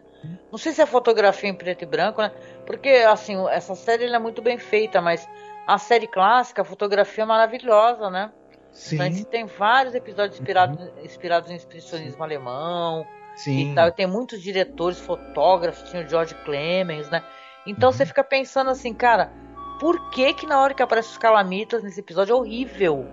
Não sei se é fotografia em preto e branco, né? Porque, assim, essa série é muito bem feita, mas a série clássica, a fotografia é maravilhosa, né? Sim. Então, a gente tem vários episódios inspirados, uhum. inspirados em expressionismo alemão. Sim. E tal. Tem muitos diretores, fotógrafos, tinha o George Clemens, né? Então uhum. você fica pensando assim, cara, por que que na hora que aparece os calamitas nesse episódio é horrível.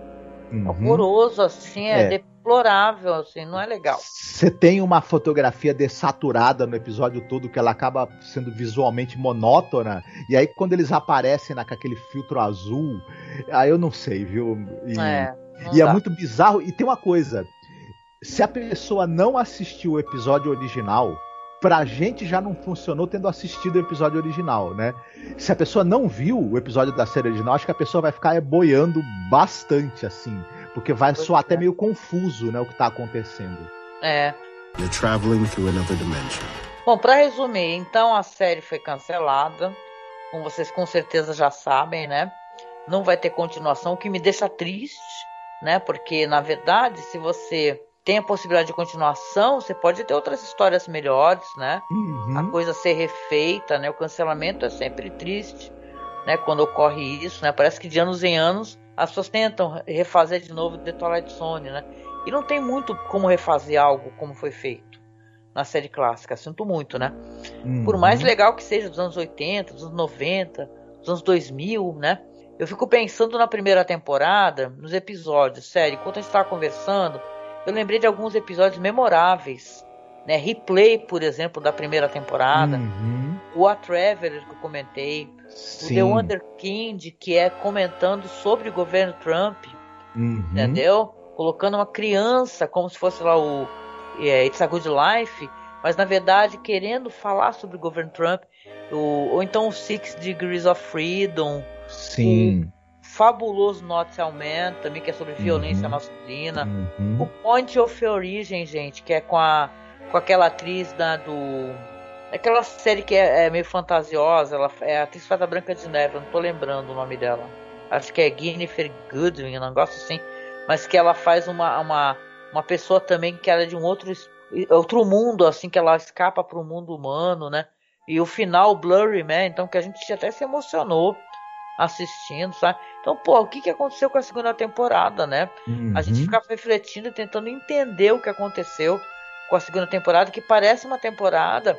Uhum. Horroroso, assim, é, é, deplorável, assim, não é legal. Você tem uma fotografia dessaturada no episódio todo que ela acaba sendo visualmente monótona, e aí quando eles aparecem na, com aquele filtro azul, aí eu não sei, viu? E é, e é muito bizarro. E tem uma coisa: se a pessoa não assistiu o episódio original, pra gente já não funcionou tendo assistido o episódio original, né? Se a pessoa não viu o episódio da série original, acho que a pessoa vai ficar boiando bastante, assim. Porque vai pois soar é. até meio confuso, né, o que tá acontecendo. É. You're traveling through another dimension. Bom, para resumir, então a série foi cancelada, como vocês com certeza já sabem, né? Não vai ter continuação, o que me deixa triste, né? Porque na verdade, se você tem a possibilidade de continuação, você pode ter outras histórias melhores, né? Uhum. A coisa ser refeita, né? O cancelamento é sempre triste, né? Quando ocorre isso, né? Parece que de anos em anos as pessoas tentam refazer de novo The Twilight Zone, né? E não tem muito como refazer algo como foi feito na série clássica. Sinto muito, né? Uhum. Por mais legal que seja dos anos 80, dos anos 90, dos anos 2000, né? Eu fico pensando na primeira temporada, nos episódios, sério, enquanto a gente estava conversando, eu lembrei de alguns episódios memoráveis. Né? Replay, por exemplo, da primeira temporada. Uhum. O A Traveler, que eu comentei. Sim. O The Wonder Kind, que é comentando sobre o governo Trump. Uhum. Entendeu? Colocando uma criança como se fosse lá o é, It's a Good Life. Mas na verdade querendo falar sobre o governo Trump. O, ou então o Six Degrees of Freedom. Sim fabuloso Notting Man, também que é sobre violência uhum. masculina. Uhum. O Point of Origin, gente, que é com a com aquela atriz da do aquela série que é, é meio fantasiosa, ela é a atriz faz a Branca de Neve, eu não tô lembrando o nome dela. Acho que é Jennifer Goodwin, um negócio assim, mas que ela faz uma uma uma pessoa também que era de um outro outro mundo, assim que ela escapa para o mundo humano, né? E o final Blurry Man, então que a gente até se emocionou assistindo, sabe? Então, pô, o que, que aconteceu com a segunda temporada, né? Uhum. A gente uhum. ficava refletindo, tentando entender o que aconteceu com a segunda temporada, que parece uma temporada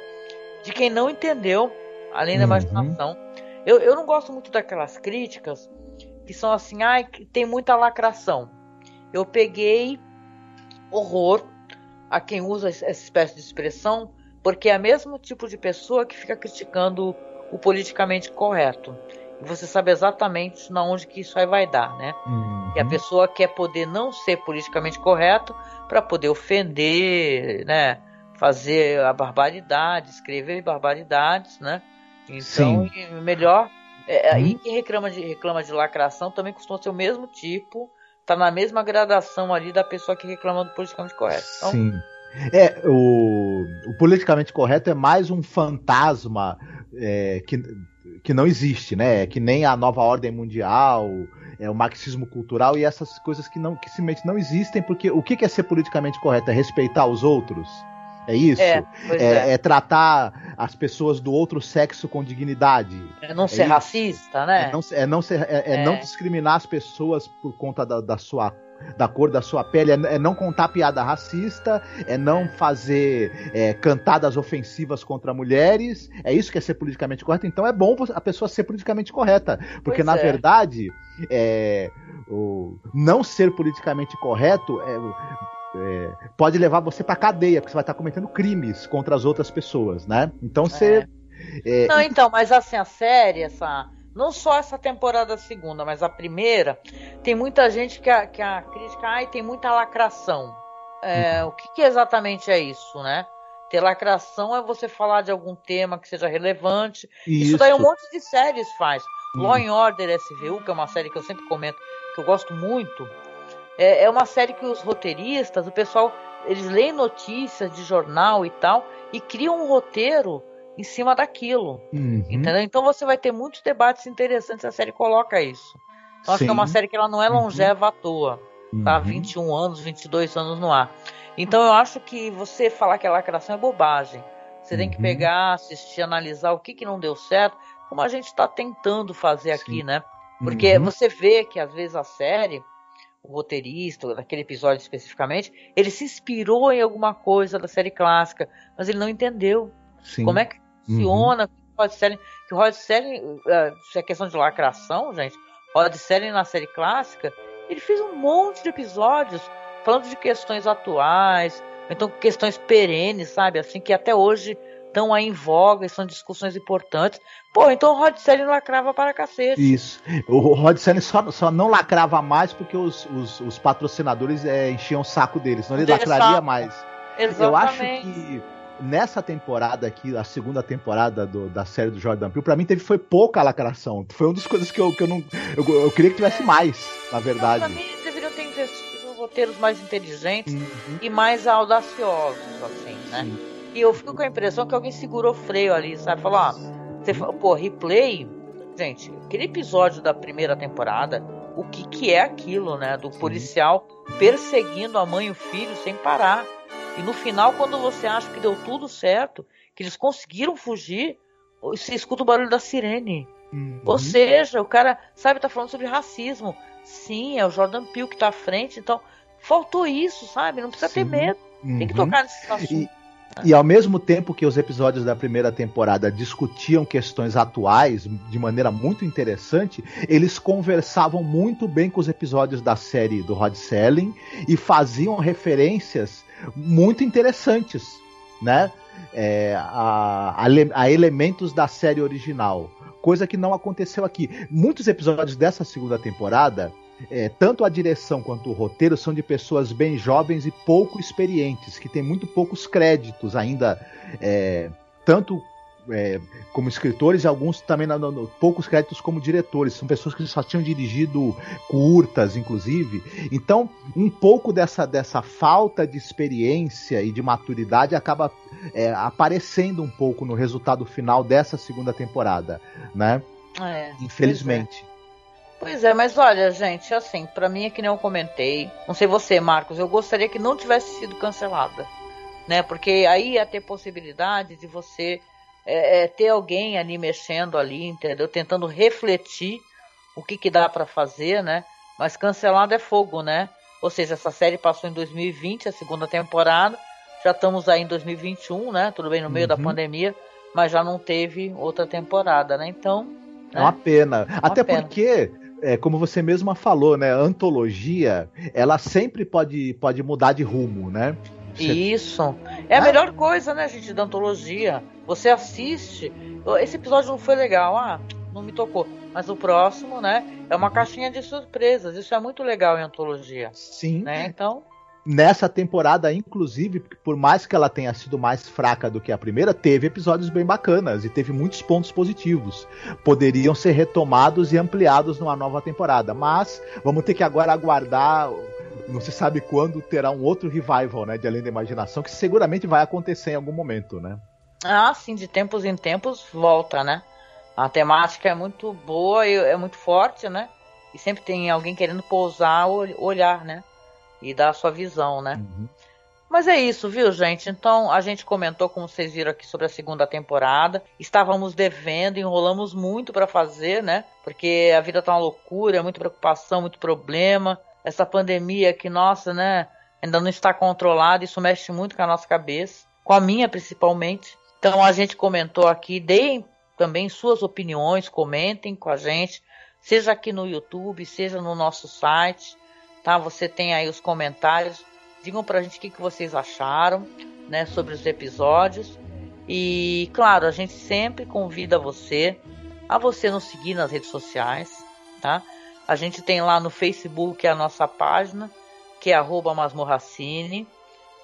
de quem não entendeu, além da uhum. imaginação. Eu, eu não gosto muito daquelas críticas que são assim, ai, ah, tem muita lacração. Eu peguei horror a quem usa essa espécie de expressão, porque é o mesmo tipo de pessoa que fica criticando o politicamente correto você sabe exatamente na onde que isso aí vai dar, né? Uhum. Que a pessoa quer poder não ser politicamente correto para poder ofender, né? Fazer a barbaridade, escrever barbaridades, né? Então, melhor. É, uhum. E quem reclama de, reclama de lacração também costuma ser o mesmo tipo, tá na mesma gradação ali da pessoa que reclama do politicamente correto. Então, Sim. É, o, o politicamente correto é mais um fantasma é, que que não existe, né? É que nem a nova ordem mundial, é o marxismo cultural e essas coisas que não que simplesmente não existem, porque o que é ser politicamente correto? É respeitar os outros? É isso? É, é, é. é, tratar as pessoas do outro sexo com dignidade. É não ser racista, né? É não, é não, ser, é, não discriminar as pessoas por conta da, da sua da cor da sua pele, é, é não contar piada racista, é não fazer é, cantadas ofensivas contra mulheres. É isso que é ser politicamente correto. Então é bom a pessoa ser politicamente correta. Porque, pois na é. verdade, é, o não ser politicamente correto é, é, pode levar você para cadeia, porque você vai estar cometendo crimes contra as outras pessoas, né? Então você. Não, então, mas assim, a série, essa não só essa temporada segunda, mas a primeira, tem muita gente que a, que a crítica, ai, tem muita lacração. É, uhum. O que, que, exatamente é isso, né? Ter lacração é você falar de algum tema que seja relevante. Isso, isso daí um monte de séries faz. Uhum. Law and Order SVU, que é uma série que eu sempre comento, que eu gosto muito, é, é uma série que os roteiristas, o pessoal, eles leem notícias de jornal e tal, e criam um roteiro em cima daquilo. Uhum. Entendeu? Então você vai ter muitos debates interessantes, a série coloca isso. Então acho que é uma série que ela não é uhum. longeva uhum. à toa. Tá? 21 uhum. anos, 22 anos no ar. Então eu acho que você falar que a lacração é bobagem. Você tem que uhum. pegar, assistir, analisar o que, que não deu certo, como a gente está tentando fazer Sim. aqui, né? Porque uhum. você vê que às vezes a série, o roteirista, daquele episódio especificamente, ele se inspirou em alguma coisa da série clássica, mas ele não entendeu. Sim. Como é que funciona, uhum. Rod Serling, que o Rod Serling, uh, se é questão de lacração, gente, Rod Serling na série clássica, ele fez um monte de episódios falando de questões atuais, então questões perenes, sabe, assim, que até hoje estão aí em voga e são discussões importantes. Pô, então o Rod Serling lacrava para cacete. Isso. O Rod Serling só, só não lacrava mais porque os, os, os patrocinadores é, enchiam o saco dele, senão ele lacraria mais. Exatamente. Eu acho que nessa temporada aqui, a segunda temporada do, da série do Jordan Peele, pra mim teve, foi pouca lacração. Foi uma das coisas que eu, que eu não. Eu, eu queria que tivesse mais, na verdade. Não, pra mim, deveriam ter investido roteiros mais inteligentes uhum. e mais audaciosos, assim, né? Sim. E eu fico com a impressão que alguém segurou o freio ali, sabe? Falou, ó, você falou, pô, replay. Gente, aquele episódio da primeira temporada, o que, que é aquilo, né? Do Sim. policial perseguindo a mãe e o filho sem parar. E no final, quando você acha que deu tudo certo, que eles conseguiram fugir, você escuta o barulho da sirene. Uhum. Ou seja, o cara, sabe, tá falando sobre racismo. Sim, é o Jordan Peele que tá à frente, então faltou isso, sabe? Não precisa Sim. ter medo. Uhum. Tem que uhum. tocar nesse assunto. E... E ao mesmo tempo que os episódios da primeira temporada discutiam questões atuais de maneira muito interessante, eles conversavam muito bem com os episódios da série do Rod Selling e faziam referências muito interessantes, né? É, a, a, a, elementos da série original, coisa que não aconteceu aqui. Muitos episódios dessa segunda temporada, é, tanto a direção quanto o roteiro são de pessoas bem jovens e pouco experientes, que têm muito poucos créditos ainda, é, tanto é, como escritores e alguns também no, no, poucos créditos como diretores. São pessoas que só tinham dirigido curtas, inclusive. Então, um pouco dessa, dessa falta de experiência e de maturidade acaba é, aparecendo um pouco no resultado final dessa segunda temporada, né? É, Infelizmente. Pois é, mas olha, gente, assim, para mim é que nem eu comentei. Não sei você, Marcos, eu gostaria que não tivesse sido cancelada, né? Porque aí ia ter possibilidade de você é, é, ter alguém ali mexendo ali, entendeu? Tentando refletir o que, que dá para fazer, né? Mas cancelado é fogo, né? Ou seja, essa série passou em 2020, a segunda temporada. Já estamos aí em 2021, né? Tudo bem no meio uhum. da pandemia, mas já não teve outra temporada, né? Então. É uma pena. É uma Até pena. porque é, como você mesma falou, né? antologia, ela sempre pode, pode mudar de rumo, né? Isso. É a melhor coisa, né, gente, da antologia. Você assiste. Esse episódio não foi legal, ah, não me tocou. Mas o próximo, né, é uma caixinha de surpresas. Isso é muito legal em antologia. Sim. Né? Então. Nessa temporada, inclusive, por mais que ela tenha sido mais fraca do que a primeira, teve episódios bem bacanas e teve muitos pontos positivos. Poderiam ser retomados e ampliados numa nova temporada. Mas vamos ter que agora aguardar não se sabe quando terá um outro revival, né, de Além da Imaginação, que seguramente vai acontecer em algum momento, né? Ah, sim, de tempos em tempos volta, né? A temática é muito boa e é muito forte, né? E sempre tem alguém querendo pousar, olhar, né? E dar a sua visão, né? Uhum. Mas é isso, viu, gente? Então, a gente comentou, como vocês viram aqui, sobre a segunda temporada. Estávamos devendo, enrolamos muito para fazer, né? Porque a vida tá uma loucura, muita preocupação, muito problema essa pandemia que, nossa, né, ainda não está controlada, isso mexe muito com a nossa cabeça, com a minha principalmente. Então a gente comentou aqui, deem também suas opiniões, comentem com a gente, seja aqui no YouTube, seja no nosso site, tá? Você tem aí os comentários, digam pra gente o que, que vocês acharam, né, sobre os episódios. E claro, a gente sempre convida você a você nos seguir nas redes sociais, tá? A gente tem lá no Facebook a nossa página, que é arroba masmorracine,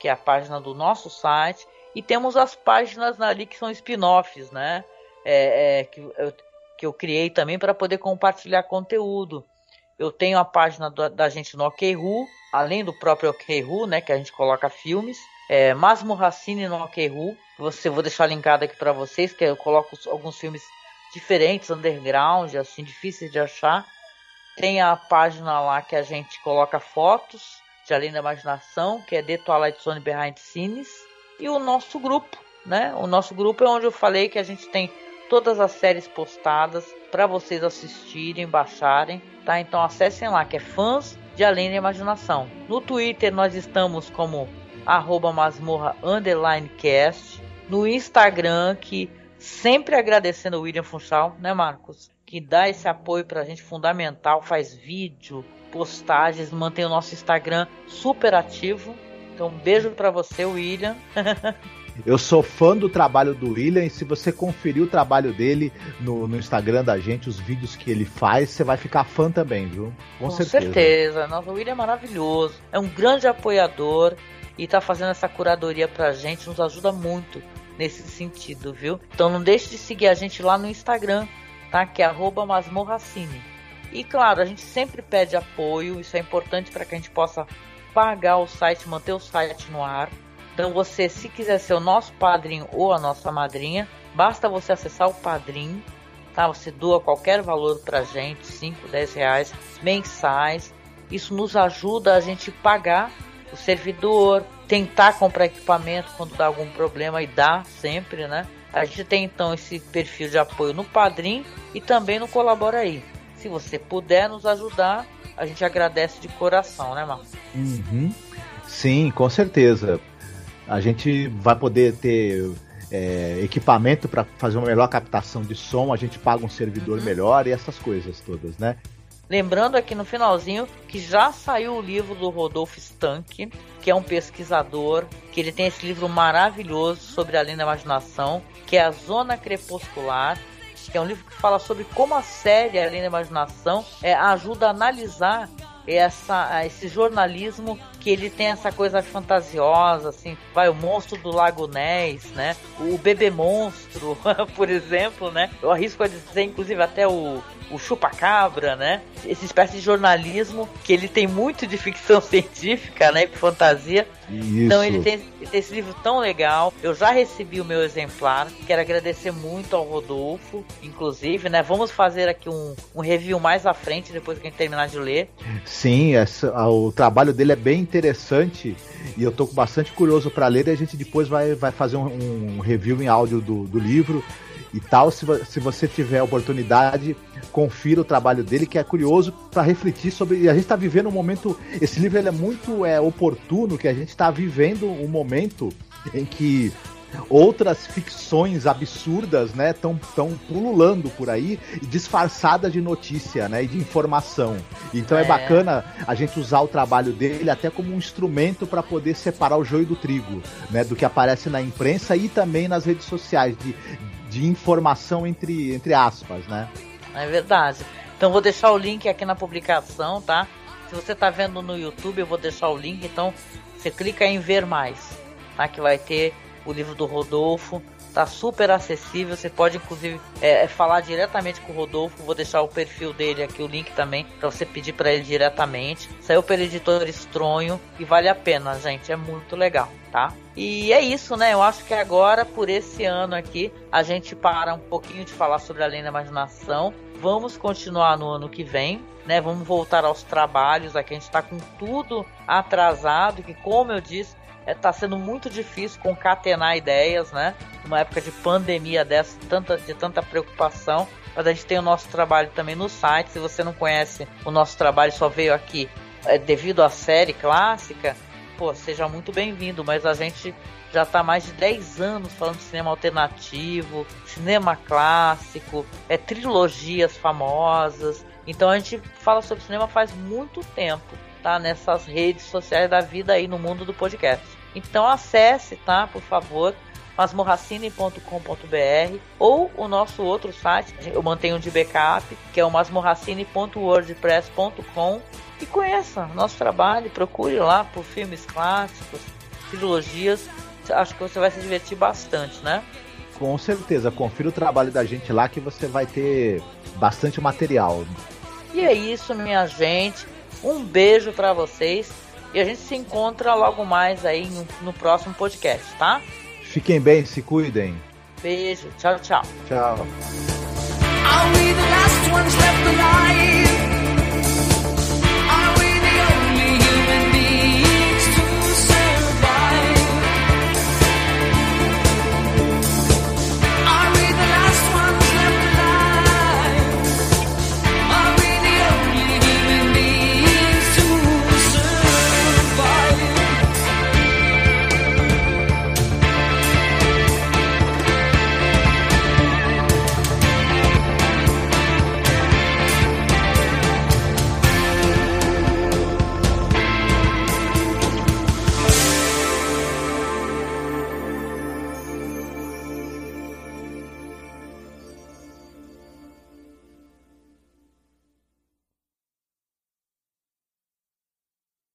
que é a página do nosso site. E temos as páginas ali que são spin-offs, né? É, é, que, eu, que eu criei também para poder compartilhar conteúdo. Eu tenho a página do, da gente no OKRU, além do próprio OKRU, né? Que a gente coloca filmes. É, Masmo Racine no OKRU. Você vou deixar linkado aqui para vocês, que eu coloco alguns filmes diferentes, underground, assim, difíceis de achar. Tem a página lá que a gente coloca fotos de Além da Imaginação, que é The Twilight Zone Behind Scenes. E o nosso grupo, né? O nosso grupo é onde eu falei que a gente tem todas as séries postadas para vocês assistirem, baixarem, tá? Então acessem lá, que é fãs de Além da Imaginação. No Twitter nós estamos como arroba masmorra underline cast. No Instagram, que Sempre agradecendo o William Funchal, né, Marcos? Que dá esse apoio pra gente fundamental, faz vídeo, postagens, mantém o nosso Instagram super ativo. Então, um beijo para você, William. Eu sou fã do trabalho do William e se você conferir o trabalho dele no, no Instagram da gente, os vídeos que ele faz, você vai ficar fã também, viu? Com, Com certeza. certeza. Nossa, o William é maravilhoso. É um grande apoiador e tá fazendo essa curadoria pra gente, nos ajuda muito nesse sentido, viu? Então não deixe de seguir a gente lá no Instagram, tá? Que é masmorracine. E claro, a gente sempre pede apoio, isso é importante para que a gente possa pagar o site, manter o site no ar. Então você, se quiser ser o nosso padrinho ou a nossa madrinha, basta você acessar o padrinho, tá? Você doa qualquer valor pra gente, 5, 10 reais mensais. Isso nos ajuda a gente pagar o servidor, tentar comprar equipamento quando dá algum problema e dá sempre, né? A gente tem então esse perfil de apoio no Padrim e também no Colabora aí. Se você puder nos ajudar, a gente agradece de coração, né, Marcos? Uhum. Sim, com certeza a gente vai poder ter é, equipamento para fazer uma melhor captação de som, a gente paga um servidor melhor e essas coisas todas, né? Lembrando aqui no finalzinho que já saiu o livro do Rodolfo Stank, que é um pesquisador, que ele tem esse livro maravilhoso sobre além da imaginação, que é a Zona Crepuscular, que é um livro que fala sobre como a série Além da Imaginação é, ajuda a analisar essa, esse jornalismo que ele tem essa coisa fantasiosa, assim, vai o monstro do Lago Ness, né? O bebê monstro, por exemplo, né? Eu arrisco a dizer, inclusive, até o, o chupacabra, né? Essa espécie de jornalismo que ele tem muito de ficção científica, né? E fantasia. Isso. Então ele tem, ele tem, esse livro tão legal. Eu já recebi o meu exemplar. Quero agradecer muito ao Rodolfo, inclusive, né? Vamos fazer aqui um, um review mais à frente, depois que a gente terminar de ler. Sim, essa, o trabalho dele é bem interessante e eu tô bastante curioso para ler. E a gente depois vai, vai fazer um, um review em áudio do, do livro e tal. Se, se você tiver oportunidade, confira o trabalho dele, que é curioso para refletir sobre. E a gente está vivendo um momento. Esse livro é muito é, oportuno, que a gente está vivendo um momento em que outras ficções absurdas, né, estão tão pululando por aí, disfarçadas de notícia, né, e de informação. Então é. é bacana a gente usar o trabalho dele até como um instrumento para poder separar o joio do trigo, né, do que aparece na imprensa e também nas redes sociais, de, de informação entre, entre aspas, né? É verdade. Então vou deixar o link aqui na publicação, tá? Se você está vendo no YouTube, eu vou deixar o link. Então você clica em ver mais, tá? Que vai ter o livro do Rodolfo. Tá super acessível. Você pode inclusive é, é falar diretamente com o Rodolfo. Vou deixar o perfil dele aqui, o link também, para você pedir para ele diretamente. Saiu pelo editor Estronho e vale a pena, gente. É muito legal, tá? E é isso, né? Eu acho que agora, por esse ano aqui, a gente para um pouquinho de falar sobre Além da Imaginação. Vamos continuar no ano que vem, né? Vamos voltar aos trabalhos. Aqui a gente está com tudo atrasado, que como eu disse, está é, sendo muito difícil concatenar ideias, né? Numa época de pandemia dessa, tanta, de tanta preocupação. Mas a gente tem o nosso trabalho também no site. Se você não conhece o nosso trabalho, só veio aqui é, devido à série clássica, pô, seja muito bem-vindo. Mas a gente já está mais de 10 anos falando de cinema alternativo, cinema clássico, é trilogias famosas. Então a gente fala sobre cinema faz muito tempo tá? Nessas redes sociais da vida aí no mundo do podcast. Então acesse, tá? Por favor, masmorracine.com.br ou o nosso outro site, eu mantenho de backup, que é o masmorracine.wordpress.com e conheça nosso trabalho, procure lá por filmes clássicos, trilogias. Acho que você vai se divertir bastante, né? Com certeza, confira o trabalho da gente lá que você vai ter bastante material. E é isso, minha gente. Um beijo para vocês e a gente se encontra logo mais aí no, no próximo podcast, tá? Fiquem bem, se cuidem. Beijo, tchau, tchau. Tchau.